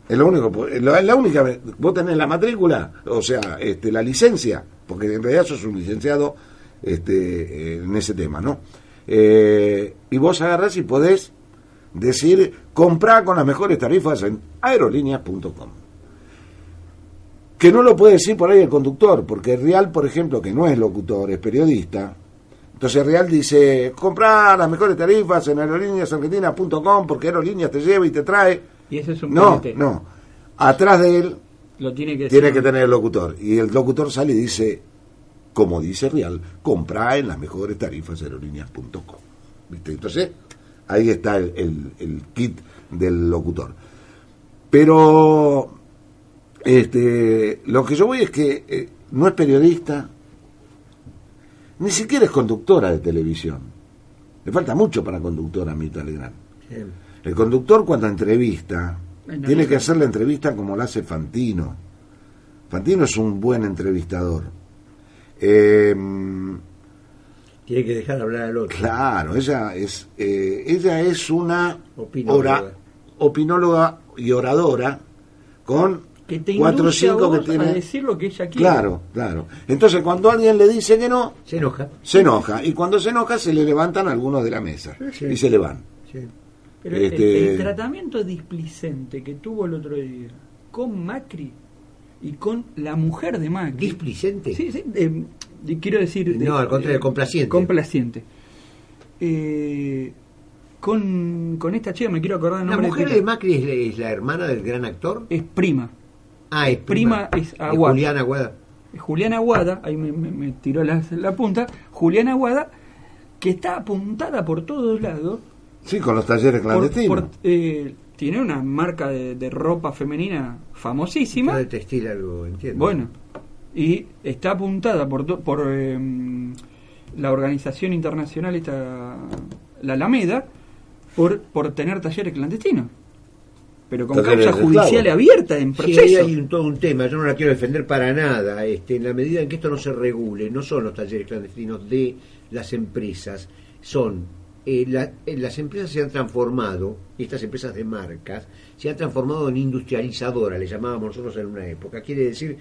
Es lo único, po- la, única, vos tenés la matrícula, o sea, este, la licencia, porque en realidad sos un licenciado este, en ese tema, ¿no? Eh, y vos agarrás y podés decir, comprar con las mejores tarifas en aerolíneas.com. Que no lo puede decir por ahí el conductor, porque Real, por ejemplo, que no es locutor, es periodista, entonces Real dice, comprar las mejores tarifas en aerolíneasargentinas.com porque Aerolíneas te lleva y te trae. y ese es un No, no. Atrás de él Lo tiene que tiene decir- que tener el locutor. Y el locutor sale y dice, como dice Real, comprá en las mejores tarifas aerolíneas.com. ¿Viste? Entonces, ahí está el, el- el kit del locutor. Pero este, lo que yo voy es que eh, no es periodista, ni siquiera es conductora de televisión. Le falta mucho para conductora a Mirta Legrand. El conductor cuando entrevista, Bueno, tiene que hacer la entrevista como la hace Fantino. Fantino es un buen entrevistador. Eh, Tiene que dejar hablar al otro. claro, ella es, eh, ella es una Opinóloga. ora- opinóloga y oradora con que te cuatro o induce a cinco que tiene. a decir lo que ella quiere. Claro, claro. Entonces cuando alguien le dice que no, Se enoja. se enoja. Y cuando se enoja se le levantan algunos de la mesa. Sí. Y se le van. Sí. Pero el- Este- el, tratamiento displicente que tuvo el otro día con Macri y con la mujer de Macri. ¿Displicente? Sí, sí. eh, de- quiero decir. de- No, al contrario, eh, complaciente. Complaciente. Eh, con, con esta chica, me quiero acordar el ¿La nombre mujer ella. de Macri es la, es la hermana del gran actor? Es prima. Ah, es prima, prima. es Aguada. Juliana Aguada. Juliana Aguada, ahí me, me- me tiró la, la punta, Juliana Aguada, que está apuntada por todos lados. Sí, con los talleres por- clandestinos. por, eh, tiene una marca de, de ropa femenina famosísima. de textil algo, entiendo. Bueno, y está apuntada por, to- por em, la organización internacional, esta, la Alameda, por, por tener talleres clandestinos. Pero con causa judicial abierta en Sí, proceso. ahí hay un- todo un tema, yo no la quiero defender para nada. Este, en la medida en que esto no se regule, no son los talleres clandestinos de las empresas, son eh, la- eh, las empresas se han transformado, estas empresas de marcas, se han transformado en industrializadoras, le llamábamos nosotros en una época. Quiere decir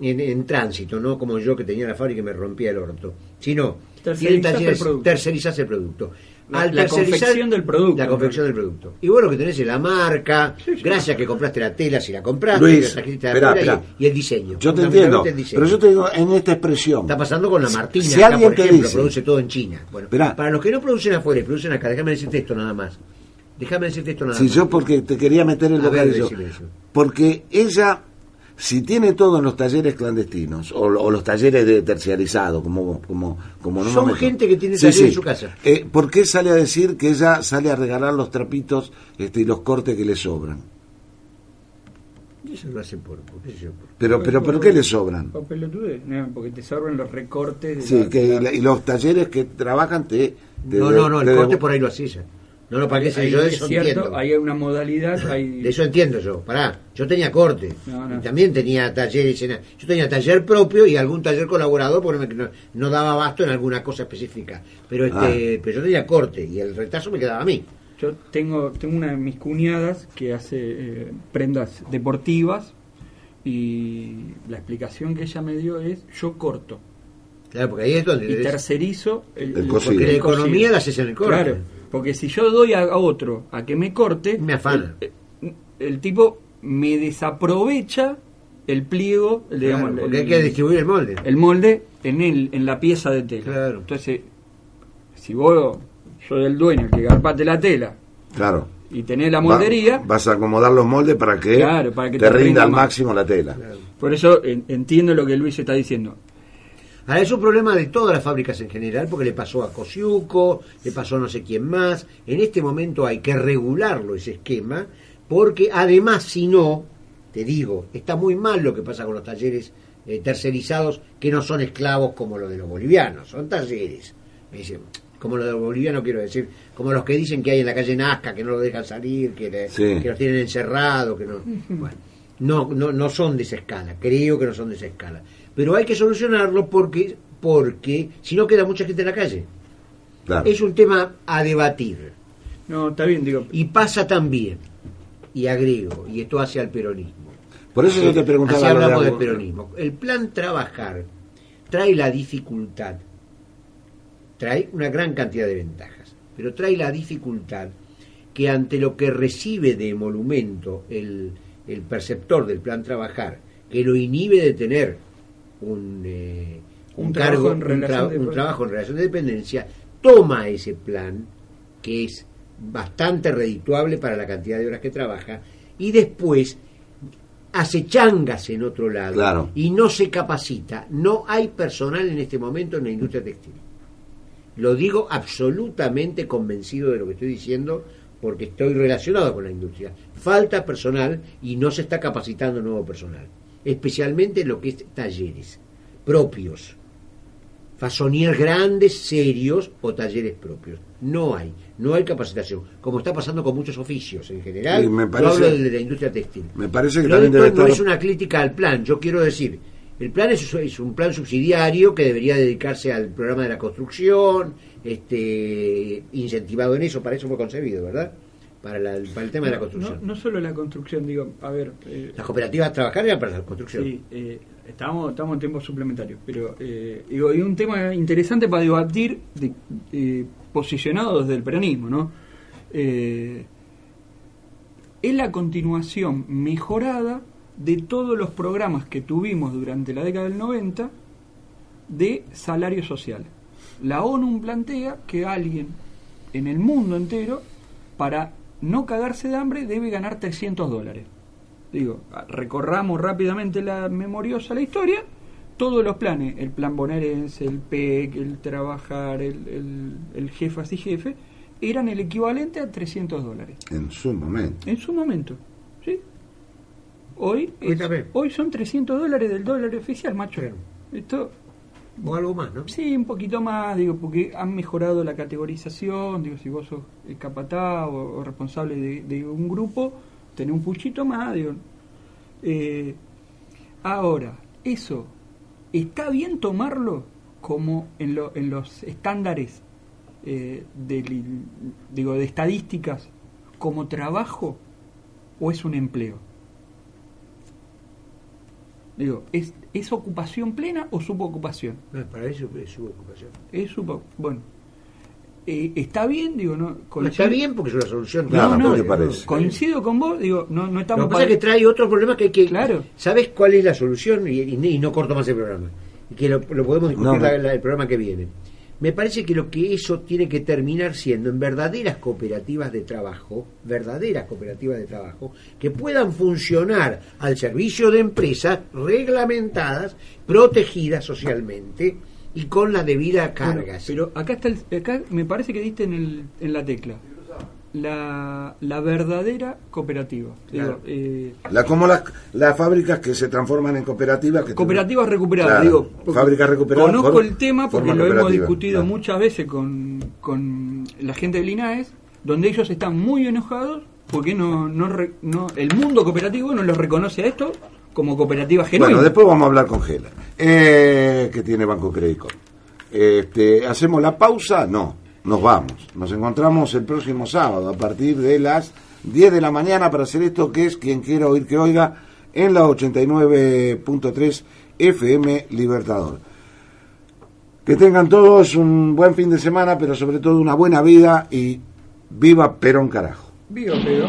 en, en tránsito, no como yo que tenía la fábrica y me rompía el orto, sino tienen Tercerizás talleres, el producto. tercerizás el producto. La- la confección del producto. La confección del producto. Y vos lo que tenés es la marca, gracias que compraste la tela si la compraste, Luis, la esperá, esperá. Y, y el diseño. Yo te entiendo, el diseño. pero yo te digo en esta expresión. Está pasando con la Martina, Si acá, alguien por te ejemplo, dice- produce todo en China. Bueno, Esperá. para los que no producen afuera y producen acá, déjame decirte esto nada más. Déjame decirte esto nada Si más. yo porque te quería meter bocadillo. decime eso. Porque ella, si tiene todo en los talleres clandestinos, o, o los talleres de terciarizado, como, como, como Son normalmente- gente que tiene Sí, taller sí. en su casa. Eh, ¿Por qué sale a decir que ella sale a regalar los trapitos este, y los cortes que le sobran? Eso lo hacen por, por qué yo, por- Pero, pero, ¿por qué le sobran? Por no, porque te sobran los recortes. de Sí, la- que, la- y los talleres que trabajan te... te- No, no, no, el te- corte por ahí lo hacía No lo pagué Ahí yo de es eso cierto, entiendo. hay una modalidad, hay... De eso entiendo yo. Pará, yo tenía corte. No, no. Y también tenía talleres. en- Yo tenía taller propio y algún taller colaborador porque no, no daba abasto en alguna cosa específica. Pero este, Ah. pero yo tenía corte y el retazo me quedaba a mí. Yo tengo, tengo una de mis cuñadas que hace eh, prendas deportivas y la explicación que ella me dio es yo corto Claro, porque ahí es donde y tercerizo el, El. Porque la economía la haces en el corte. Claro, porque si yo doy a, otro a que me corte, Me afana. El, el tipo me desaprovecha el pliego, el, digamos, Claro, el- porque hay que distribuir el molde. el molde en el, en la pieza de tela. Entonces, si vos soy el dueño que garpate la tela Claro. y tenés la Va- moldería, vas a acomodar los moldes para que, Claro, para que te, te rinda, rinda al máximo la tela. por eso en- entiendo lo que Luis está diciendo. Ahora, es un problema de todas las fábricas en general, porque le pasó a Cosiuco, le pasó a no sé quién más. En este momento hay que regularlo ese esquema, porque además, si no, te digo, está muy mal lo que pasa con los talleres eh, tercerizados, que no son esclavos como los de los bolivianos, son talleres. Me dicen, como los de los bolivianos, quiero decir, como los que dicen que hay en la calle Nazca, que no lo dejan salir, que, le- Sí. que los tienen encerrados, que no. Bueno, no, no, no son de esa escala, creo que no son de esa escala. Pero hay que solucionarlo porque, porque si no queda mucha gente en la calle. Claro. Es un tema a debatir. No, está bien, digo. Y pasa también, y agrego, y esto hace al peronismo. Por eso yo te preguntaba Así de hablamos algo- del peronismo. El plan trabajar trae la dificultad, trae una gran cantidad de ventajas, pero trae la dificultad que ante lo que recibe de emolumento el, el perceptor del plan trabajar, que lo inhibe de tener un, eh, un, Un trabajo cargo, en un, relación tra- de- un trabajo en relación de dependencia, toma ese plan, que es bastante redituable para la cantidad de horas que trabaja, y después hace changas en otro lado Claro. y no se capacita. No hay personal en este momento en la industria textil. Lo digo absolutamente convencido de lo que estoy diciendo porque estoy relacionado con la industria. Falta personal y no se está capacitando nuevo personal, especialmente en lo que es talleres propios, fasonier grandes, serios o talleres propios. No hay, no hay capacitación, como está pasando con muchos oficios en general. Y me Yo parece- hablo de la industria textil. Me parece que también no es una crítica al plan, yo quiero decir, el plan es, es un plan subsidiario que debería dedicarse al programa de la construcción, este, incentivado en eso, para eso fue concebido, ¿verdad? Para, la- para el tema de la construcción. no, no solo la construcción, digo, a ver. eh, Las cooperativas trabajar eran para la construcción. Sí, eh, estamos, estamos en tiempo suplementario, pero eh, digo, hay un tema interesante para debatir, de, eh, posicionado desde el peronismo, ¿no? Es la continuación mejorada de todos los programas que tuvimos durante la década del 90 de salario social. La ONU plantea que alguien en el mundo entero para no cagarse de hambre debe ganar 300 dólares. Digo, recorramos rápidamente la memoriosa la historia, todos los planes, el plan bonaerense, el PEC, el trabajar, el, el, el jefas y jefe, eran el equivalente a 300 dólares. En su momento. En su momento, ¿sí? Hoy, es- hoy son 300 dólares del dólar oficial, macho. Esto, o algo más, ¿no? Sí, un poquito más, digo, porque han mejorado la categorización, digo, si vos sos el o, responsable de, de un grupo, tenés un puchito más, digo. Eh, ahora, eso, ¿está bien tomarlo como en, lo- en los estándares eh, del- digo, de estadísticas como trabajo o es un empleo? Digo, ¿es, ¿es ocupación plena o subocupación? No, para eso es su ocupación. Es bueno. Eh, está bien, digo, no. No, está bien porque es una solución. No, no, ¿qué te parece? coincido con vos, digo, no, no estamos Lo que pasa es que trae otro problema que hay que... Claro. ¿Sabes cuál es la solución? Y, y- y no corto más el programa. Y que lo, lo podemos discutir No, no. la- la- el programa que viene. Me parece que lo que eso tiene que terminar siendo en verdaderas cooperativas de trabajo, verdaderas cooperativas de trabajo, que puedan funcionar al servicio de empresas reglamentadas, protegidas socialmente y con la debida carga. Bueno, pero acá está el- acá me parece que diste en, el, en la tecla. La, la verdadera cooperativa. Digo, Claro. eh, La, como las, las fábricas que se transforman en cooperativas. Que cooperativas recuperadas. Claro, Digo, fábricas recuperadas. Conozco por el tema porque lo hemos discutido claro. muchas veces con, con la gente del INAES, donde ellos están muy enojados porque no, no, no el mundo cooperativo no los reconoce a esto como cooperativa genuina. Bueno, después vamos a hablar con Gela, eh, que tiene Banco Crédito. Este, ¿Hacemos la pausa? No, nos vamos. Nos encontramos el próximo sábado a partir de las 10 de la mañana para hacer esto que es quien quiera oír que oiga en la 89.3 FM Libertador. Que tengan todos un buen fin de semana, pero sobre todo una buena vida y viva Perón carajo. Viva, pero.